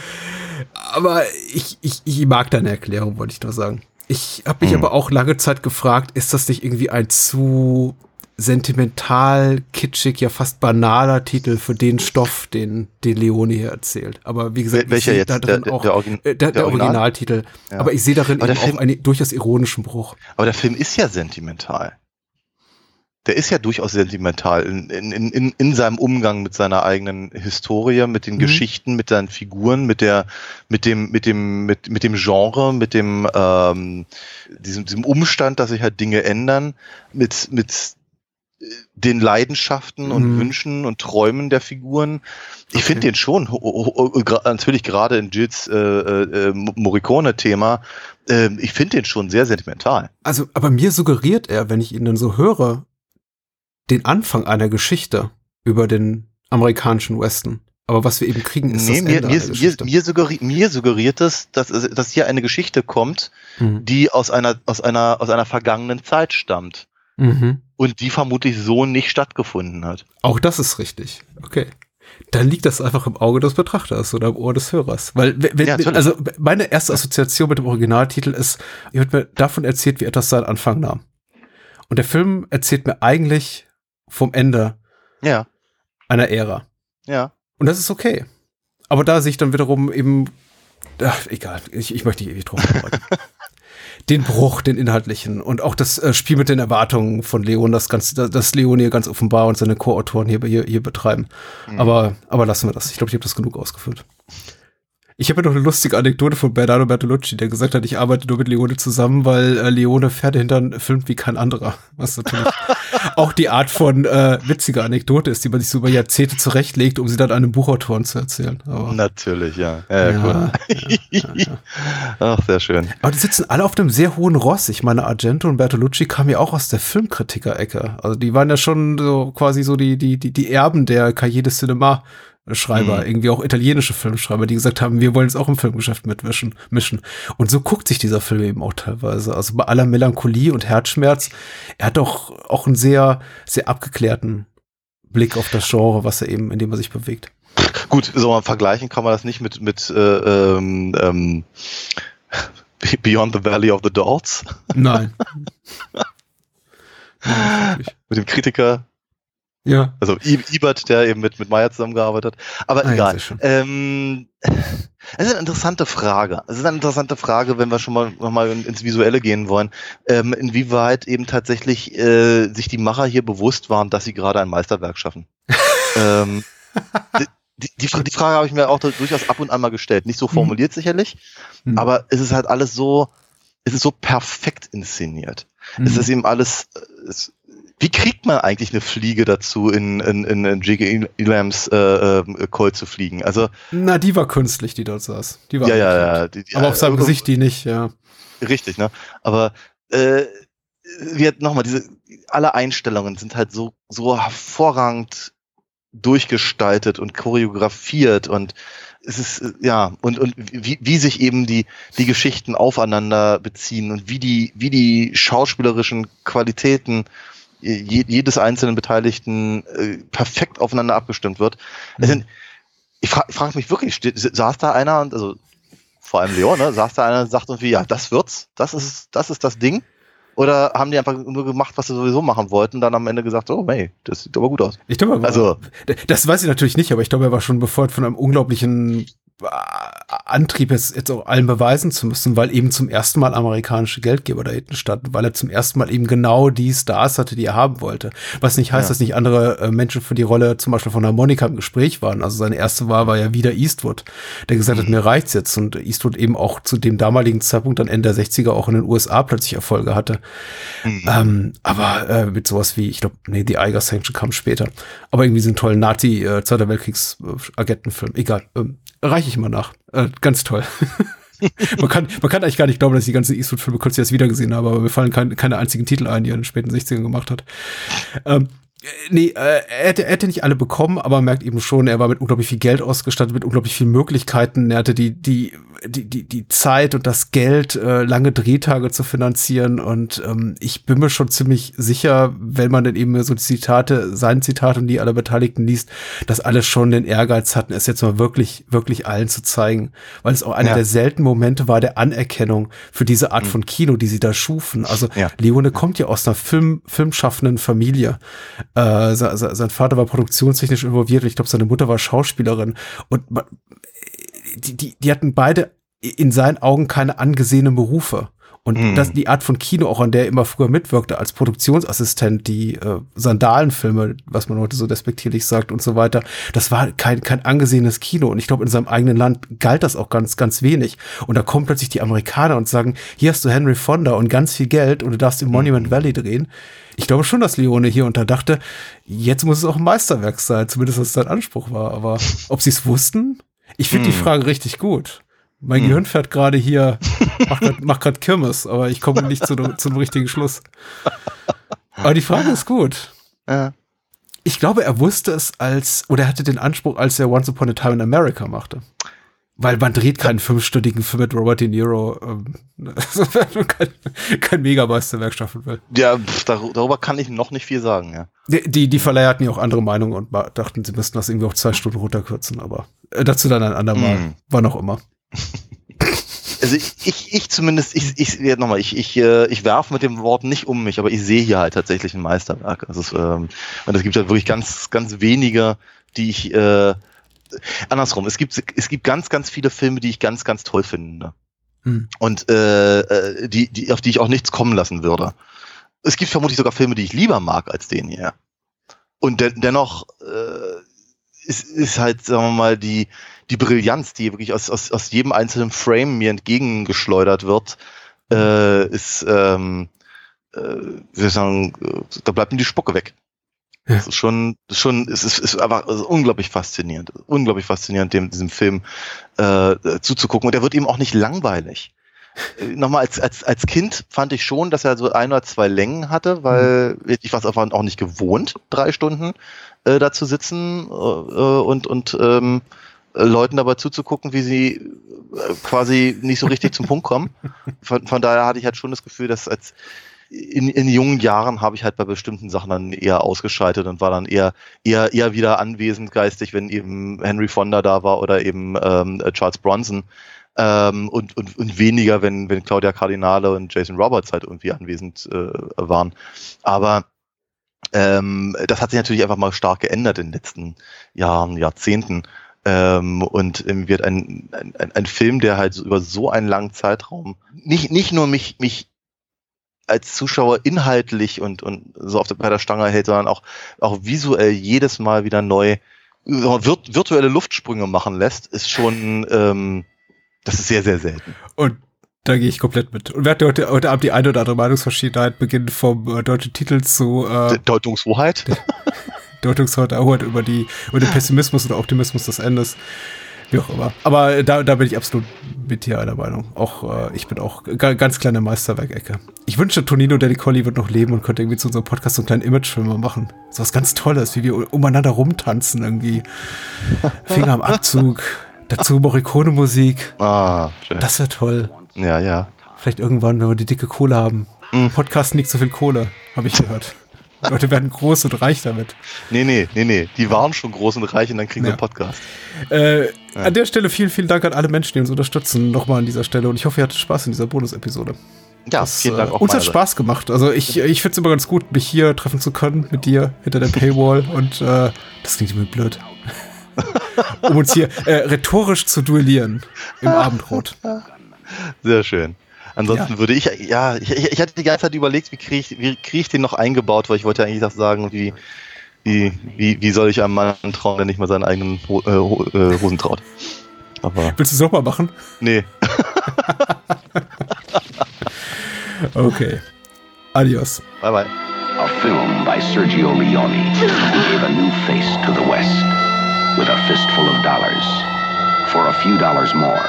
Aber ich, ich, ich mag deine Erklärung, wollte ich nur sagen. Ich habe mich hm. aber auch lange Zeit gefragt, ist das nicht irgendwie ein zu sentimental, kitschig, ja fast banaler Titel für den Stoff, den, den Leone hier erzählt. Aber wie gesagt, welcher jetzt? Da der, der, auch, der, Origin äh, der, der Original? Originaltitel. Ja. Aber ich sehe darin Film, auch einen durchaus ironischen Bruch. Aber der Film ist ja sentimental der ist ja durchaus sentimental in, in, in, in seinem Umgang mit seiner eigenen Historie, mit den mhm. Geschichten, mit seinen Figuren, mit der, mit dem, mit dem, mit, mit dem Genre, mit dem, ähm, diesem, diesem Umstand, dass sich halt Dinge ändern, mit, mit den Leidenschaften und mhm. Wünschen und Träumen der Figuren. Ich okay. finde den schon, natürlich gerade in Jills äh, äh, Morricone-Thema, äh, ich finde den schon sehr sentimental. Also, aber mir suggeriert er, wenn ich ihn dann so höre, den Anfang einer Geschichte über den amerikanischen Westen. Aber was wir eben kriegen, ist nee, das mir, Ende mir, mir, mir, suggeriert, mir suggeriert es, dass, dass hier eine Geschichte kommt, mhm. die aus einer, aus, einer, aus einer vergangenen Zeit stammt. Mhm. Und die vermutlich so nicht stattgefunden hat. Auch das ist richtig. Okay. Dann liegt das einfach im Auge des Betrachters oder im Ohr des Hörers. Weil, wenn, ja, also meine erste Assoziation mit dem Originaltitel ist, hier wird mir davon erzählt, wie etwas seinen Anfang nahm. Und der Film erzählt mir eigentlich vom Ende ja. einer Ära. Ja. Und das ist okay. Aber da sehe ich dann wiederum eben, ach, egal, ich, ich möchte ewig drum den Bruch, den inhaltlichen und auch das äh, Spiel mit den Erwartungen von Leon, das ganz, das Leon hier ganz offenbar und seine Co-Autoren hier, hier, hier betreiben. Mhm. Aber, aber lassen wir das. Ich glaube, ich habe das genug ausgeführt. Ich habe ja noch eine lustige Anekdote von Bernardo Bertolucci, der gesagt hat, ich arbeite nur mit Leone zusammen, weil äh, Leone Pferdehintern filmt wie kein anderer. Was natürlich auch die Art von äh, witziger Anekdote ist, die man sich so über Jahrzehnte zurechtlegt, um sie dann einem Buchautoren zu erzählen. Aber, natürlich, ja. Ja, ja, ja, ja, Ach, sehr schön. Aber die sitzen alle auf einem sehr hohen Ross. Ich meine, Argento und Bertolucci kamen ja auch aus der Filmkritiker-Ecke. Also die waren ja schon so quasi so die, die, die, die Erben der Cahiers de Cinema Schreiber, mhm. irgendwie auch italienische Filmschreiber, die gesagt haben, wir wollen jetzt auch im Filmgeschäft mitmischen. Mischen. Und so guckt sich dieser Film eben auch teilweise. Also bei aller Melancholie und Herzschmerz, er hat doch auch einen sehr, sehr abgeklärten Blick auf das Genre, was er eben, in dem er sich bewegt. Gut, so mal vergleichen kann man das nicht mit, mit äh, ähm, ähm, Beyond the Valley of the Dolls. Nein. Nein mit dem Kritiker ja. Also Ibert, der eben mit, mit Meyer zusammengearbeitet hat. Aber ah, egal. Ähm, es ist eine interessante Frage. Es ist eine interessante Frage, wenn wir schon mal nochmal ins Visuelle gehen wollen, ähm, inwieweit eben tatsächlich äh, sich die Macher hier bewusst waren, dass sie gerade ein Meisterwerk schaffen. ähm, die, die, die, Frage habe ich mir auch durchaus ab und an mal gestellt. Nicht so mhm. formuliert mhm. sicherlich, mhm. aber es ist halt alles so, es ist so perfekt inszeniert. Mhm. Es ist eben alles, es, wie kriegt man eigentlich eine Fliege dazu, in, in, in J.K. Elams äh, äh, Colt zu fliegen? Also Na, die war künstlich, die dort saß. Die war ja, ja, ja, die, die, Aber auf seinem also, Gesicht die nicht, ja. Richtig, ne? Aber äh, wir nochmal, diese alle Einstellungen sind halt so, so hervorragend durchgestaltet und choreografiert und es ist, ja, und, und wie, wie sich eben die, die Geschichten aufeinander beziehen und wie die, wie die schauspielerischen Qualitäten jedes einzelnen Beteiligten äh, perfekt aufeinander abgestimmt wird. Mhm. Also, ich frage frag mich wirklich, saß da einer und also vor allem Leon, ne, saß da einer und sagt irgendwie, ja, das wird's, das ist, das ist das Ding. Oder haben die einfach nur gemacht, was sie sowieso machen wollten, dann am Ende gesagt, oh, hey, das sieht aber gut aus. Ich glaube, also, das weiß ich natürlich nicht, aber ich glaube, er war schon befeuert von einem unglaublichen Antrieb, es jetzt auch allen beweisen zu müssen, weil eben zum ersten Mal amerikanische Geldgeber da hinten standen, weil er zum ersten Mal eben genau die Stars hatte, die er haben wollte. Was nicht heißt, ja. dass nicht andere äh, Menschen für die Rolle zum Beispiel von Harmonika im Gespräch waren. Also seine erste Wahl war ja wieder Eastwood, der gesagt mhm. hat, mir reicht's jetzt. Und Eastwood eben auch zu dem damaligen Zeitpunkt dann Ende der 60er auch in den USA plötzlich Erfolge hatte. Mhm. Ähm, aber äh, mit sowas wie, ich glaube, nee, die Eiger Sanction kam später. Aber irgendwie so einen tollen Nazi, äh, Zweiter Weltkriegs-Agentenfilm. Egal. Ähm, reiche ich mal nach. Äh, ganz toll. man, kann, man kann eigentlich gar nicht glauben, dass ich die ganzen Eastwood-Filme kurz erst wiedergesehen habe, aber mir fallen kein, keine einzigen Titel ein, die er in den späten 60ern gemacht hat. Ähm, Nee, äh, er, hätte, er hätte nicht alle bekommen, aber merkt eben schon, er war mit unglaublich viel Geld ausgestattet, mit unglaublich vielen Möglichkeiten. Er hatte die, die, die, die, die Zeit und das Geld, äh, lange Drehtage zu finanzieren. Und ähm, ich bin mir schon ziemlich sicher, wenn man dann eben so die Zitate, sein Zitat und die aller Beteiligten liest, dass alle schon den Ehrgeiz hatten, es jetzt mal wirklich, wirklich allen zu zeigen. Weil es auch einer ja. der seltenen Momente war der Anerkennung für diese Art mhm. von Kino, die sie da schufen. Also ja. Leone kommt ja aus einer Film, filmschaffenden Familie. Äh, sein Vater war produktionstechnisch involviert und ich glaube, seine Mutter war Schauspielerin. Und die, die, die hatten beide in seinen Augen keine angesehenen Berufe. Und mhm. das, die Art von Kino, auch an der er immer früher mitwirkte, als Produktionsassistent, die äh, Sandalenfilme, was man heute so despektierlich sagt und so weiter, das war kein, kein angesehenes Kino. Und ich glaube, in seinem eigenen Land galt das auch ganz, ganz wenig. Und da kommen plötzlich die Amerikaner und sagen, hier hast du Henry Fonda und ganz viel Geld und du darfst im Monument mhm. Valley drehen. Ich glaube schon, dass Leone hier unterdachte, jetzt muss es auch ein Meisterwerk sein, zumindest was sein Anspruch war. Aber ob sie es wussten? Ich finde hm. die Frage richtig gut. Mein hm. Gehirn fährt gerade hier, macht gerade Kirmes, aber ich komme nicht zu, zu einem richtigen Schluss. Aber die Frage ist gut. Ja. Ich glaube, er wusste es als, oder er hatte den Anspruch, als er Once Upon a Time in America machte. Weil man dreht keinen fünfstündigen Film mit Robert De Niro, ähm, kein, kein Megameisterwerk schaffen will. Ja, pff, darüber kann ich noch nicht viel sagen, ja. Die, die, die Verleiher hatten ja auch andere Meinungen und dachten, sie müssten das irgendwie auf zwei Stunden runterkürzen, aber äh, dazu dann ein andermal, mm. wann auch immer. Also ich, ich zumindest, ich, ich ja, nochmal, ich, ich, äh, ich werfe mit dem Wort nicht um mich, aber ich sehe hier halt tatsächlich ein Meisterwerk. Also es, ähm, und es gibt halt wirklich ganz, ganz wenige, die ich äh, andersrum, es gibt, es gibt ganz, ganz viele Filme, die ich ganz, ganz toll finde. Hm. Und äh, äh, die, die, auf die ich auch nichts kommen lassen würde. Es gibt vermutlich sogar Filme, die ich lieber mag als den hier. Und de dennoch äh, ist, ist halt, sagen wir mal, die, die Brillanz, die wirklich aus, aus, aus jedem einzelnen Frame mir entgegengeschleudert wird, äh, ist, ähm, äh, wie soll ich sagen, äh, da bleibt mir die Spucke weg. Ja. Das ist schon, schon, es ist, ist einfach ist unglaublich faszinierend, unglaublich faszinierend, dem diesem Film äh, zuzugucken. Und er wird eben auch nicht langweilig. Äh, nochmal als, als, als Kind fand ich schon, dass er so ein oder zwei Längen hatte, weil mhm. ich war es einfach auch nicht gewohnt, drei Stunden äh, da zu sitzen äh, und, und ähm, Leuten dabei zuzugucken, wie sie äh, quasi nicht so richtig zum Punkt kommen. Von, von daher hatte ich halt schon das Gefühl, dass als in, in jungen Jahren habe ich halt bei bestimmten Sachen dann eher ausgeschaltet und war dann eher eher eher wieder anwesend geistig, wenn eben Henry Fonda da war oder eben ähm, Charles Bronson ähm, und, und, und weniger, wenn wenn Claudia Cardinale und Jason Roberts halt irgendwie anwesend äh, waren. Aber ähm, das hat sich natürlich einfach mal stark geändert in den letzten Jahren, Jahrzehnten. Ähm, und ähm, wird ein, ein, ein Film, der halt über so einen langen Zeitraum nicht, nicht nur mich, mich als Zuschauer inhaltlich und, und so auf der, bei der Stange hält, sondern auch, auch visuell jedes Mal wieder neu virt, virtuelle Luftsprünge machen lässt, ist schon, ähm, das ist sehr, sehr selten. Und da gehe ich komplett mit. Und wir hatten heute, heute Abend die eine oder andere Meinungsverschiedenheit, beginnen vom äh, deutschen Titel zu äh, Deutungshoheit. Deutungshoheit über, die, über den Pessimismus oder Optimismus des Endes. Wie auch immer. Aber da, da bin ich absolut mit dir einer Meinung. Auch äh, ich bin auch ganz kleine Meisterwerk-Ecke. Ich wünschte, Tonino Colli wird noch leben und könnte irgendwie zu unserem Podcast so einen kleinen Imagefilm machen. So was ganz Tolles, wie wir umeinander rumtanzen irgendwie. Finger am Abzug. Dazu Morricone-Musik. Ah, schön. Das wäre toll. Ja, ja. Vielleicht irgendwann, wenn wir die dicke Kohle haben. Mhm. Podcast nicht so viel Kohle, habe ich gehört. Leute werden groß und reich damit. Nee, nee, nee, nee. Die waren schon groß und reich und dann kriegen ja. wir einen Podcast. Äh, ja. An der Stelle vielen, vielen Dank an alle Menschen, die uns unterstützen. Nochmal an dieser Stelle. Und ich hoffe, ihr hattet Spaß in dieser Bonus-Episode. Ja, das, vielen Dank äh, auch Uns hat Spaß gemacht. Also ich, ich finde es immer ganz gut, mich hier treffen zu können mit dir hinter der Paywall. und äh, das klingt immer blöd. um uns hier äh, rhetorisch zu duellieren im Abendrot. Sehr schön. Ansonsten ja. würde ich, ja, ich, ich, hatte die ganze Zeit überlegt, wie kriege ich, wie krieg ich den noch eingebaut, weil ich wollte ja eigentlich das sagen, wie, wie, wie, wie soll ich einem Mann trauen, der nicht mal seinen eigenen äh, äh, Hosen traut. Aber Willst du es nochmal machen? Nee. okay. Adios. Bye bye. A film by Sergio Leone gave a new face to the West with a fistful of dollars for a few dollars more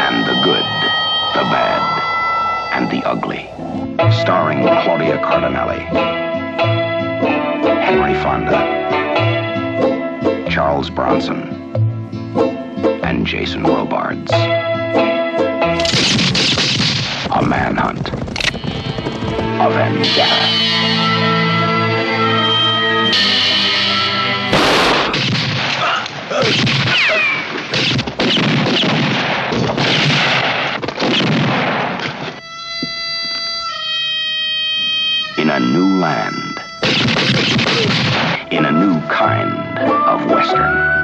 and the good. The bad, and the ugly. Starring Claudia Cardinelli, Henry Fonda, Charles Bronson, and Jason Robards. A manhunt. A vendetta. in a new land, in a new kind of Western.